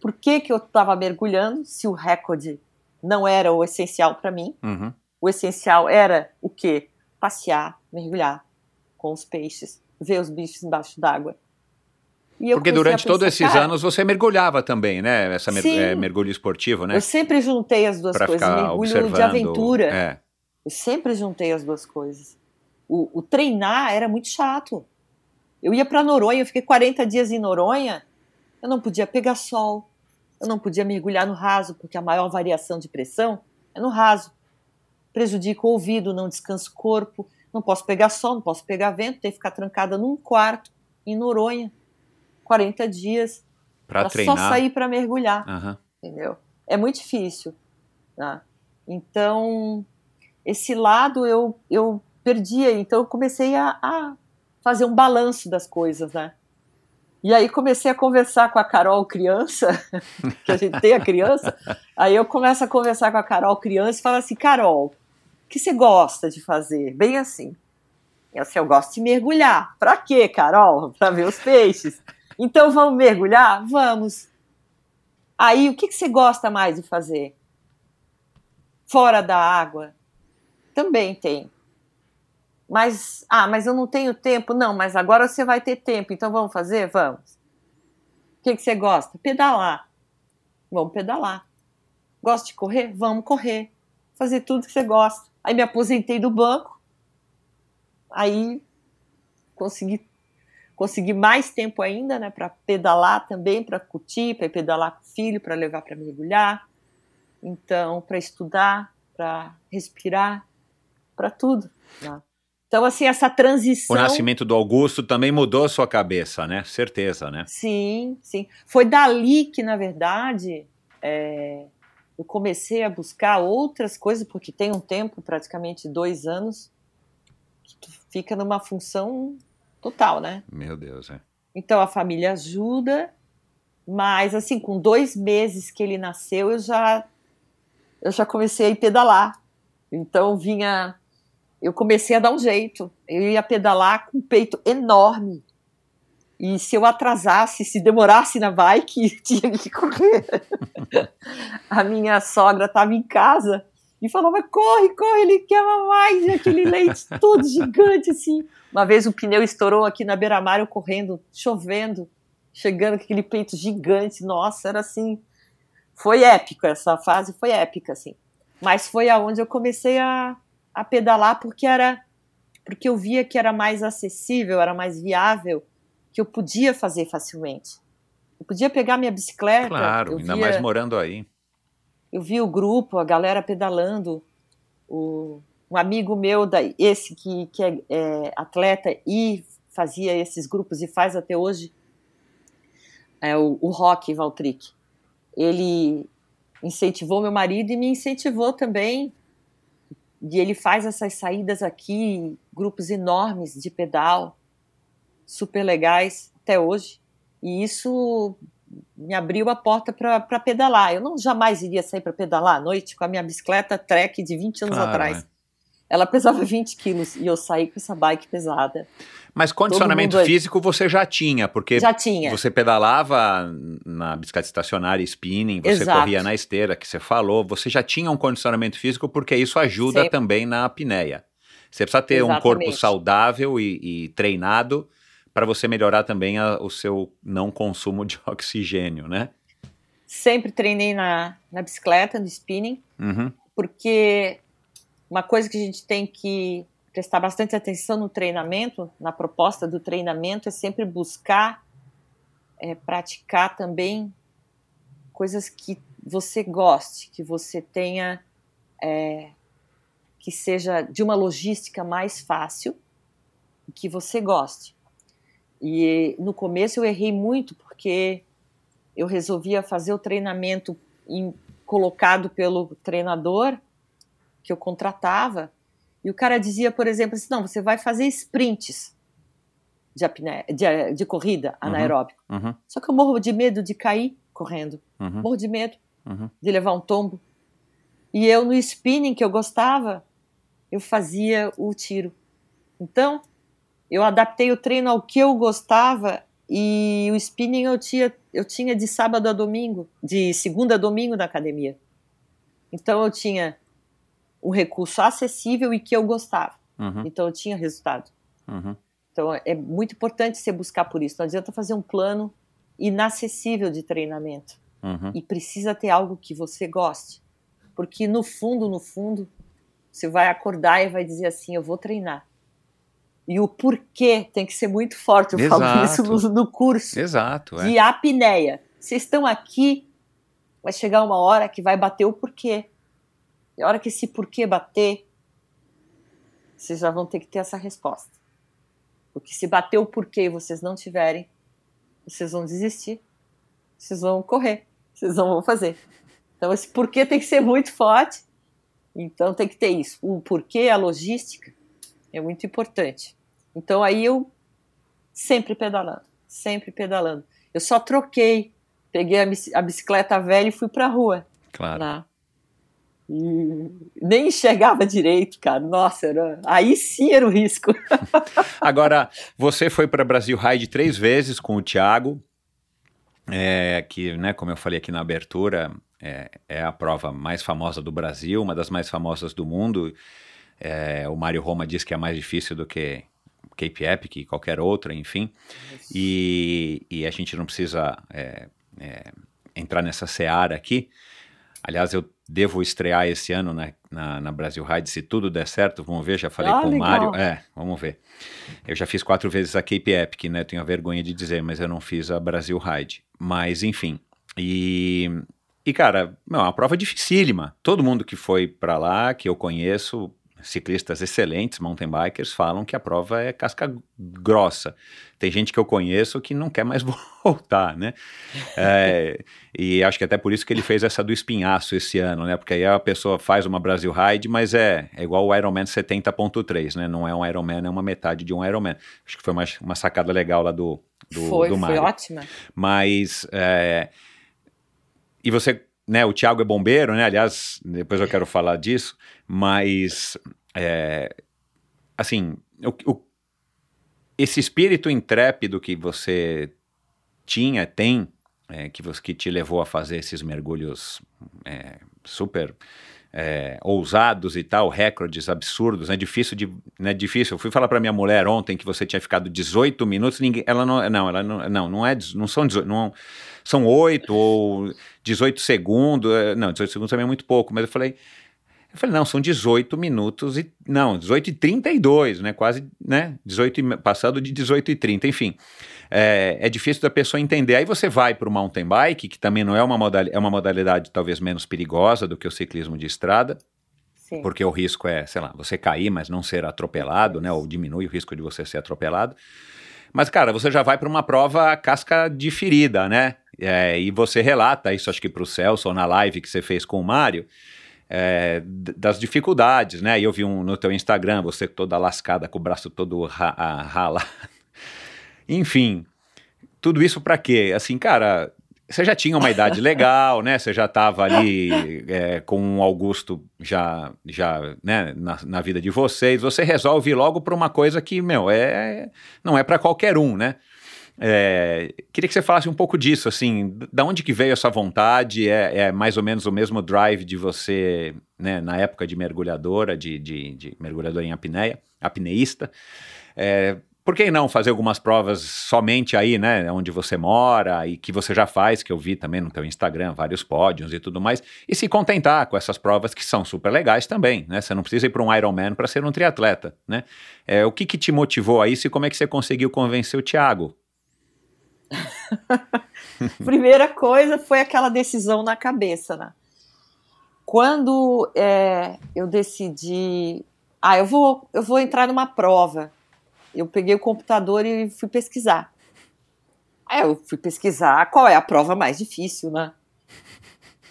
por que, que eu estava mergulhando se o recorde não era o essencial para mim. Uhum. O essencial era o quê? Passear, mergulhar com os peixes, ver os bichos embaixo d'água. Porque durante todos esses cara, anos você mergulhava também, né? Essa mer é, mergulho esportivo, né? Eu sempre juntei as duas pra coisas. Mergulho observando, de aventura. É. Eu sempre juntei as duas coisas. O, o treinar era muito chato. Eu ia para Noronha, eu fiquei 40 dias em Noronha, eu não podia pegar sol, eu não podia mergulhar no raso, porque a maior variação de pressão é no raso. Prejudica o ouvido, não descansa o corpo, não posso pegar sol, não posso pegar vento, tenho que ficar trancada num quarto em Noronha, 40 dias, para só sair para mergulhar, uhum. entendeu? É muito difícil. Né? Então, esse lado eu, eu perdia, então eu comecei a, a fazer um balanço das coisas, né? E aí comecei a conversar com a Carol criança, que a gente tem a criança, aí eu começo a conversar com a Carol criança e falo assim, Carol, o que você gosta de fazer? Bem assim. Eu, assim, eu gosto de mergulhar. Pra quê, Carol? Pra ver os peixes. Então vamos mergulhar? Vamos. Aí, o que, que você gosta mais de fazer? Fora da água? Também tem. Mas, ah, mas eu não tenho tempo. Não, mas agora você vai ter tempo, então vamos fazer? Vamos. O que, que você gosta? Pedalar. Vamos pedalar. Gosta de correr? Vamos correr. Fazer tudo que você gosta. Aí me aposentei do banco. Aí consegui, consegui mais tempo ainda, né, para pedalar também, para curtir, para pedalar com o filho, para levar para mergulhar. Então, para estudar, para respirar, para tudo. Né? Então, assim, essa transição. O nascimento do Augusto também mudou a sua cabeça, né? Certeza, né? Sim, sim. Foi dali que, na verdade, é, eu comecei a buscar outras coisas, porque tem um tempo, praticamente dois anos, que tu fica numa função total, né? Meu Deus, é. Então a família ajuda, mas assim, com dois meses que ele nasceu, eu já eu já comecei a pedalar. Então vinha eu comecei a dar um jeito. Eu ia pedalar com o peito enorme. E se eu atrasasse, se demorasse na bike, tinha que correr. a minha sogra estava em casa e falava: corre, corre, ele quer mais. E aquele leite todo gigante assim. Uma vez o pneu estourou aqui na beira-mar, eu correndo, chovendo, chegando com aquele peito gigante. Nossa, era assim. Foi épico essa fase, foi épica, assim. Mas foi aonde eu comecei a, a pedalar porque era porque eu via que era mais acessível, era mais viável, que eu podia fazer facilmente. Eu podia pegar minha bicicleta. Claro, ainda via, mais morando aí. Eu vi o grupo, a galera pedalando. O, um amigo meu, da, esse que, que é, é atleta e fazia esses grupos e faz até hoje, é o, o Rock Valtric. Ele incentivou meu marido e me incentivou também e ele faz essas saídas aqui, grupos enormes de pedal, super legais até hoje. E isso me abriu a porta para pedalar. Eu não jamais iria sair para pedalar à noite com a minha bicicleta Trek de 20 anos claro, atrás. É. Ela pesava 20 quilos e eu saí com essa bike pesada. Mas condicionamento físico você já tinha, porque já tinha. você pedalava na bicicleta estacionária, spinning, você Exato. corria na esteira, que você falou, você já tinha um condicionamento físico, porque isso ajuda Sempre. também na apneia. Você precisa ter Exatamente. um corpo saudável e, e treinado para você melhorar também a, o seu não consumo de oxigênio, né? Sempre treinei na, na bicicleta, no spinning, uhum. porque uma coisa que a gente tem que prestar bastante atenção no treinamento, na proposta do treinamento, é sempre buscar é, praticar também coisas que você goste, que você tenha, é, que seja de uma logística mais fácil, que você goste. E no começo eu errei muito porque eu resolvia fazer o treinamento em, colocado pelo treinador que eu contratava e o cara dizia, por exemplo, assim: não, você vai fazer sprints de, de, de corrida anaeróbico. Uhum. Só que eu morro de medo de cair correndo. Uhum. Morro de medo Uhum. de levar um tombo. E eu, no spinning que eu gostava, eu fazia o tiro. Então, eu adaptei o treino ao que eu gostava e o spinning eu tinha, eu tinha de sábado a domingo, de segunda a domingo na academia. Então, eu tinha um recurso acessível e que eu gostava. Uhum. Então, eu tinha resultado. Uhum. Então, é muito importante você buscar por isso. Não adianta fazer um plano inacessível de treinamento Uhum. e precisa ter algo que você goste. Porque no fundo, no fundo, você vai acordar e vai dizer assim: eu vou treinar. E o porquê tem que ser muito forte. Eu falo isso Exato. no, no curso Exato. É. de apneia. Vocês estão aqui, vai chegar uma hora que vai bater o porquê. E a hora que esse porquê bater, vocês já vão ter que ter essa resposta. Porque se bater o porquê e vocês não tiverem, vocês vão desistir. Vocês vão correr. Vocês não vão fazer. Então esse porquê tem que ser muito forte. Então tem que ter isso. O porquê, a logística é muito importante. Então aí eu sempre pedalando, sempre pedalando. Eu só troquei, peguei a bici- a bicicleta velha e fui pra rua. Claro. Lá. E nem enxergava direito, cara. Nossa, era... aí sim era o risco. Agora, você foi para Brasil Ride três vezes com o Thiago, é, que, né, como eu falei aqui na abertura, é, é a prova mais famosa do Brasil, uma das mais famosas do mundo. É, o Mário Roma diz que é mais difícil do que Cape Epic e qualquer outra, enfim. E, e a gente não precisa é, é, entrar nessa seara aqui. Aliás, eu devo estrear esse ano na, na, na Brasil Ride, se tudo der certo, vamos ver, já falei Ah, com o legal. Mário. É, vamos ver. Eu já fiz quatro vezes a Cape Epic, né? Tenho a vergonha de dizer, mas eu não fiz a Brasil Ride. Mas, enfim. E, e cara, não, é uma prova dificílima. Todo mundo que foi para lá, que eu conheço, ciclistas excelentes, mountain bikers, falam que a prova é casca grossa. Tem gente que eu conheço que não quer mais voltar, né? É, e acho que até por isso que ele fez essa do espinhaço esse ano, né? Porque aí a pessoa faz uma Brasil Ride, mas é, é igual o Ironman 70.3, né? Não é um Ironman, é uma metade de um Ironman. Acho que foi uma, uma sacada legal lá do, do, foi, do foi ótima. Mas. é, e você, né? O Thiago é bombeiro, né? Aliás, depois eu quero falar disso, mas. é, assim, o, o- esse espírito intrépido que você tinha, tem, é, que, você, que te levou a fazer esses mergulhos é, super é, ousados e tal, recordes absurdos, é difícil de, né, difícil. Eu fui falar para minha mulher ontem que você tinha ficado 18 minutos, ninguém, ela não, não, ela não, não, não é, não são 18, não, são 8 ou 18 segundos, é, não, 18 segundos também é muito pouco, mas eu falei, eu falei, não, são 18 minutos e. Não, 18 e 32, né? Quase, né? 18 e, passado de 18 e 30, enfim. É, é difícil da pessoa entender. Aí você vai para o mountain bike, que também não é uma, modalidade, é uma modalidade talvez menos perigosa do que o ciclismo de estrada, Sim. porque o risco é, sei lá, você cair, mas não ser atropelado, né? Ou diminui o risco de você ser atropelado. Mas, cara, você já vai para uma prova casca de ferida, né? É, e você relata isso, acho que para o Celso, ou na live que você fez com o Mário, é, das dificuldades, né? E eu vi um no teu Instagram, você toda lascada, com o braço todo ra ralado. Enfim, tudo isso para quê? Assim, cara, você já tinha uma idade legal, né? Você já estava ali é, com o Augusto já, já né, na, na vida de vocês. Você resolve logo para uma coisa que, meu, é, não é para qualquer um, né? É, queria que você falasse um pouco disso, assim, da onde que veio essa vontade? É, é mais ou menos o mesmo drive de você, né, na época de mergulhadora, de, de, de mergulhadora em apneia, apneísta. É, por que não fazer algumas provas somente aí, né, onde você mora e que você já faz, que eu vi também no teu Instagram, vários pódios e tudo mais, e se contentar com essas provas que são super legais também, né? Você não precisa ir para um Ironman para ser um triatleta, né? É, o que que te motivou a isso e como é que você conseguiu convencer o Thiago? Primeira coisa foi aquela decisão na cabeça, né? Quando é, eu decidi, ah, eu vou, eu vou entrar numa prova, eu peguei o computador e fui pesquisar. Aí eu fui pesquisar qual é a prova mais difícil, né?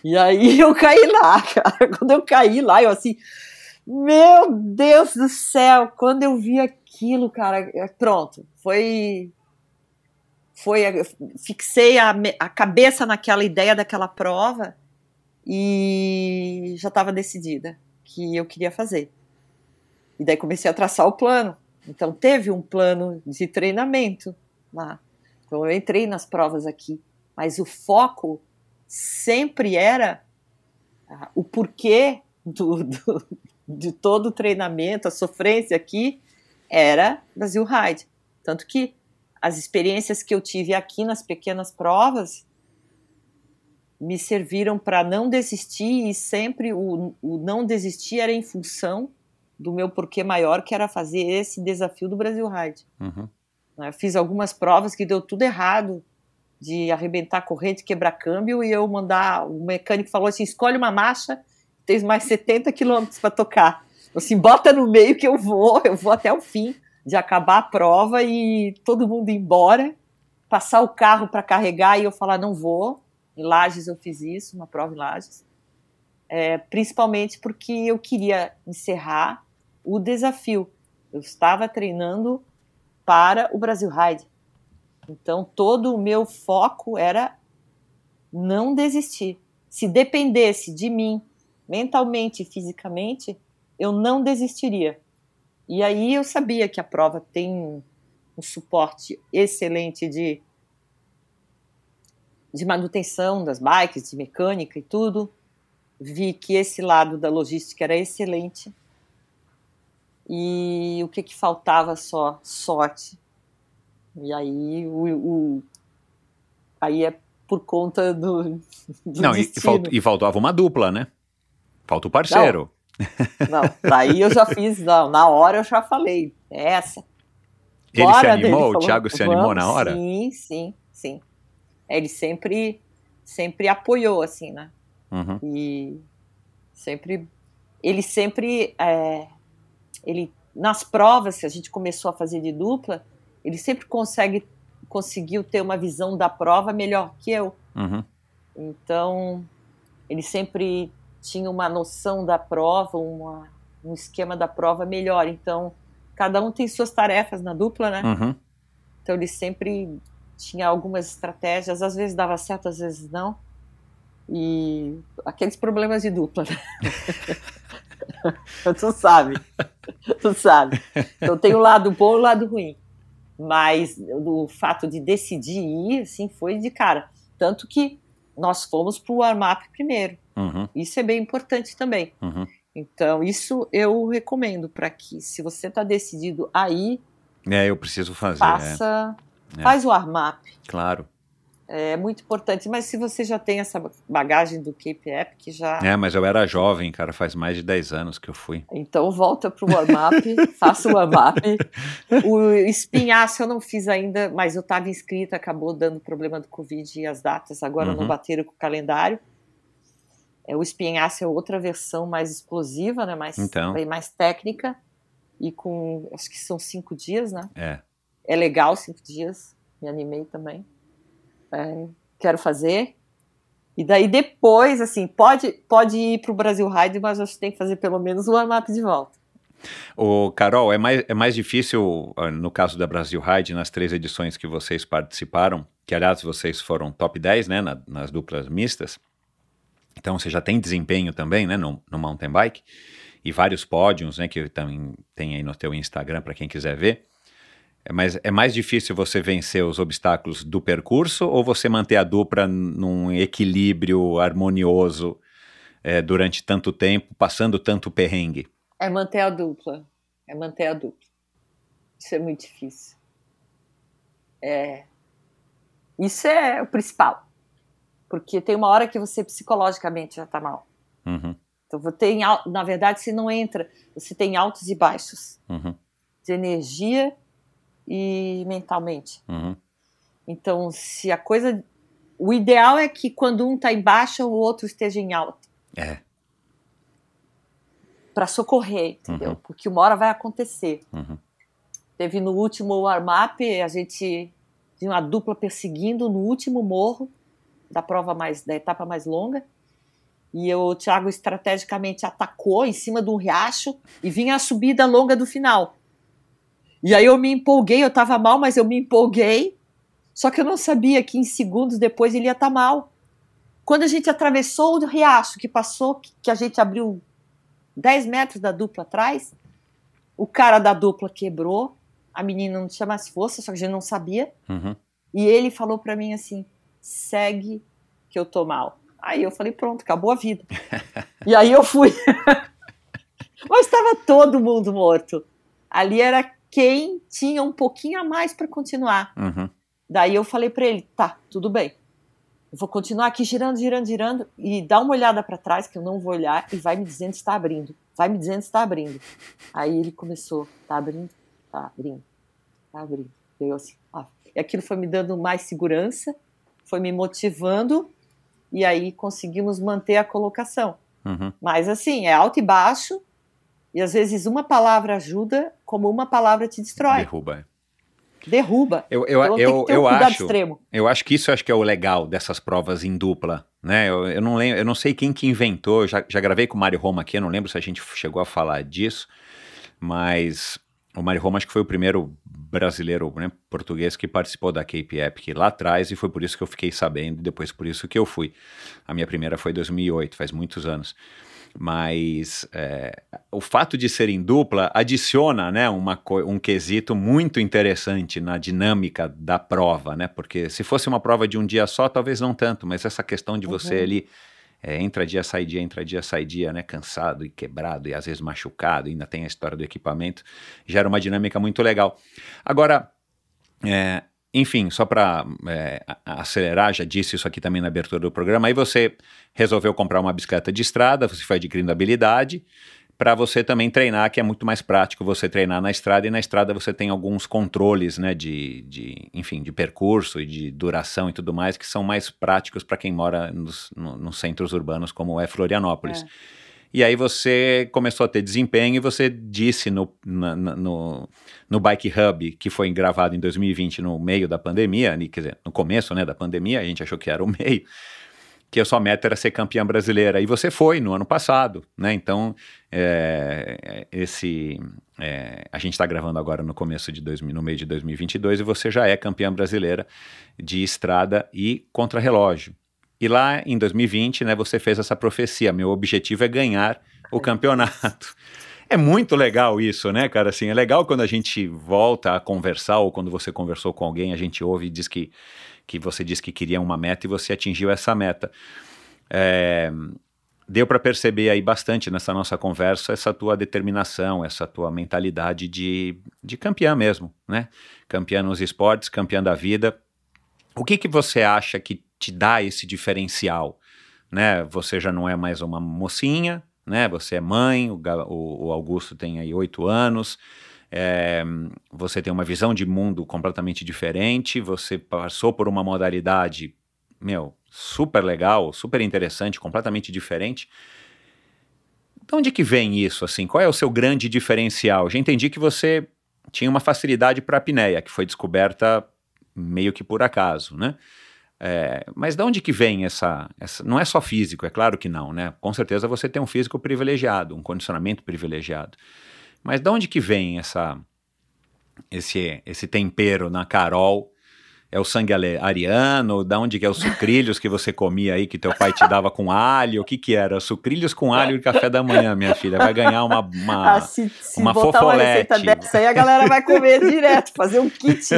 E aí eu caí lá, cara. Quando eu caí lá, eu assim, meu Deus do céu, quando eu vi aquilo cara, é, pronto, foi foi fixei a, a cabeça naquela ideia daquela prova e já estava decidida que eu queria fazer. E daí comecei a traçar o plano. Então teve um plano de treinamento lá. Então eu entrei nas provas aqui, mas o foco sempre era ah, o porquê do, do, de todo o treinamento, a sofrência aqui era Brasil Ride. Tanto que as experiências que eu tive aqui nas pequenas provas me serviram para não desistir e sempre o, o não desistir era em função do meu porquê maior, que era fazer esse desafio do Brasil Ride. Uhum. Eu fiz algumas provas que deu tudo errado, de arrebentar corrente, quebrar câmbio, e eu mandar, o mecânico falou assim, escolhe uma marcha, tem mais 70 quilômetros para tocar. Assim, bota no meio que eu vou, eu vou até o fim de acabar a prova e todo mundo ir embora, passar o carro para carregar e eu falar, não vou. Em Lages eu fiz isso, uma prova em Lages. É, principalmente porque eu queria encerrar o desafio. Eu estava treinando para o Brasil Ride. Então, todo o meu foco era não desistir. Se dependesse de mim, mentalmente e fisicamente, eu não desistiria. E aí eu sabia que a prova tem um suporte excelente de, de manutenção das bikes, de mecânica e tudo. Vi que esse lado da logística era excelente. E o que, que faltava só? Sorte. E aí o, o aí é por conta do. do Não, e, falt, e, faltava uma dupla, né? Falta o parceiro. Não, não, daí eu já fiz, não, na hora eu já falei, é essa. Ele Bora, se animou? Falou, o Thiago se animou na hora? Sim, sim, sim. Ele sempre, sempre apoiou, assim, né? Uhum. E sempre, ele sempre, é, ele, nas provas que a gente começou a fazer de dupla, ele sempre consegue, conseguiu ter uma visão da prova melhor que eu. Uhum. Então, ele sempre tinha uma noção da prova, uma, um esquema da prova melhor. Então, cada um tem suas tarefas na dupla, né? Uhum. Então, ele sempre tinha algumas estratégias, às vezes dava certo, às vezes não. E aqueles problemas de dupla, né? tu sabe, tu sabe. Então tem o lado bom e o lado ruim. Mas o fato de decidir ir, assim, foi de cara. Tanto que nós fomos para o warm-up primeiro. Uhum. Isso é bem importante também. Uhum. Então, isso eu recomendo para que, se você está decidido a ir, é, eu preciso fazer. Faça, é. faz o warm-up. Claro. É muito importante. Mas se você já tem essa bagagem do Cape Epic, já. É, mas eu era jovem, cara, faz mais de 10 anos que eu fui. Então volta pro warm-up, faça o warm-up. O espinhaço eu não fiz ainda, mas eu estava inscrita, acabou dando problema do Covid e as datas agora uhum. não bateram com o calendário. É, o espinhaço é outra versão mais explosiva, né? Mais, então. mais técnica. E com. Acho que são cinco dias, né? É. É legal cinco dias. Me animei também é, quero fazer. E daí depois, assim, pode, pode ir para o Brasil Ride, mas você tem que fazer pelo menos o warm-up de volta. O Carol, é mais, é mais difícil, ah, no caso da Brasil Ride, nas três edições que vocês participaram, que aliás vocês foram top 10, né, na, nas duplas mistas, então você já tem desempenho também, né, no, no mountain bike, e vários pódios, né, que também tem aí no teu Instagram para quem quiser ver. É mais, é mais difícil você vencer os obstáculos do percurso ou você manter a dupla num equilíbrio harmonioso é, durante tanto tempo, passando tanto perrengue? É manter a dupla. É manter a dupla. Isso é muito difícil. É. Isso é o principal. Porque tem uma hora que você psicologicamente já está mal. Uhum. Então, você na verdade, você não entra, você tem altos e baixos uhum. de energia e mentalmente. Uhum. Então, se a coisa. O ideal é que quando um está em baixa, o outro esteja em alta. É. Para socorrer, entendeu? Uhum. Porque uma hora vai acontecer. Uhum. Teve no último warm-up, a gente tinha uma dupla perseguindo no último morro da prova mais, da etapa mais longa. E o Thiago estrategicamente atacou em cima de um riacho e vinha a subida longa do final. E aí eu me empolguei, eu tava mal, mas eu me empolguei. Só que eu não sabia que em segundos depois ele ia estar tá mal. Quando a gente atravessou o riacho, que passou, que a gente abriu 10 metros da dupla atrás, o cara da dupla quebrou, a menina não tinha mais força, só que a gente não sabia. Uhum. E ele falou para mim assim: segue que eu tô mal. Aí eu falei: pronto, acabou a vida. e aí eu fui. Mas estava todo mundo morto. Ali era quem tinha um pouquinho a mais para continuar. Uhum. Daí eu falei para ele: tá, tudo bem. Eu vou continuar aqui girando, girando, girando e dá uma olhada para trás que eu não vou olhar e vai me dizendo se está abrindo. Vai me dizendo se está abrindo. Aí ele começou: tá abrindo, tá abrindo, tá abrindo. Eu assim, ah. E aquilo foi me dando mais segurança, foi me motivando e aí conseguimos manter a colocação. Uhum. Mas assim, é alto e baixo, e às vezes uma palavra ajuda, como uma palavra te destrói. Derruba. Derruba. Eu, eu, Então, eu, um eu acho, extremo. eu acho que isso acho que é o legal dessas provas em dupla, né? Eu, eu não lembro, eu não sei quem que inventou, já, já gravei com o Mário Roma aqui, eu não lembro se a gente chegou a falar disso, mas o Mário Roma acho que foi o primeiro brasileiro, né, português que participou da Cape Epic lá atrás e foi por isso que eu fiquei sabendo, depois por isso que eu fui. A minha primeira foi em 2008, faz muitos anos. Mas é, o fato de ser em dupla adiciona né, uma, um quesito muito interessante na dinâmica da prova, né? Porque se fosse uma prova de um dia só, talvez não tanto, mas essa questão de você Uhum. ali é, entra dia, sai dia, entra dia, sai dia, né? Cansado e quebrado e às vezes machucado, ainda tem a história do equipamento, gera uma dinâmica muito legal. Agora, é, enfim, só para acelerar, já disse isso aqui também na abertura do programa, aí você resolveu comprar uma bicicleta de estrada, você foi adquirindo habilidade, para você também treinar, que é muito mais prático você treinar na estrada, e na estrada você tem alguns controles, né, de, de enfim, de percurso e de duração e tudo mais, que são mais práticos para quem mora nos, no- nos centros urbanos, como é Florianópolis. É. E aí você começou a ter desempenho e você disse no, na- no, no Bike Hub, que foi gravado em 2020 no meio da pandemia, quer dizer, no começo né, da pandemia, a gente achou que era o meio, que a sua meta era ser campeã brasileira. E você foi no ano passado, né? Então, é, esse. é, a gente está gravando agora no começo de 2000, no meio de 2022 e você já é campeã brasileira de estrada e contrarrelógio. E lá em 2020, né, você fez essa profecia: meu objetivo é ganhar o campeonato. É muito legal isso, né, cara? Assim, é legal quando a gente volta a conversar ou quando você conversou com alguém, a gente ouve e diz que, que você disse que queria uma meta e você atingiu essa meta. É, deu para perceber aí bastante nessa nossa conversa essa tua determinação, essa tua mentalidade de, de campeã mesmo, né? Campeã nos esportes, campeã da vida. O que que você acha que te dá esse diferencial? Né? Você já não é mais uma mocinha, né? Você é mãe, o, o Augusto tem aí oito anos, é, você tem uma visão de mundo completamente diferente, você passou por uma modalidade, meu, super legal, super interessante, completamente diferente. De onde que vem isso, assim? Qual é o seu grande diferencial? Já entendi que você tinha uma facilidade para a apneia, que foi descoberta meio que por acaso, né? É, mas de onde que vem essa, essa. Não é só físico, é claro que não, né? Com certeza você tem um físico privilegiado, um condicionamento privilegiado. Mas de onde que vem essa, esse, esse tempero na Carol? É o sangue ariano? Da onde que é os sucrilhos que você comia aí, que teu pai te dava com alho? O que que era? Sucrilhos com alho e café da manhã, minha filha. Vai ganhar uma... uma... Ah, se, se uma botar uma receita fofolete. dessa aí, a galera vai comer direto, fazer um kit.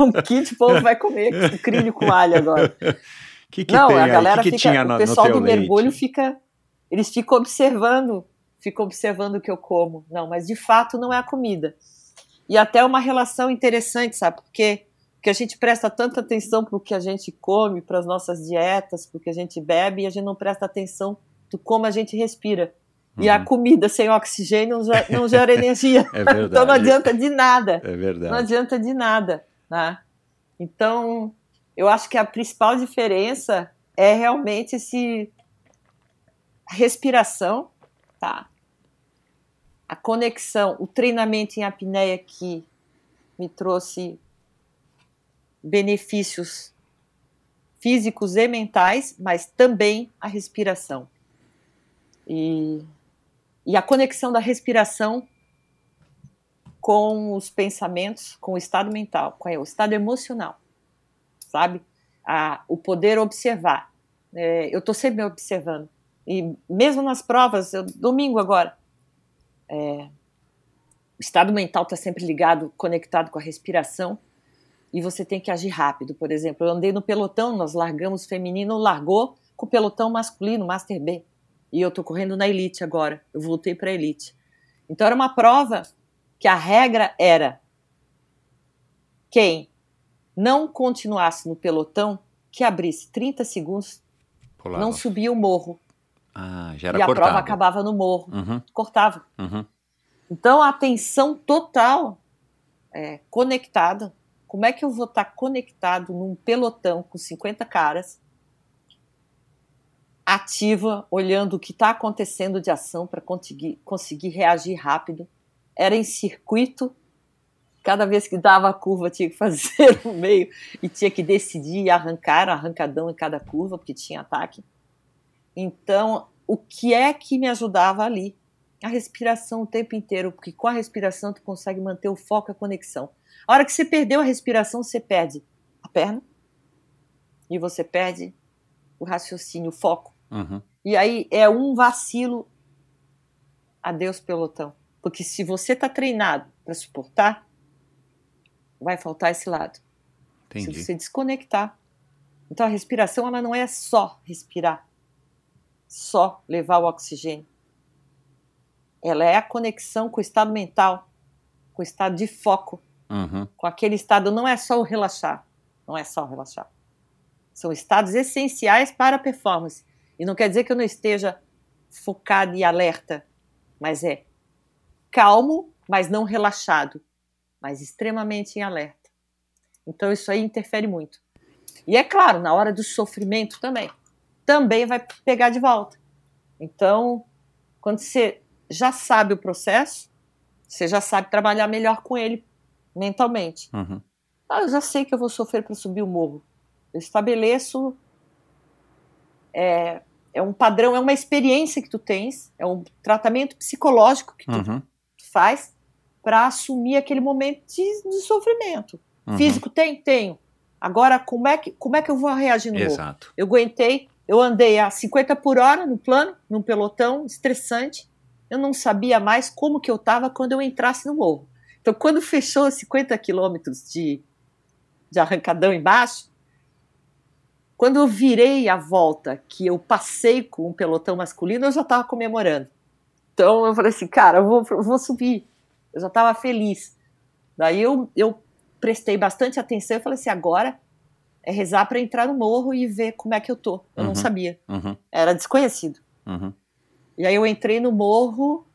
um kit, o povo vai comer sucrilho com alho agora. que que Não, tem a galera que fica. o pessoal do mergulho leite? fica. Eles ficam observando, ficam observando o que eu como. Não, mas de fato não é a comida. E até uma relação interessante, sabe? Porque, porque a gente presta tanta atenção pro que a gente come, para as nossas dietas, pro que a gente bebe, e a gente não presta atenção do como a gente respira. E a Uhum. comida sem oxigênio não gera, não gera energia. É verdade. Então não adianta de nada. É Não verdade. adianta de nada, né? Então, eu acho que a principal diferença é realmente esse respiração, tá? A conexão, o treinamento em apneia que me trouxe benefícios físicos e mentais, mas também a respiração. E, e a conexão da respiração com os pensamentos, com o estado mental, com o estado emocional, sabe? A, o poder observar. É, eu estou sempre me observando. E mesmo nas provas, eu, domingo agora, é, o estado mental está sempre ligado, conectado com a respiração, e você tem que agir rápido. Por exemplo, eu andei no pelotão, nós largamos feminino, largou com o pelotão masculino, Master B. E eu estou correndo na elite agora. Eu voltei para a elite. Então era uma prova que a regra era quem não continuasse no pelotão, que abrisse 30 segundos, Pulava. não subia o morro. Ah, já era e a cortado. prova acabava no morro. Uhum. Cortava. Uhum. Então a atenção total é, conectada. Como é que eu vou estar conectado num pelotão com 50 caras, ativa, olhando o que está acontecendo de ação para conseguir, conseguir reagir rápido? Era em circuito. Cada vez que dava a curva, tinha que fazer no meio e tinha que decidir arrancar, arrancadão em cada curva, porque tinha ataque. Então, o que é que me ajudava ali? A respiração o tempo inteiro, porque com a respiração tu consegue manter o foco e a conexão. A hora que você perdeu a respiração, você perde a perna e você perde o raciocínio, o foco. Uhum. E aí é um vacilo. Adeus, pelotão. Porque se você está treinado para suportar, vai faltar esse lado. Entendi. Se você desconectar. Então a respiração ela não é só respirar, só levar o oxigênio. Ela é a conexão com o estado mental, com o estado de foco, uhum. com aquele estado. Não é só o relaxar, não é só o relaxar. São estados essenciais para a performance. E não quer dizer que eu não esteja focado e alerta, mas é calmo, mas não relaxado, mas extremamente em alerta. Então isso aí interfere muito. E é claro, na hora do sofrimento também, também vai pegar de volta. Então, quando você já sabe o processo, você já sabe trabalhar melhor com ele mentalmente. Uhum. Ah, eu já sei que eu vou sofrer para subir o morro. Eu estabeleço é, é um padrão, é uma experiência que tu tens, é um tratamento psicológico que tu uhum. faz para assumir aquele momento de, de sofrimento. Uhum. Físico tem? Tenho. Agora, como é, que, como é que eu vou reagir no Exato. morro? Eu aguentei, eu andei a 50 por hora no plano, num pelotão, estressante. Eu não sabia mais como que eu estava quando eu entrasse no morro. Então, quando fechou 50 quilômetros de, de arrancadão embaixo, quando eu virei a volta, que eu passei com um pelotão masculino, eu já estava comemorando. Então eu falei assim, cara, eu vou, eu vou subir. Eu já estava feliz. Daí eu, eu prestei bastante atenção e falei assim, agora é rezar para entrar no morro e ver como é que eu tô. Eu Uhum. não sabia. Uhum. Era desconhecido. Uhum. E aí eu entrei no morro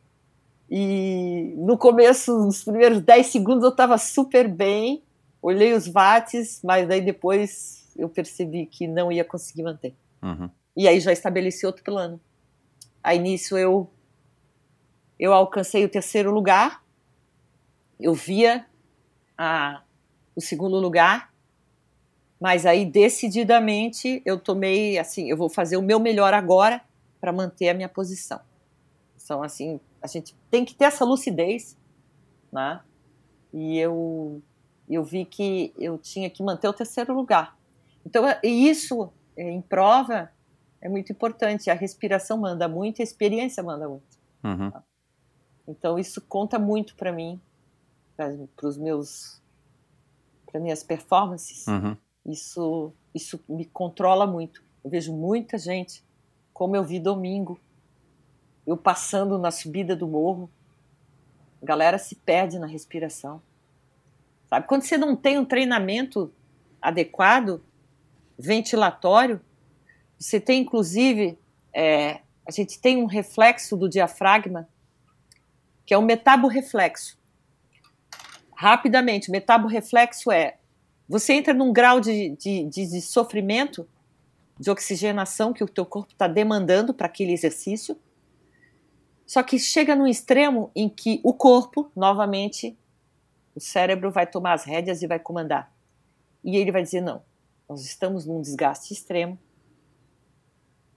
e no começo, nos primeiros 10 segundos, eu estava super bem. Olhei os watts, mas daí depois eu percebi que não ia conseguir manter. Uhum. E aí já estabeleci outro plano. Aí nisso eu eu alcancei o terceiro lugar. Eu via a, o segundo lugar, mas aí decididamente eu tomei assim, eu vou fazer o meu melhor agora para manter a minha posição. Então assim, a gente tem que ter essa lucidez, né? E eu eu vi que eu tinha que manter o terceiro lugar. Então, e isso é, em prova é muito importante. A respiração manda muito, a experiência manda muito. Uhum. Então, isso conta muito para mim, para os meus, para minhas performances. Uhum. Isso, isso me controla muito. Eu vejo muita gente, como eu vi domingo, eu passando na subida do morro, a galera se perde na respiração. Sabe? Quando você não tem um treinamento adequado, ventilatório, você tem inclusive, é, a gente tem um reflexo do diafragma, que é o metaborreflexo. Rapidamente, o metaborreflexo é, você entra num grau de, de, de, de sofrimento, de oxigenação que o teu corpo está demandando para aquele exercício, só que chega num extremo em que o corpo, novamente, o cérebro vai tomar as rédeas e vai comandar. E ele vai dizer: não, nós estamos num desgaste extremo.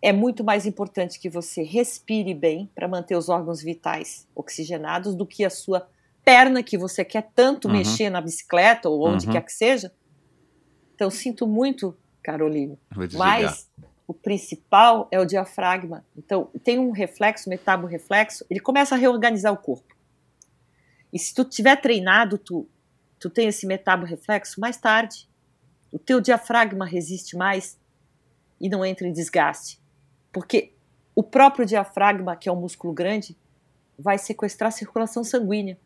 É muito mais importante que você respire bem para manter os órgãos vitais oxigenados do que a sua perna que você quer tanto Uhum. mexer na bicicleta ou onde Uhum. quer que seja. Então, sinto muito, desligar. Mas o principal é o diafragma. Então, tem um reflexo, metaborreflexo, ele começa a reorganizar o corpo. E se tu tiver treinado, tu, tu tem esse metaborreflexo mais tarde. O teu diafragma resiste mais e não entra em desgaste. Porque o próprio diafragma, que é um músculo grande, vai sequestrar a circulação sanguínea.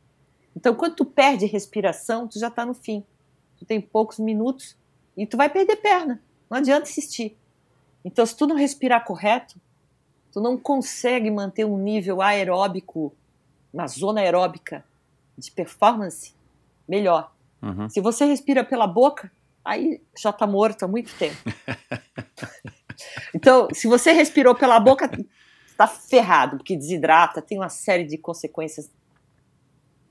Então, quando tu perde respiração, tu já está no fim. Tu tem poucos minutos e tu vai perder perna. Não adianta insistir. Então, se tu não respirar correto, tu não consegue manter um nível aeróbico, uma zona aeróbica de performance melhor. Uhum. Se você respira pela boca, aí já está morto há muito tempo. então, se você respirou pela boca, está ferrado, porque desidrata, tem uma série de consequências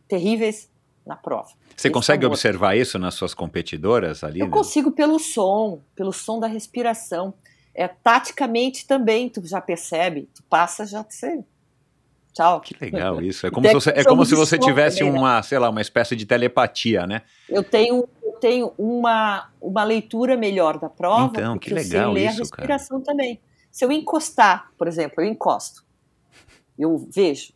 terríveis na prova. Você Esse consegue tá observar isso nas suas competidoras ali? Eu né? consigo pelo som, pelo som da respiração. É taticamente também, tu já percebe, tu passa já você Tchau. Que legal isso. É como, se você, é como se você tivesse também, né? uma, sei lá, uma espécie de telepatia, né? Eu tenho, eu tenho uma, uma leitura melhor da prova, Então, que eu legal sei ler isso, a respiração também. Se eu encostar, por exemplo, eu encosto, eu vejo,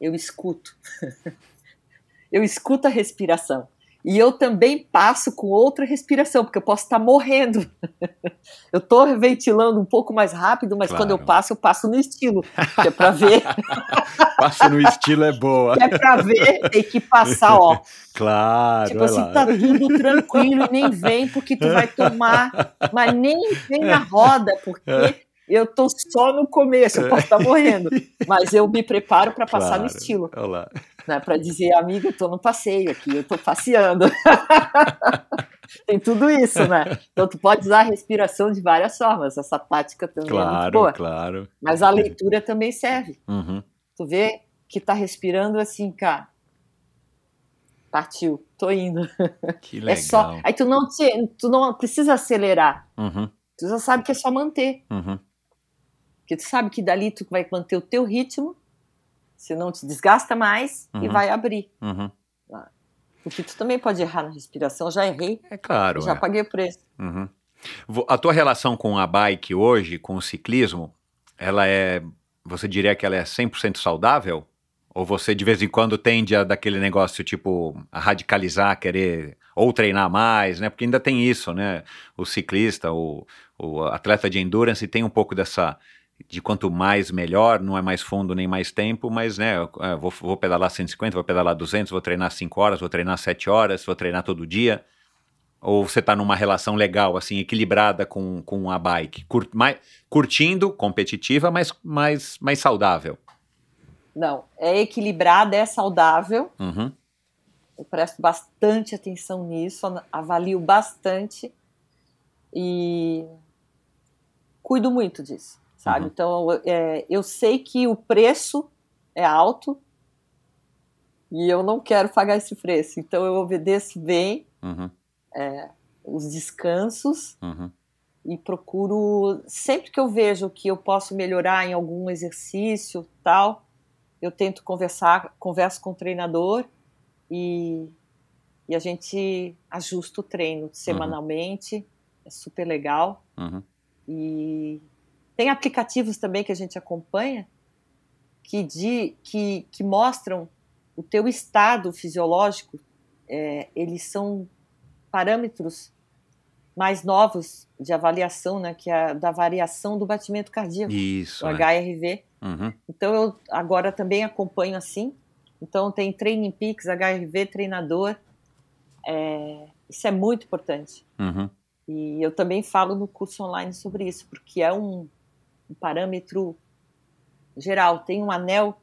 eu escuto, eu escuto a respiração. E eu também passo com outra respiração, porque eu posso estar morrendo. Eu estou ventilando um pouco mais rápido, mas quando eu Claro. passo, eu passo no estilo, que é para ver, Passa no estilo é boa. que é para ver, tem que passar, ó, Claro, Tipo assim, lá. tá tudo tranquilo, nem vem porque tu vai tomar, mas nem vem na roda, porque eu tô só no começo, eu posso estar morrendo. Mas eu me preparo para passar no Claro, estilo, olha lá. Né? Para dizer, amiga, eu tô no passeio aqui, eu tô passeando. Tem tudo isso, né? Então tu pode usar a respiração de várias formas, essa tática também é muito Claro, boa. claro. Mas a leitura também serve. Uhum. Tu vê que tá respirando assim, cara. Partiu, tô indo. Que legal. É só. Aí tu não, te, tu não precisa acelerar. Uhum, Tu já sabe que é só manter. uhum. Porque tu sabe que dali tu vai manter o teu ritmo, se não te desgasta mais e Uhum. vai abrir. Uhum. Porque tu também pode errar na respiração. Eu já errei, É claro. já é. paguei o preço. Uhum. A tua relação com a bike hoje, com o ciclismo, ela é. Você diria que ela é 100% saudável? Ou você de vez em quando tende a daquele negócio tipo a radicalizar, querer ou treinar mais, né? Porque ainda tem isso, né? O ciclista, o, o atleta de endurance tem um pouco dessa de quanto mais melhor, não é mais fundo nem mais tempo, mas né, é, vou, vou pedalar 150, vou pedalar 200, vou treinar 5 horas, vou treinar 7 horas, vou treinar todo dia. Ou você está numa relação legal, assim, equilibrada com, com a bike? Cur- mais, curtindo, competitiva, mas mais, mais saudável. Não, é equilibrada, é saudável. Uhum, Eu presto bastante atenção nisso, avalio bastante e cuido muito disso, sabe? Uhum. Então, é, eu sei que o preço é alto e eu não quero pagar esse preço. Então, eu obedeço bem uhum, os descansos uhum, e procuro sempre que eu vejo que eu posso melhorar em algum exercício tal eu tento conversar converso com o treinador e, e a gente ajusta o treino semanalmente é super legal uhum. e tem aplicativos também que a gente acompanha que de que, que mostram o teu estado fisiológico é, eles são parâmetros mais novos de avaliação, né, que é a da variação do batimento cardíaco, Isso. o é. HRV. Uhum, Então eu agora também acompanho assim. Então tem Training Peaks, HRV, treinador. É, isso é muito importante. uhum, E eu também falo no curso online sobre isso, porque é um, um parâmetro geral. Tem um anel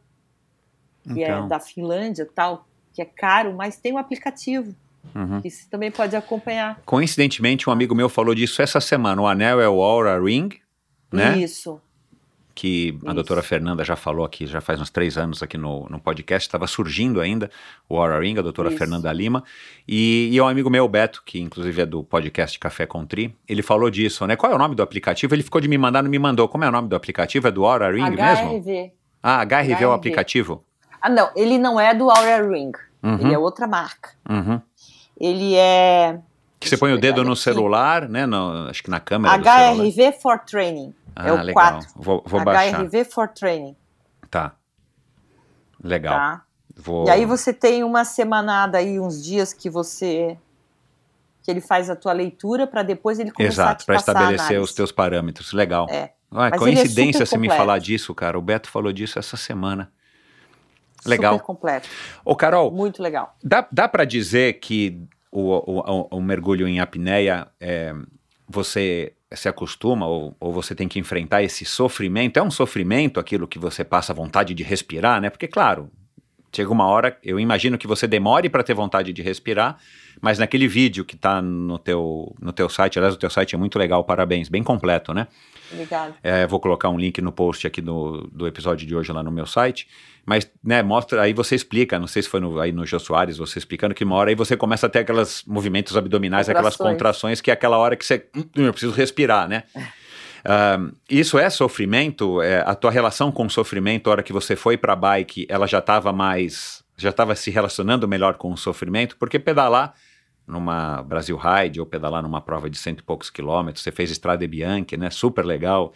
que é Então. da Finlândia, tal, que é caro, mas tem um aplicativo uhum. que você também pode acompanhar. Coincidentemente, um amigo meu falou disso essa semana. O anel é o Aura Ring, né? Isso. Que a Isso. doutora Fernanda já falou aqui, já faz uns três anos aqui no, no podcast, estava surgindo ainda o Aura Ring, a doutora Isso. Fernanda Lima, e, e é um amigo meu, Beto, que inclusive é do podcast Café com Tri, ele falou disso, né? Qual é o nome do aplicativo? Ele ficou de me mandar, não me mandou. Como é o nome do aplicativo? É do Aura Ring mesmo? HRV. Ah, HRV é o HRV. aplicativo? Ah, não, ele não é do Aura Ring. Uhum, Ele é outra marca. uhum. Ele é Que você põe o dedo no aqui. celular, né? no- acho que na câmera do celular. HRV for Training. Ah, é o legal. 4. Vou, vou baixar. HRV for Training, Tá. Legal. tá? Vou... E aí você tem uma semanada aí, uns dias que você que ele faz a tua leitura para depois ele começar Exato, para estabelecer os teus parâmetros. Legal. É. Ah, coincidência é você me super falar completo. disso, cara. O Beto falou disso essa semana. Legal. Super completo, Ô, Carol, muito legal. dá, dá para dizer que o, o, o- o mergulho em apneia, é, você se acostuma ou, ou você tem que enfrentar esse sofrimento? É um sofrimento aquilo que você passa vontade de respirar, né? Porque, claro, chega uma hora, eu imagino que você demore para ter vontade de respirar, mas naquele vídeo que tá no teu, no teu site, aliás, o teu site é muito legal, parabéns, bem completo, né? Obrigada. É, vou colocar um link no post aqui do, do episódio de hoje lá no meu site. Mas, né, mostra, aí você explica, não sei se foi no, aí no Jô Soares, você explicando que uma hora aí você começa a ter aqueles movimentos abdominais, aquelas Contrações. contrações, que é aquela hora que você, "Hum, eu preciso respirar, né? Ahn, isso é sofrimento? É, a tua relação com o sofrimento, a hora que você foi pra bike, ela já estava mais, já estava se relacionando melhor com o sofrimento? Porque pedalar numa Brasil Ride ou pedalar numa prova de cento e poucos quilômetros, você fez Strade Bianche, né? Super legal.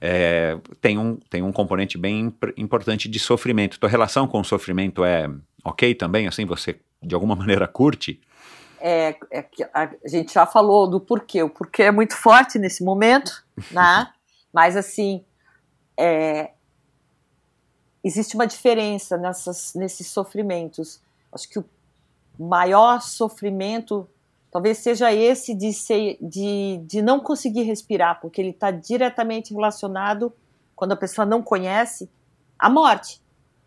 É, tem, um, tem um componente bem impor- importante de sofrimento. Tua relação com o sofrimento é ok também? Assim, você de alguma maneira curte? É, é a gente já falou do porquê. O porquê é muito forte nesse momento, né? Mas assim, é, existe uma diferença nessas, nesses sofrimentos. Acho que o maior sofrimento talvez seja esse de, ser, de, de não conseguir respirar, porque ele está diretamente relacionado, quando a pessoa não conhece, à morte.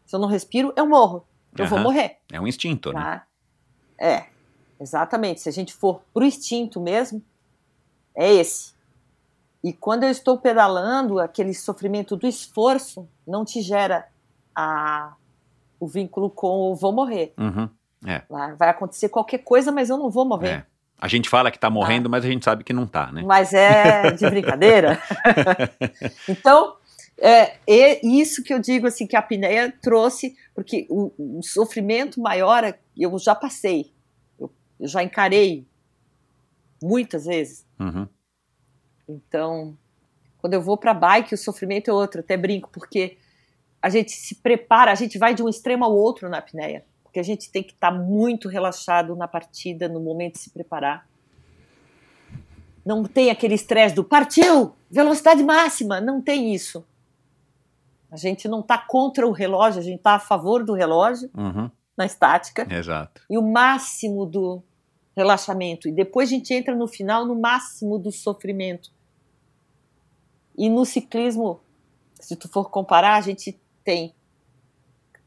Se eu não respiro, eu morro. Eu vou Aham. morrer. É um instinto, né? Tá? É, exatamente. Se a gente for pro instinto mesmo, é esse. E quando eu estou pedalando, aquele sofrimento do esforço não te gera a, o vínculo com o vou morrer. Uhum, Lá Vai acontecer qualquer coisa, mas eu não vou morrer. é. A gente fala que tá morrendo, mas a gente sabe que não tá, né? Mas é de brincadeira. então, é, é isso que eu digo assim que a apneia trouxe, porque o, o sofrimento maior é- eu já passei, eu, eu já encarei muitas vezes. Uhum. Então, quando eu vou para bike, o sofrimento é outro. Até brinco porque a gente se prepara, a gente vai de um extremo ao outro na apneia, porque a gente tem que estar muito relaxado na partida, no momento de se preparar. Não tem aquele estresse do partiu, velocidade máxima, não tem isso. A gente não está contra o relógio, a gente está a favor do relógio Uhum. na estática Exato. e o máximo do relaxamento. E depois a gente entra no final no máximo do sofrimento. E no ciclismo, se tu for comparar, a gente tem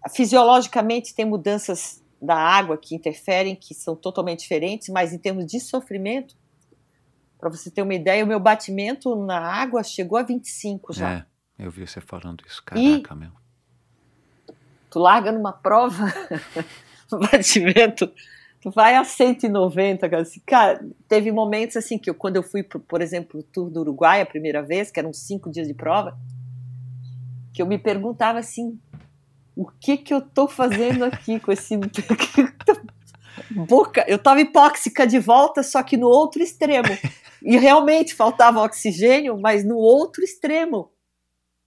fisiologicamente tem mudanças da água que interferem, que são totalmente diferentes, mas em termos de sofrimento, para você ter uma ideia, o meu batimento na água chegou a 25 já. É, eu vi você falando isso. Caraca, meu. tu larga numa prova, no batimento, tu vai a 190, cara. Assim, cara, teve momentos assim que eu, quando eu fui, por exemplo, o Tour do Uruguai a primeira vez, que eram cinco dias de prova, que eu me perguntava assim, o que que eu tô fazendo aqui com esse boca? Eu tava hipóxica de volta, só que no outro extremo. E realmente faltava oxigênio, mas no outro extremo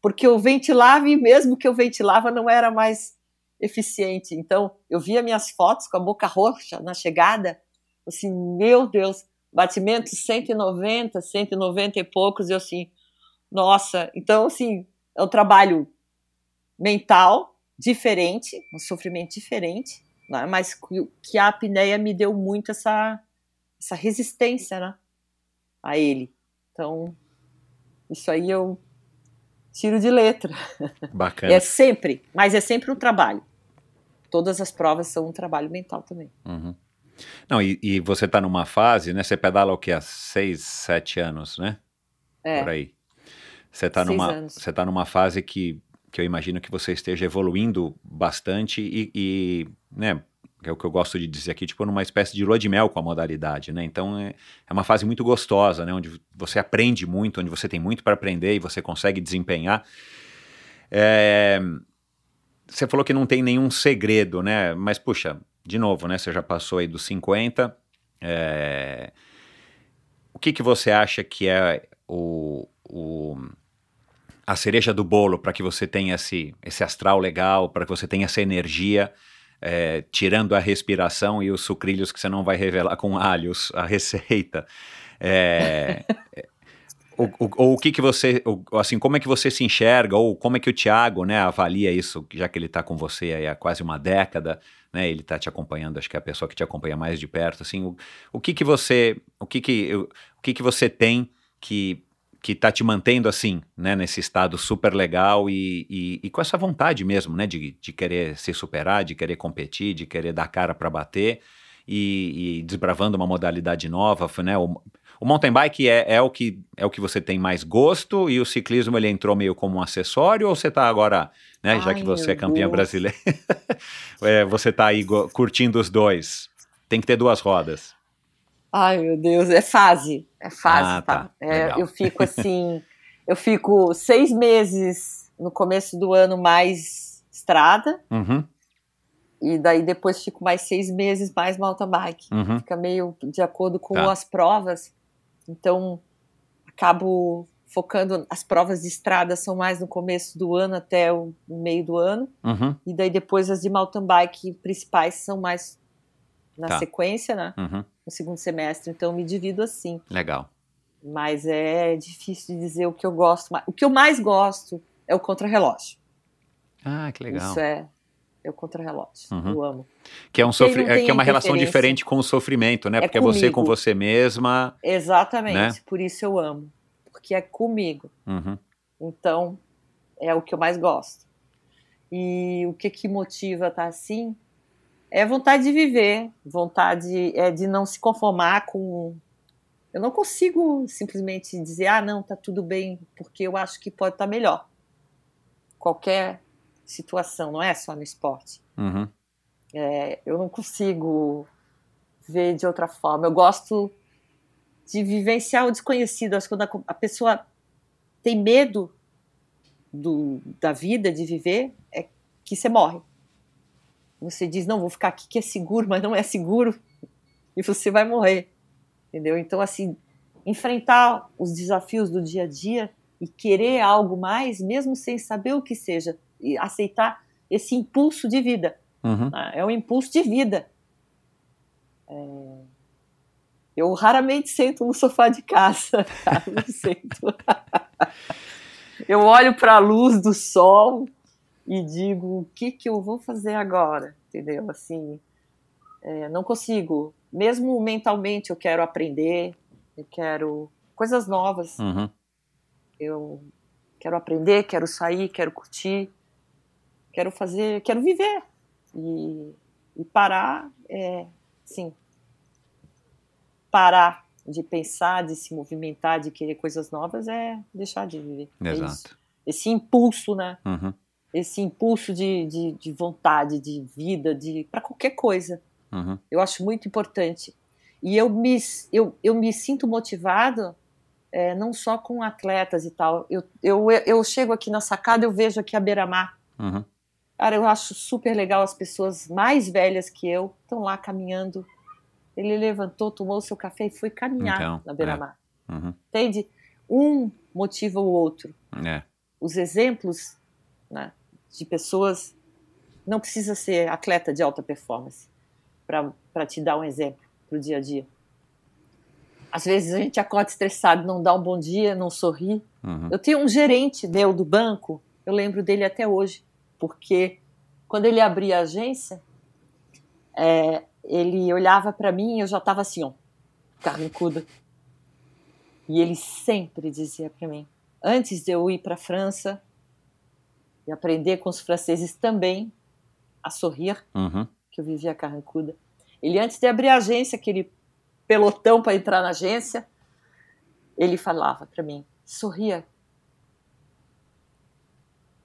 porque eu ventilava e mesmo que eu ventilava não era mais eficiente. Então, eu via minhas fotos com a boca roxa na chegada, assim, meu Deus, batimento 190, 190 e poucos, e eu assim, nossa, então assim, é um trabalho mental diferente, um sofrimento diferente, né? mas que a apneia me deu muito essa, essa resistência, né, a ele. Então, isso aí eu tiro de letra. Bacana. É sempre, mas é sempre um trabalho. Todas as provas são um trabalho mental também. Uhum. Não, e, e você tá numa fase, né? Você pedala o que? Há seis, sete anos, né? É, Por aí. Você tá Seis numa, anos. você tá numa fase que, que eu imagino que você esteja evoluindo bastante e, e, né? É o que eu gosto de dizer aqui, tipo, numa espécie de lua de mel com a modalidade, né? Então é, é uma fase muito gostosa, né? Onde você aprende muito, onde você tem muito para aprender e você consegue desempenhar. É, você falou que não tem nenhum segredo, né? Mas, puxa, de novo, né? Você já passou aí dos 50. É, o que, que você acha que é o, o a cereja do bolo para que você tenha esse, esse astral legal, para que você tenha essa energia, é, tirando a respiração e os sucrilhos que você não vai revelar com alhos, a receita. É, ou, ou, o que que você, assim, como é que você se enxerga, ou como é que o Tiago, né, avalia isso, já que ele está com você há quase uma década, né, ele está te acompanhando, acho que é a pessoa que te acompanha mais de perto, assim, o, o que que você, o que que, o, o que que você tem que que está te mantendo assim, né, nesse estado super legal e, e, e, com essa vontade mesmo, né, de, de querer se superar, de querer competir, de querer dar cara para bater e, e, desbravando uma modalidade nova, né, o, o mountain bike é, é, o que, é o que você tem mais gosto e o ciclismo ele entrou meio como um acessório ou você está agora, né, Ai, já que você é campeã Deus. brasileira, é, você está aí curtindo os dois? Tem que ter duas rodas. Ai, meu Deus, é fase. É fase, ah, tá? tá. É, eu fico assim, eu fico seis meses no começo do ano mais estrada. Uhum. E daí depois fico mais seis meses mais mountain bike. Uhum. Fica meio de acordo com tá. as provas. Então, acabo focando. As provas de estrada são mais no começo do ano até o meio do ano. Uhum. E daí depois as de mountain bike principais são mais na tá. sequência, né? Uhum. No segundo semestre. Então, me divido assim. Legal. Mas é difícil de dizer o que eu gosto. O que eu mais gosto é o contrarrelógio. Ah, que legal. Isso é é o contrarrelógio. Uhum. Eu amo. Que é, um sofri é, que é uma relação diferente com o sofrimento, né? É Porque comigo. é você com você mesma. Exatamente. Né? Por isso eu amo. Porque é comigo. Uhum. Então, é o que eu mais gosto. E o que que motiva estar tá assim? É vontade de viver, vontade é de não se conformar com. Eu não consigo simplesmente dizer, ah, não, tá tudo bem, porque eu acho que pode estar tá melhor. Qualquer situação, não é só no esporte. Uhum. É, eu não consigo ver de outra forma. Eu gosto de vivenciar o desconhecido. Acho que quando a, pessoa tem medo do, da vida, de viver, é que você morre. Você diz, não, vou ficar aqui que é seguro, mas não é seguro. E você vai morrer. Entendeu? Então, assim, enfrentar os desafios do dia a dia e querer algo mais, mesmo sem saber o que seja, aceitar esse impulso de vida. Uhum. Né? É um impulso de vida. É... Eu raramente sento no sofá de casa, não sento. eu olho para a luz do sol e digo o que que eu vou fazer agora, entendeu? Assim, é, não consigo. Mesmo mentalmente eu quero aprender, eu quero coisas novas. Uhum. Eu quero aprender, quero sair, quero curtir quero fazer, quero viver. E, e parar, é, sim, parar de pensar, de se movimentar, de querer coisas novas é deixar de viver. É Exato. É Esse impulso, né? Uhum. Esse impulso de, de, de, vontade, de vida, de para qualquer coisa. Uhum. Eu acho muito importante. E eu me, eu, eu me sinto motivado é, não só com atletas e tal. Eu, eu, eu chego aqui na sacada, eu vejo aqui a beira-mar. Uhum. Cara, eu acho super legal as pessoas mais velhas que eu estão lá caminhando. Ele levantou, tomou o seu café e foi caminhar então, na beira-mar. É. Uhum. Entende? Um motiva o outro. É. Os exemplos né, de pessoas. Não precisa ser atleta de alta performance para te dar um exemplo para o dia a dia. Às vezes a gente acorda estressado, não dá um bom dia, não sorri. Uhum. Eu tenho um gerente meu do banco, eu lembro dele até hoje porque quando ele abria a agência, é, ele olhava para mim e eu já estava assim, ó, carrancuda. E ele sempre dizia para mim, antes de eu ir para a França e aprender com os franceses também a sorrir, uhum. que eu vivia carrancuda. Ele antes de abrir a agência, aquele pelotão para entrar na agência, ele falava para mim, sorria.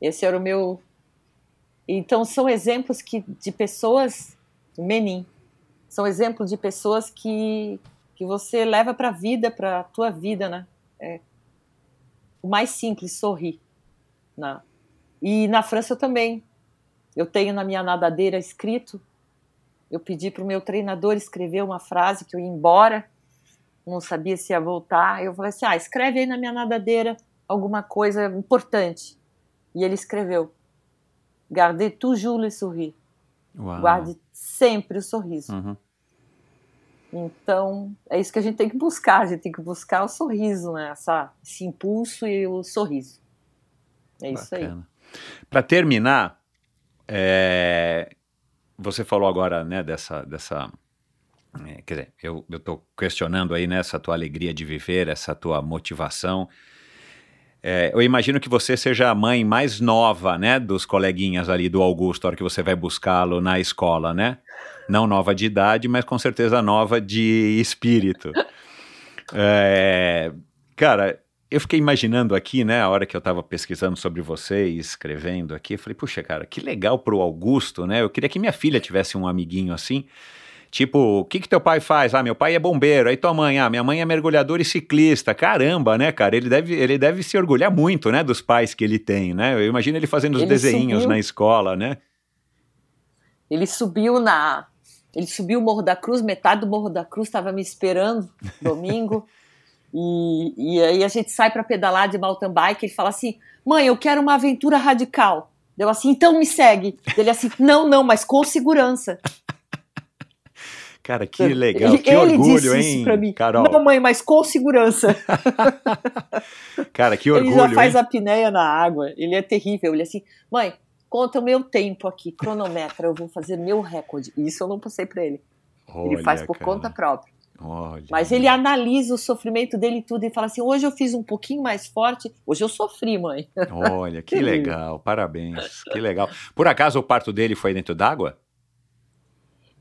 Esse era o meu então são exemplos que de pessoas, Menin, são exemplos de pessoas que que você leva para a vida, para a tua vida, né? É, o mais simples, sorrir. Né? E na França eu também. Eu tenho na minha nadadeira escrito eu pedi para o meu treinador escrever uma frase que eu ia embora, não sabia se ia voltar. Eu falei assim: ah, escreve aí na minha nadadeira alguma coisa importante. E ele escreveu: Gardez toujours le sourire. Uau. Guarde sempre o sorriso. Uhum. Então, é isso que a gente tem que buscar. A gente tem que buscar o sorriso, né? Essa, esse impulso e o sorriso. É isso aí. Para terminar, é, você falou agora, né, dessa, dessa é, quer dizer, eu estou questionando aí nessa tua alegria de viver, essa tua motivação. É, eu imagino que você seja a mãe mais nova, né, dos coleguinhas ali do Augusto, a hora que você vai buscá-lo na escola, né? Não nova de idade, mas com certeza nova de espírito. É, cara, eu fiquei imaginando aqui, né, a hora que eu estava pesquisando sobre você e escrevendo aqui, eu falei, puxa, cara, que legal pro Augusto, né? Eu queria que minha filha tivesse um amiguinho assim. Tipo, o que que teu pai faz? Ah, meu pai é bombeiro. Aí tua mãe, ah, minha mãe é mergulhadora e ciclista. Caramba, né, cara? Ele deve, ele deve se orgulhar muito, né, dos pais que ele tem, né? Eu imagino ele fazendo os Ele desenhos subiu. na escola, né? Ele subiu na. Ele subiu o Morro da Cruz, metade do Morro da Cruz estava me esperando domingo. e, e aí a gente sai para pedalar de mountain bike. Ele fala assim: Mãe, eu quero uma aventura radical. Deu assim, então me segue. Ele assim, não, não, mas com segurança. Cara, que legal, ele, que ele orgulho, hein, isso pra mim. Carol? Não, mãe, mas com segurança. Cara, que ele orgulho, já faz hein? a apneia na água. Ele é terrível. Ele é assim, mãe, conta o meu tempo aqui, cronometra, eu vou fazer meu recorde. Isso eu não passei pra ele. ele faz Olha, por cara, conta própria. Olha. Mas ele analisa o sofrimento dele tudo e fala assim: hoje eu fiz um pouquinho mais forte, hoje eu sofri, mãe. Olha, que legal, parabéns, que legal. Por acaso o parto dele foi dentro d'água?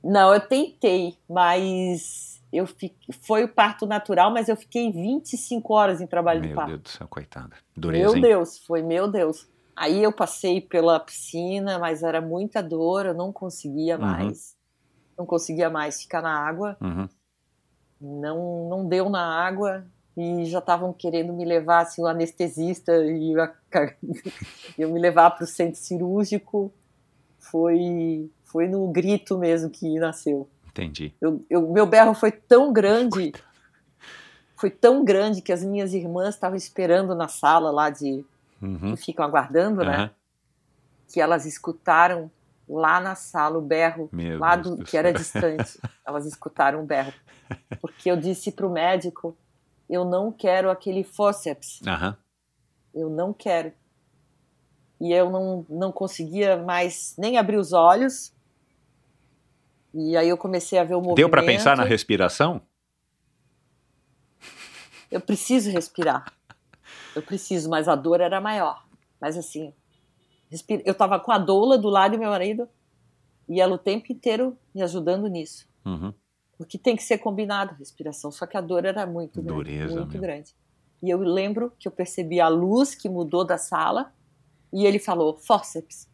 Não, eu tentei, mas eu fi... foi o parto natural, mas eu fiquei 25 horas em trabalho de Meu parto. Deus do céu, coitada. Dureza, meu hein? Deus, foi meu Deus. Aí eu passei pela piscina, mas era muita dor, eu não conseguia Uhum. mais. Não conseguia mais ficar na água. Uhum. Não, não deu na água e já estavam querendo me levar, assim, o anestesista e eu, eu me levar para o centro cirúrgico. Foi, foi no grito mesmo que nasceu. Entendi. Eu, eu, meu berro foi tão grande, foi tão grande que as minhas irmãs estavam esperando na sala lá de Uhum. que ficam aguardando, né? Que elas escutaram lá na sala o berro Meu lá do, do que era distante. Elas escutaram o berro. Porque eu disse para o médico: eu não quero aquele fórceps, Aham. eu não quero. E eu não, não conseguia mais nem abrir os olhos. E aí eu comecei a ver o movimento. Deu para pensar na respiração? Eu preciso respirar. Eu preciso, mas a dor era maior. Mas assim, respira- eu estava com a doula do lado do meu marido e ela o tempo inteiro me ajudando nisso. Uhum. Porque tem que ser combinado respiração, só que a dor era muito grande, Dureza, muito meu. grande. E eu lembro que eu percebi a luz que mudou da sala e ele falou fórceps.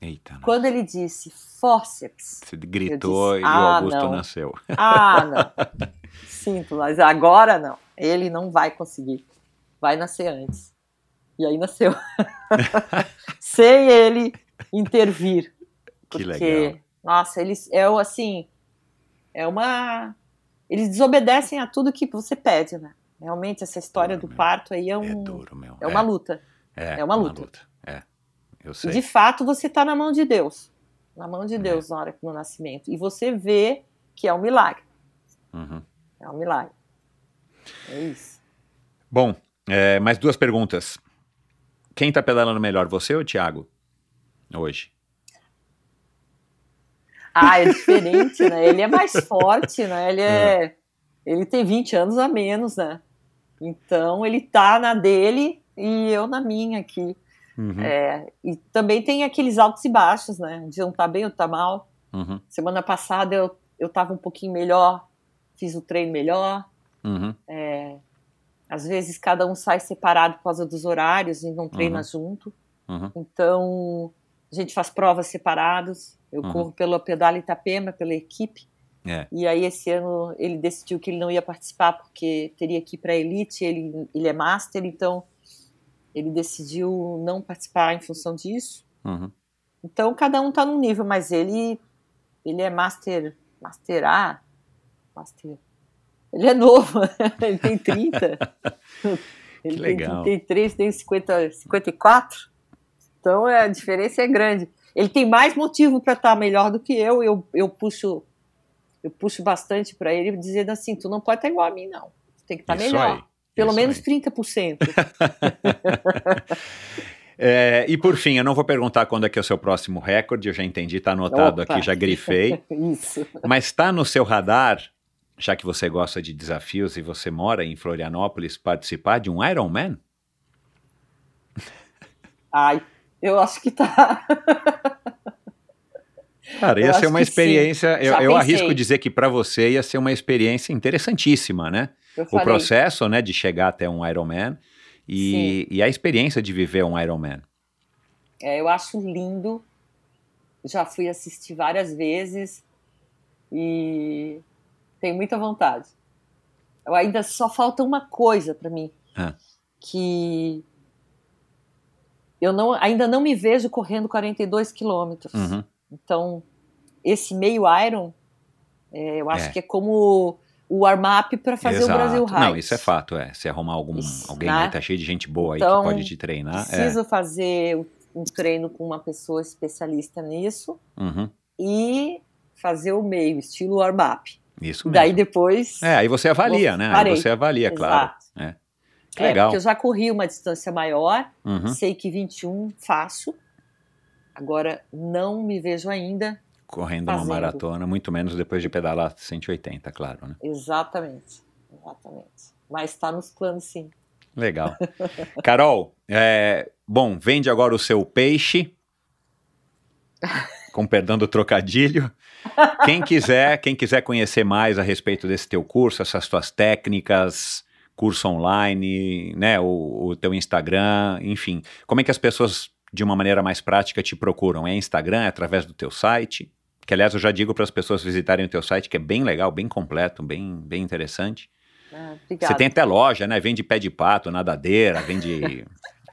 Eita. Quando ele disse fórceps, Você gritou disse, e o "Ah, Augusto não." nasceu. ah, não. Sinto, mas agora não. Ele não vai conseguir. Vai nascer antes. E aí nasceu. Sem ele intervir. Que Porque, legal. nossa, eles é o assim, é uma eles desobedecem a tudo que você pede, né? Realmente essa história do meu. parto aí é, um, É duro, meu. é uma luta. É, é uma luta. É, eu E sei. de fato você está na mão de Deus. Na mão É. de Deus na hora que no nascimento. E você vê que é um milagre. Uhum. É um milagre. É isso. Bom, é, mais duas perguntas. Quem tá pedalando melhor, você ou o Thiago? Hoje. Ah, é diferente, né? Ele é mais forte, né? Ele é. Ele tem 20 anos a menos, né? Então ele tá na dele e eu na minha aqui. Uhum. É, e também tem aqueles altos e baixos, né? Um dia um tá bem, outro tá mal. Uhum. Semana passada eu, eu tava um pouquinho melhor, fiz o treino melhor. Uhum. Às vezes cada um sai separado por causa dos horários e não treina Uhum. junto. Uhum. Então a gente faz provas separados. Eu Uhum. corro pelo Pedala Itapema, pela equipe. É. E aí esse ano ele decidiu que ele não ia participar porque teria que ir para elite. Ele, ele é master, então ele decidiu não participar em função disso. Uhum. Então cada um tá num nível, mas ele Ele é Master, Master A, Master... Ele é novo, ele tem 30. ele legal. tem 33, tem 50, 54. Então é, a diferença é grande. Ele tem mais motivo para estar melhor do que eu. Eu, eu puxo eu puxo bastante para ele dizendo assim, tu não pode estar igual a mim não. Tu tem que estar Isso melhor. aí, Pelo menos aí. 30%. É, e por fim, eu não vou perguntar quando é que é o seu próximo recorde, eu já entendi, tá anotado Opa. aqui, já grifei. Isso. Mas está no seu radar, já que você gosta de desafios e você mora em Florianópolis, participar de um Ironman? Ai, eu acho que tá. Cara, Eu ia ser acho uma experiência, eu, eu arrisco dizer que para você ia ser uma experiência interessantíssima, né? Eu O processo, né, de chegar até um Ironman e, e a experiência de viver um Ironman. é, eu acho lindo. Já fui assistir várias vezes e tenho muita vontade. Eu ainda só falta uma coisa para mim, Ah. que eu não, ainda não me vejo correndo 42 quilômetros. Uhum. Então, esse meio Iron, é, eu acho É. que é como o warm-up para fazer Exato. o Brasil Ride. Não, isso é fato, é. Se arrumar algum, Isso, alguém né? aí, tá cheio de gente boa aí Então, que pode te treinar. é. Preciso fazer um- um treino com uma pessoa especialista nisso Uhum. e fazer o meio, estilo warm-up. Isso mesmo. Daí depois. É, aí você avalia, Vou- né? Aí parei. você avalia, claro. É. Que É, legal. porque eu já corri uma distância maior, Uhum. sei que 21 faço. Agora não me vejo ainda. Correndo uma fazendo. maratona, muito menos depois de pedalar 180, claro, né? Exatamente. Exatamente. Mas está nos planos, sim. Legal. Carol, é, bom, vende agora o seu peixe, com perdão do trocadilho. Quem quiser, quem quiser conhecer mais a respeito desse teu curso, essas tuas técnicas, curso online, né, o, o teu Instagram, enfim, como é que as pessoas de uma maneira mais prática te procuram? É Instagram, é através do teu site? Que aliás eu já digo para as pessoas visitarem o teu site, que é bem legal, bem completo, bem, bem interessante. Ah. Você tem até loja, né? Vende pé de pato, nadadeira, vende.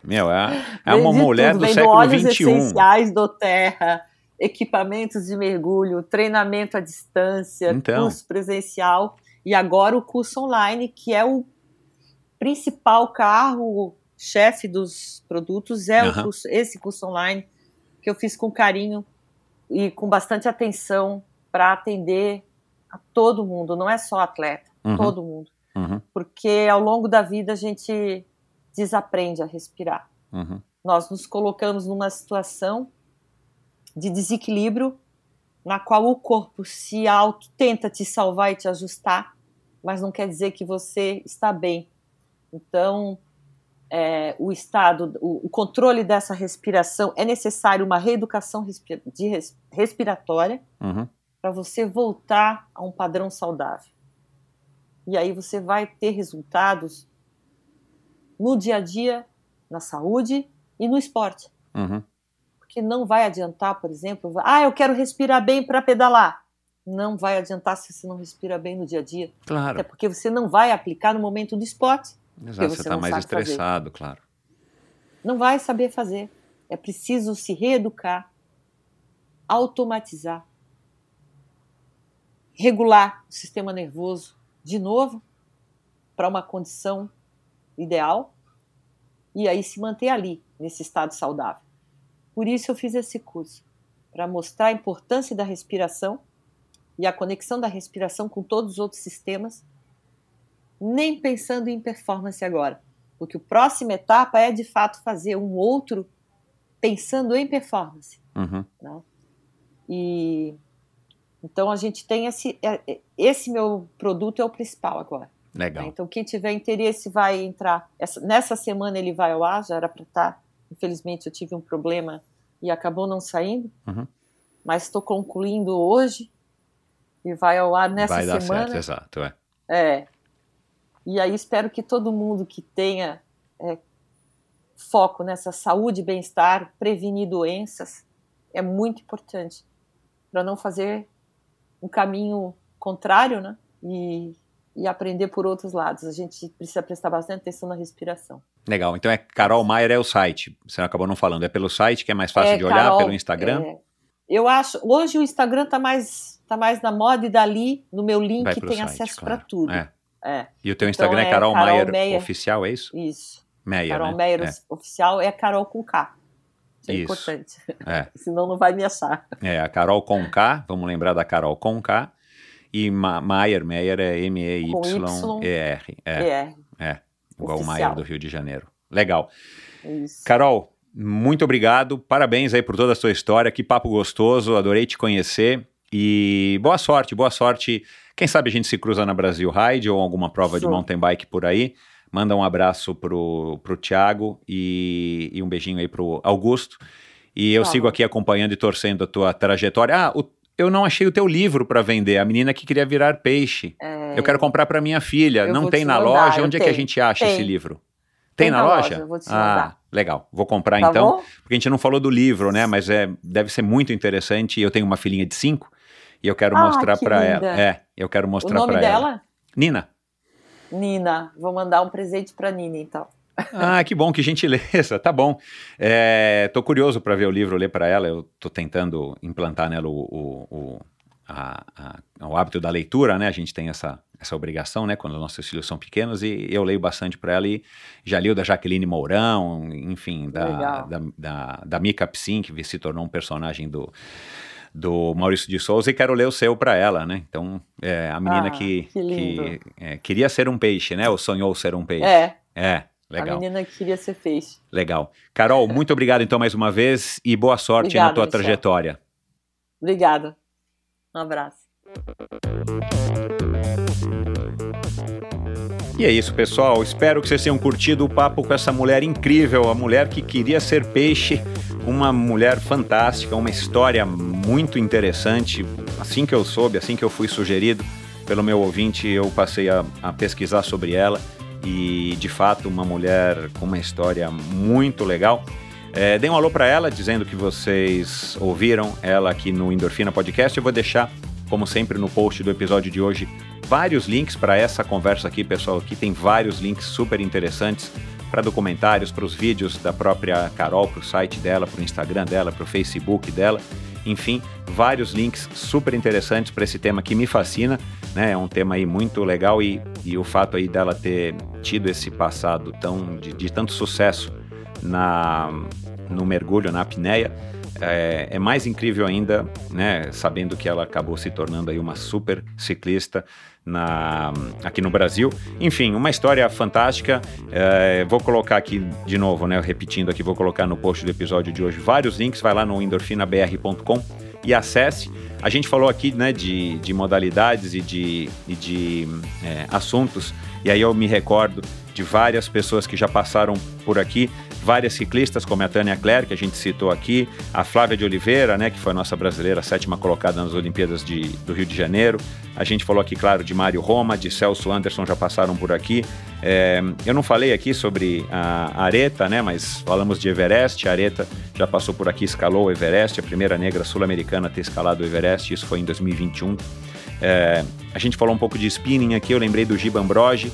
Meu, é, é uma Vende mulher tudo, do século óleos XXI. essenciais do terra, equipamentos de mergulho, treinamento à distância, Então. curso presencial e agora o curso online, que é o principal carro chefe dos produtos é o curso, esse curso online que eu fiz com carinho e com bastante atenção para atender a todo mundo, não é só atleta, Uhum, todo mundo, uhum, porque ao longo da vida a gente desaprende a respirar. Uhum. nós nos colocamos numa situação de desequilíbrio na qual o corpo se auto tenta te salvar e te ajustar, mas não quer dizer que você está bem. Então, é, o estado, o, o controle dessa respiração é necessário uma reeducação respi- de res- respiratória uhum. para você voltar a um padrão saudável. E aí você vai ter resultados no dia a dia, na saúde e no esporte. Uhum. Porque não vai adiantar, por exemplo, ah, eu quero respirar bem para pedalar. Não vai adiantar se você não respira bem no dia a dia. Claro, Até porque você não vai aplicar no momento do esporte. exato, você está mais sabe fazer. estressado, claro. Não vai saber fazer. É preciso se reeducar, automatizar, regular o sistema nervoso de novo para uma condição ideal e aí se manter ali, nesse estado saudável. Por isso eu fiz esse curso, para mostrar a importância da respiração e a conexão da respiração com todos os outros sistemas, nem pensando em performance agora, porque a próxima etapa é de fato fazer um outro pensando em performance. Uhum. Né? E então a gente tem esse é- é- esse meu produto é o principal agora. né? Legal. Então quem tiver interesse vai entrar essa- nessa semana ele vai ao ar, já era para estar. Infelizmente eu tive um problema e acabou não saindo, Uhum. mas estou concluindo hoje e vai ao ar nessa Vai dar semana. certo, exato. É. É. E aí espero que todo mundo que tenha é, foco nessa saúde e bem-estar, prevenir doenças, é muito importante para não fazer um caminho contrário, né? E, e aprender por outros lados. A gente precisa prestar bastante atenção na respiração. Legal. Então é Carol Maier é o site. Você acabou não falando. É pelo site que é mais fácil É, de olhar, Carol, pelo Instagram? é, eu acho. Hoje o Instagram tá mais, tá mais na moda e dali, no meu link, tem site, acesso claro. para tudo. É. É, E o teu Então Instagram é é Carol, Carol Maier, Meyer. oficial, é isso? isso. Meyer, Carol né? Meyer É. oficial é Carol com K. Isso é Isso. importante. É. Senão não vai me achar. É, a Carol com K, vamos lembrar da Carol com K. E Ma Maier, Meyer é M-E-Y-E-R. É, É, é, igual o. Maier do Rio de Janeiro. Legal. isso. Carol, muito obrigado. Parabéns aí por toda a sua história. Que papo gostoso. Adorei te conhecer. E boa sorte, boa sorte. Quem sabe a gente se cruza na Brasil Ride ou alguma prova de Show. mountain bike por aí. Manda um abraço pro, pro Thiago e, e um beijinho aí pro Augusto. E eu Tá sigo aqui acompanhando e torcendo a tua trajetória. Ah, o- eu não achei o teu livro para vender. A menina que queria virar peixe. É, Eu quero comprar para minha filha. Eu não tem te na mandar, loja? Onde é que a gente acha Tem. esse livro? Tem, Tem na na loja? loja, eu vou te ah, mandar. legal. Vou comprar Tá então. bom? Porque a gente não falou do livro, né? Mas é, deve ser muito interessante. Eu tenho uma filhinha de cinco e eu quero Ah, mostrar que para ela. É, eu quero O mostrar nome para ela. dela? Nina. Nina. Vou mandar um presente pra Nina, então. Ah, que bom, que gentileza. Tá bom. É, tô curioso para ver o livro, ler para ela. Eu tô tentando implantar nela o, o, o, a- a- o hábito da leitura, né? A gente tem essa, essa obrigação, né? Quando nossos filhos são pequenos e eu leio bastante para ela e já li o da Jaqueline Mourão, enfim, da, Legal. da, da, da Mika Psin, que se tornou um personagem do do Maurício de Souza e quero ler o seu para ela, né? Então, é, a menina Ah, que, que que, é, queria ser um peixe, né? Ou sonhou ser um peixe. É, É, legal. a menina que queria ser peixe. Legal. Carol, muito obrigado então mais uma vez e boa sorte aí na Obrigada, tua Michel. trajetória. Obrigada. Um abraço. E é isso, pessoal. Espero que vocês tenham curtido o papo com essa mulher incrível, a mulher que queria ser peixe, uma mulher fantástica, uma história muito interessante. Assim que eu soube, assim que eu fui sugerido pelo meu ouvinte, eu passei a, a pesquisar sobre ela e, de fato, uma mulher com uma história muito legal. É, dê um alô para ela, dizendo que vocês ouviram ela aqui no Endorfina Podcast. Eu vou deixar, como sempre, no post do episódio de hoje, vários links para essa conversa aqui, pessoal. Aqui tem vários links super interessantes para documentários, para os vídeos da própria Carol, para o site dela, para o Instagram dela, para o Facebook dela. Enfim, vários links super interessantes para esse tema que me fascina, né? É um tema aí muito legal e, e o fato aí dela ter tido esse passado tão de, de tanto sucesso na, no mergulho, na apneia, é, é mais incrível ainda, né, sabendo que ela acabou se tornando aí uma super ciclista na, aqui no Brasil. Enfim, uma história fantástica. É, vou colocar aqui de novo, né, repetindo aqui, vou colocar no post do episódio de hoje vários links. Vai lá no endorfinabr.com e acesse. A gente falou aqui né, de, de modalidades e de, e de é, assuntos, e aí eu me recordo de várias pessoas que já passaram por aqui, várias ciclistas, como a Tânia Claire, que a gente citou aqui, a Flávia de Oliveira, né, que foi a nossa brasileira, sétima colocada nas Olimpíadas de, do Rio de Janeiro. A gente falou aqui, claro, de Mário Roma, de Celso Anderson, já passaram por aqui. É, eu não falei aqui sobre a Areta, né, mas falamos de Everest. A Areta já passou por aqui, escalou o Everest, a primeira negra sul-americana a ter escalado o Everest, isso foi em 2021. É, a gente falou um pouco de spinning aqui, eu lembrei do Giba Ambrogi,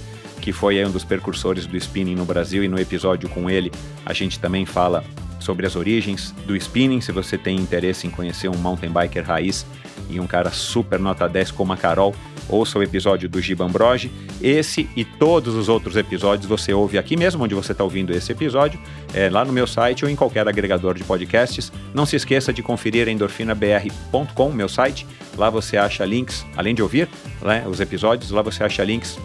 que foi um dos precursores do spinning no Brasil, e no episódio com ele a gente também fala sobre as origens do spinning. Se você tem interesse em conhecer um mountain biker raiz e um cara super nota 10 como a Carol, ouça o episódio do Giba Ambrogi. Esse e todos os outros episódios você ouve aqui mesmo, onde você está ouvindo esse episódio, é, lá no meu site ou em qualquer agregador de podcasts. Não se esqueça de conferir endorfinabr.com, meu site. Lá você acha links, além de ouvir né, os episódios, lá você acha links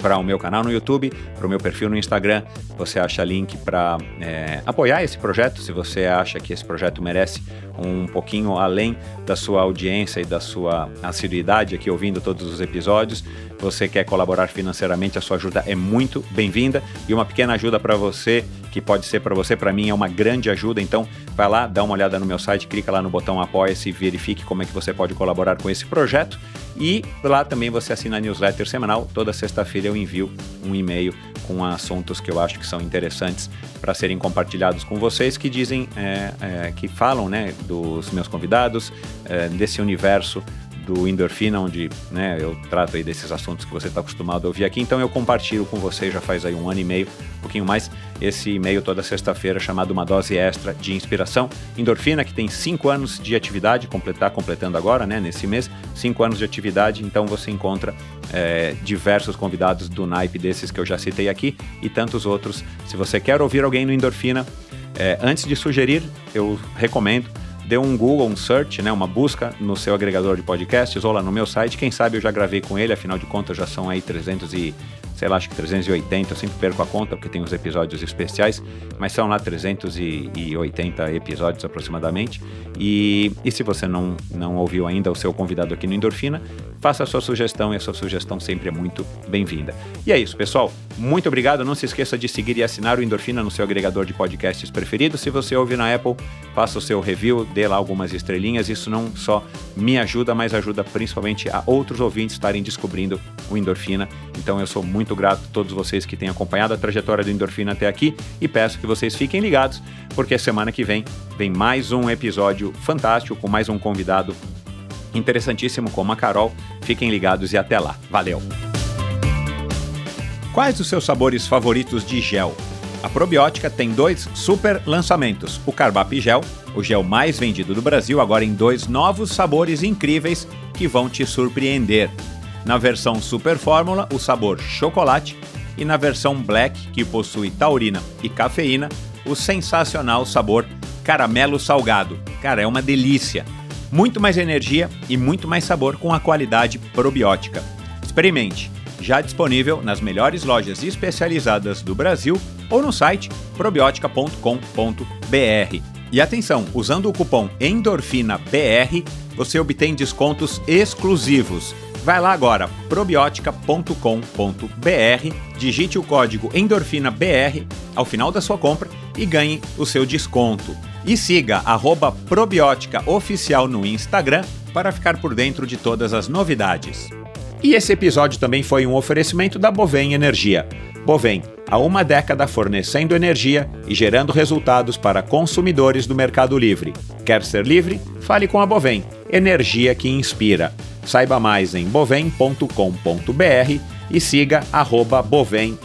para o meu canal no YouTube, para o meu perfil no Instagram. Você acha link para é, apoiar esse projeto, se você acha que esse projeto merece um pouquinho além da sua audiência e da sua assiduidade aqui ouvindo todos os episódios. Você quer colaborar financeiramente, a sua ajuda é muito bem-vinda e uma pequena ajuda para você que pode ser para você, para mim é uma grande ajuda. Então, vai lá, dá uma olhada no meu site, clica lá no botão apoia-se e verifique como é que você pode colaborar com esse projeto. E lá também você assina a newsletter semanal. Toda sexta-feira eu envio um e-mail com assuntos que eu acho que são interessantes para serem compartilhados com vocês, que dizem, é, é, que falam, né, dos meus convidados, é, desse universo do Endorfina, onde né, eu trato aí desses assuntos que você está acostumado a ouvir aqui. Então eu compartilho com você já faz aí um ano e meio, um pouquinho mais, esse e-mail toda sexta-feira chamado Uma Dose Extra de Inspiração. Endorfina, que tem cinco anos de atividade, completar, completando agora, né, nesse mês, cinco anos de atividade. Então você encontra é, diversos convidados do naipe desses que eu já citei aqui e tantos outros. Se você quer ouvir alguém no Endorfina, é, antes de sugerir, eu recomendo dê um Google, um search, né, uma busca no seu agregador de podcasts ou lá no meu site. Quem sabe eu já gravei com ele, afinal de contas já são aí 300 e sei lá, acho que 380, eu sempre perco a conta porque tem os episódios especiais, mas são lá 380 episódios aproximadamente. E, e se você não, não ouviu ainda o seu convidado aqui no Endorfina, faça a sua sugestão e a sua sugestão sempre é muito bem-vinda. E é isso, pessoal. Muito obrigado. Não se esqueça de seguir e assinar o Endorfina no seu agregador de podcasts preferido. Se você ouve na Apple, faça o seu review, dê lá algumas estrelinhas. Isso não só me ajuda, mas ajuda principalmente a outros ouvintes estarem descobrindo o Endorfina. Então eu sou muito grato a todos vocês que têm acompanhado a trajetória do Endorfina até aqui e peço que vocês fiquem ligados, porque semana que vem vem mais um episódio fantástico com mais um convidado interessantíssimo como a Carol. Fiquem ligados e até lá. Valeu! Quais os seus sabores favoritos de gel? A Probiótica tem dois super lançamentos: o Carbap Gel, o gel mais vendido do Brasil, agora em dois novos sabores incríveis que vão te surpreender. Na versão Super Fórmula, o sabor chocolate, e na versão Black, que possui taurina e cafeína, o sensacional sabor caramelo salgado. Cara, é uma delícia. Muito mais energia e muito mais sabor com a qualidade probiótica. Experimente! Já disponível nas melhores lojas especializadas do Brasil ou no site probiotica.com.br. E atenção, usando o cupom ENDORFINABR, você obtém descontos exclusivos Vai lá agora, probiotica.com.br, digite o código ENDORFINABR ao final da sua compra e ganhe o seu desconto. E siga arroba Probiótica Oficial no Instagram para ficar por dentro de todas as novidades. E esse episódio também foi um oferecimento da Bovem Energia. Bovem, há uma década fornecendo energia e gerando resultados para consumidores do Mercado Livre. Quer ser livre? Fale com a Bovem, energia que inspira. Saiba mais em bovem.com.br e siga arroba bovem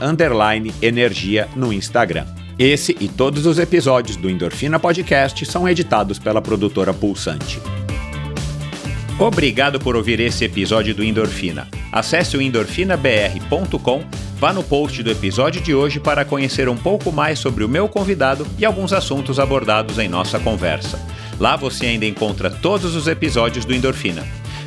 energia no Instagram. Esse e todos os episódios do Endorfina Podcast são editados pela produtora Pulsante. Obrigado por ouvir esse episódio do Endorfina. Acesse o endorfinabr.com, vá no post do episódio de hoje para conhecer um pouco mais sobre o meu convidado e alguns assuntos abordados em nossa conversa. Lá você ainda encontra todos os episódios do Endorfina.